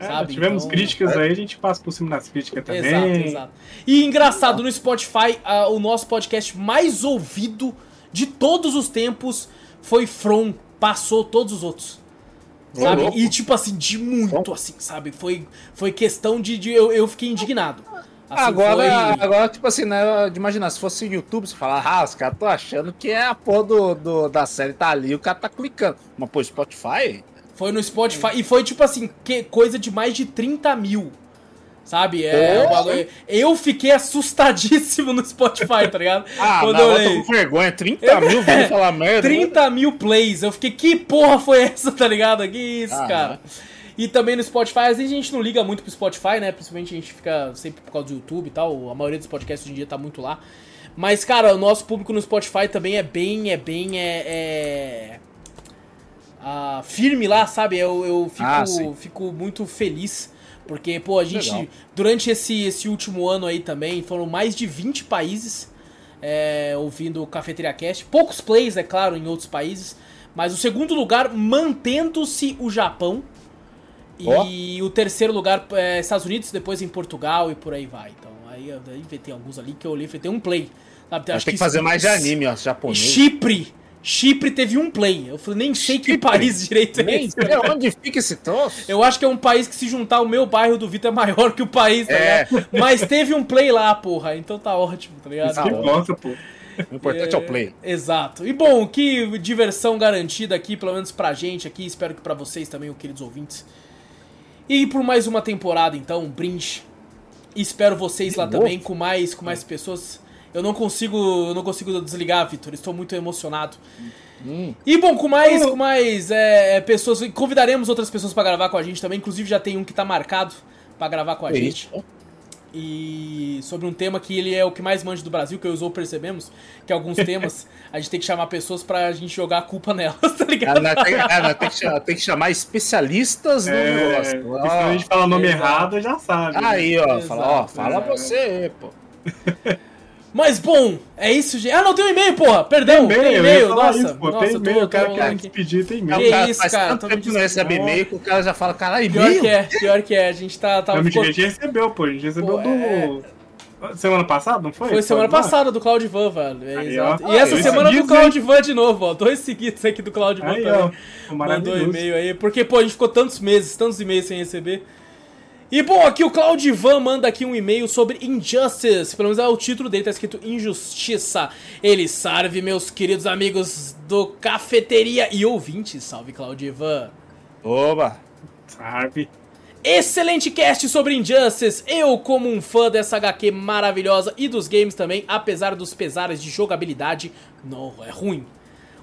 É, sabe? tivemos Então- críticas aí, a gente passa por cima das críticas também. Exato, exato. E engraçado, no Spotify, ah, o nosso podcast mais ouvido de todos os tempos foi From. Passou todos os outros. Sabe? E tipo assim, de muito assim, sabe? Foi, foi questão de. de- eu, eu fiquei indignado. Assim, agora, foi- agora, tipo assim, né? De imaginar, se fosse YouTube, você fala, ah, os caras estão achando que é a porra do, do- da série tá ali, o cara tá clicando. Mas, pô, Spotify? Foi no Spotify. E foi tipo assim, que coisa de mais de 30 mil. Sabe? É, bagulho- eu fiquei assustadíssimo no Spotify, tá ligado? Ah, Quando não, eu eu tô com vergonha. 30 mil vindo falar merda. 30 mil plays. Eu fiquei, que porra foi essa, tá ligado? Que isso, Ah, cara. E também no Spotify, às vezes a gente não liga muito pro Spotify, né? Principalmente a gente fica sempre por causa do YouTube e tal. A maioria dos podcasts hoje em dia tá muito lá. Mas, cara, o nosso público no Spotify também é bem, é bem, é. é... ah, firme lá, sabe? Eu, eu fico, Ah, fico muito feliz. Porque, pô, a gente, Legal. durante esse, esse último ano aí também, foram mais de 20 países é, ouvindo o Cafeteria Cast. Poucos plays, é claro, em outros países. Mas o segundo lugar, mantendo-se o Japão. E o terceiro lugar, é, Estados Unidos, depois em Portugal e por aí vai. Então, aí eu tem alguns ali que eu olhei tem um play. Sabe? Acho que tem que fazer mais de anime, ó, japonês. Chipre. Chipre teve um play. Eu falei, nem sei que Chipre? país direito é Nem esse. sei onde fica esse troço. Eu acho que é um país que se juntar o meu bairro do Vitor é maior que o país, tá É. ligado? Mas teve um play lá, porra. Então tá ótimo, tá ligado? Isso que Tá importa, pô. O importante é, o play. Exato. E bom, que diversão garantida aqui, pelo menos pra gente aqui. Espero que pra vocês também, os queridos ouvintes. E por mais uma temporada, então, um brinde. Espero vocês De lá novo? também com mais, com mais pessoas. Eu não consigo, eu não consigo desligar, Vitor. Estou muito emocionado. Hum. E bom, com mais, Oh. com mais é, pessoas, convidaremos outras pessoas pra gravar com a gente também. Inclusive já tem um que tá marcado pra gravar com a É gente. isso. E sobre um tema que ele é o que mais manja do Brasil, que eu e o Zou percebemos, que alguns temas a gente tem que chamar pessoas pra gente jogar a culpa nelas, tá Ah, ligado? nós tem, ah, tem que chamar, tem que chamar especialistas no É, negócio. se a gente fala o nome exato. errado, já sabe. né? Aí, ó, Exato, fala, ó, fala você, pô. Mas bom, é isso, gente. Ah, não, tem um e-mail, porra! Perdão, tem, e-mail, nossa. isso, pô, nossa, tem e-mail, o cara quer despedir, tem É, e-mail. Que cara isso, faz cara, tanto tempo que não recebe e-mail que o cara já fala, caralho, Pior e-mail? que é, pior que é. A gente tá. tá Não, ficou- a gente recebeu, pô. A gente recebeu Pô, do. é. Semana passada, não foi? Foi semana Pode ir lá? passada do Claudivan, velho. É, Aí, exato. E essa Dois semana do Claudivan de novo, ó. Dois seguidos aqui do Claudivan também. ó. Mandou Maravilhoso. e-mail aí. Porque, pô, a gente ficou tantos meses, tantos e-mails sem receber. E, bom, aqui o Claudivan manda aqui um e-mail sobre Injustice. Pelo menos é o título dele, tá escrito Injustiça. Ele salve, meus queridos amigos do Cafeteria e ouvintes. Salve, Claudivan. Oba! Sabe? Excelente cast sobre Injustice. Eu, como um fã dessa HQ maravilhosa e dos games também, apesar dos pesares de jogabilidade, não, é ruim.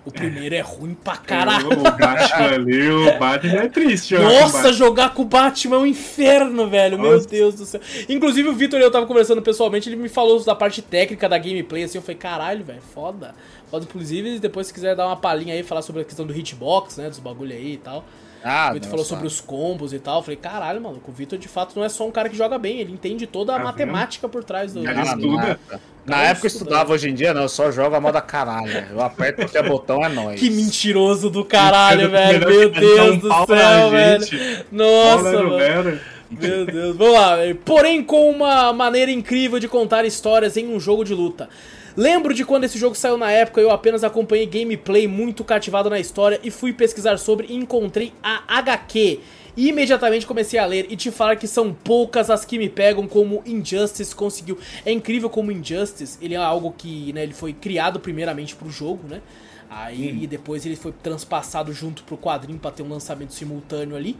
O primeiro é ruim pra caralho. O Batman ali, o Batman é triste. com Nossa, Batman. jogar com o Batman é um inferno, velho. Meu Nossa. Deus do céu. Inclusive, o Vitor e eu tava conversando pessoalmente, ele me falou da parte técnica da gameplay, assim, eu falei, caralho, velho, foda. Foda, inclusive, depois se quiser dar uma palhinha aí, falar sobre a questão do hitbox, né, dos bagulho aí e tal. Ah, o Vitor falou sobre os combos e tal. Eu falei, caralho, mano, o Vitor de fato não é só um cara que joga bem, ele entende toda a Tá matemática por trás do. Ele Ah, estuda. Na época, na época eu estuda. estudava, hoje em dia não, eu só jogo a moda caralho. Eu aperto qualquer botão, é nóis. Que mentiroso do caralho, velho. Meu Deus do céu, na velho. Nossa, Fala, mano. Meu Deus, vamos lá. Porém, com uma maneira incrível de contar histórias em um jogo de luta. Lembro de quando esse jogo saiu na época, eu apenas acompanhei gameplay muito cativado na história e fui pesquisar sobre e encontrei a HQ. E imediatamente comecei a ler e te falar que são poucas as que me pegam como Injustice conseguiu. É incrível como Injustice, ele é algo que, né, ele foi criado primeiramente pro jogo, né? Aí depois ele foi transpassado junto pro quadrinho pra ter um lançamento simultâneo ali.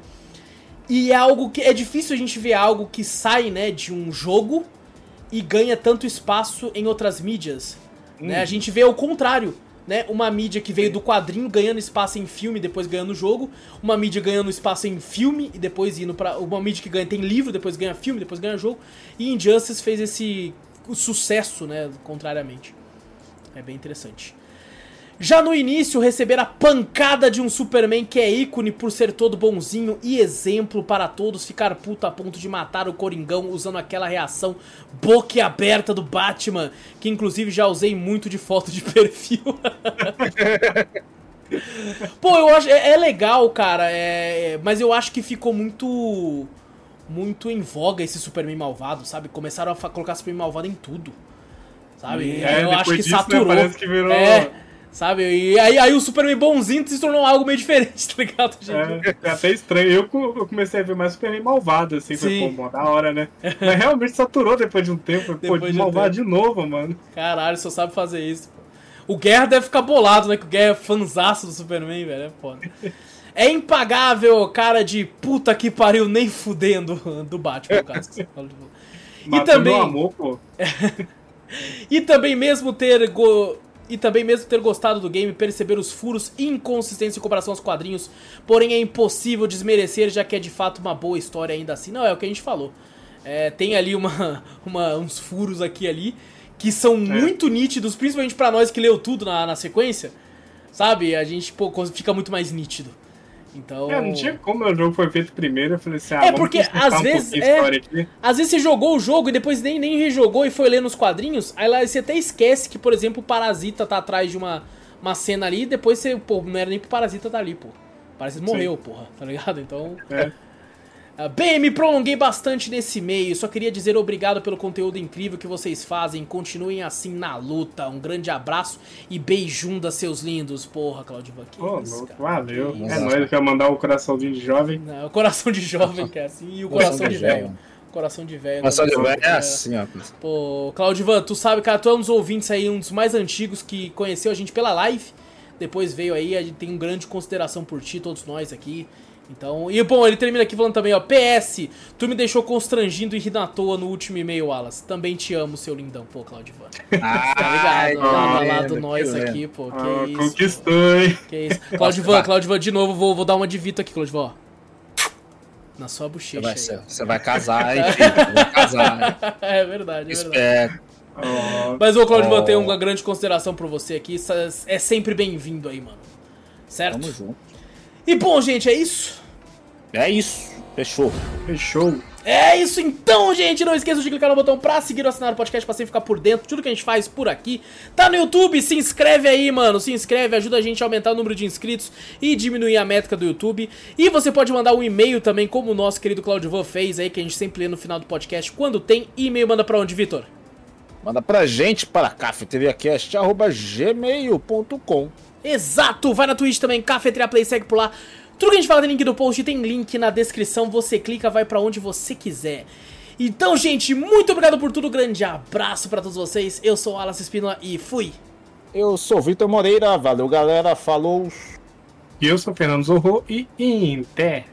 E é algo que é difícil a gente ver algo que sai, né, de um jogo e ganha tanto espaço em outras mídias. Né? A gente vê o contrário, né? Uma mídia que veio do quadrinho ganhando espaço em filme e depois ganhando jogo, uma mídia ganhando espaço em filme e depois indo para uma mídia que ganha tem livro, depois ganha filme, depois ganha jogo. E Injustice fez esse sucesso, né, contrariamente. É bem interessante. Já no início, receber a pancada de um Superman que é ícone por ser todo bonzinho e exemplo para todos, ficar puto a ponto de matar o Coringão usando aquela reação boquiaberta do Batman, que inclusive já usei muito de foto de perfil. Pô, eu acho. É, é legal, cara, é, é- mas eu acho que ficou muito. Muito em voga esse Superman malvado, sabe? Começaram a colocar Superman malvado em tudo. Sabe? É, eu acho que disso, né, saturou. parece que virou- É, sabe? E aí, aí o Superman bonzinho se tornou algo meio diferente, tá ligado? gente? É, é até estranho. Eu, eu comecei a ver mais Superman malvado, assim. Foi, Sim. pô, mó da hora, né? Mas realmente saturou depois de um tempo. Pô, Depois de de um malvado de novo, mano. Caralho, só sabe fazer isso. pô. O Guerra deve ficar bolado, né? Que o Guerra é fanzaço do Superman, velho. É foda. É impagável, cara de puta que pariu, nem fudendo do Batman, no caso. que você falou. E também, amor, pô. e também mesmo ter go- e também mesmo ter gostado do game, perceber os furos e inconsistências em comparação aos quadrinhos, porém é impossível desmerecer, já que é de fato uma boa história ainda assim. Não, é o que a gente falou. É, tem ali uma, uma- uns furos aqui e ali que são muito nítidos, principalmente pra nós que leu tudo na, na sequência. Sabe? A gente pô, fica muito mais nítido. Então. É, não tinha como o jogo foi feito primeiro. Eu falei assim, ah, É, porque às vezes é-. Às vezes você jogou o jogo e depois nem, nem rejogou e foi ler nos quadrinhos, aí lá você até esquece que, por exemplo, o Parasita tá atrás de uma, uma cena ali e depois você, pô, não era nem pro Parasita tá ali, pô. Parasita morreu, porra, tá ligado? Então. É. Ah, Bem, me prolonguei bastante nesse meio, só queria dizer obrigado pelo conteúdo incrível que vocês fazem. Continuem assim na luta. Um grande abraço e beijunda, seus lindos. Porra, Claudio que Pô, isso, valeu. Que É nóis, quer mandar o coraçãozinho de jovem. Não, o coração de jovem, que é assim, e o coração, de velho. Coração de velho. Só de velho é assim, ó. Pô, Claudivan, tu sabe, cara, tu é um dos ouvintes aí, um dos mais antigos que conheceu a gente pela live. Depois veio aí, a gente tem um grande consideração por ti, todos nós aqui. Então, e bom, ele termina aqui falando também, ó, PS, tu me deixou constrangindo e rindo à toa no último e-mail, Wallace. Também te amo, seu lindão, pô, Claudivan. Tá ligado? Lá, lá do nós aqui, pô, que Ah, isso. conquistou, hein? Que isso. Claudivan, Claudivan, de novo, vou, vou dar uma de Vito aqui, Claudivan, ó. Na sua Você bochecha vai, aí. ser- você vai casar, hein, filho? Você vai casar. é verdade, é verdade. Espero. Ó, Mas o Claudio Oh. tem uma grande consideração por você aqui. É sempre bem-vindo aí, mano. Certo? Tamo junto. E bom, gente, é isso. É isso. Fechou. fechou. É isso então, gente. Não esqueça de clicar no botão pra seguir ou assinar o podcast pra sempre ficar por dentro. Tudo que a gente faz por aqui. Tá no YouTube, se inscreve aí, mano. Se inscreve, ajuda a gente a aumentar o número de inscritos e diminuir a métrica do YouTube. E você pode mandar um e-mail também, como o nosso querido Claudio Van fez aí, que a gente sempre lê no final do podcast. Quando tem e-mail, manda pra onde, Vitor? Manda pra gente para cafeteriacast.gmail.com Exato! Vai na Twitch também, Cafeteria Play, segue por lá. Tudo que a gente fala tem link no post, tem link na descrição, você clica, vai para onde você quiser. Então, gente, muito obrigado por tudo, grande abraço para todos vocês. Eu sou o Alas Espínola e fui! Eu sou o Vitor Moreira, valeu galera, falou! E eu sou o Fernando Zorro e Inter!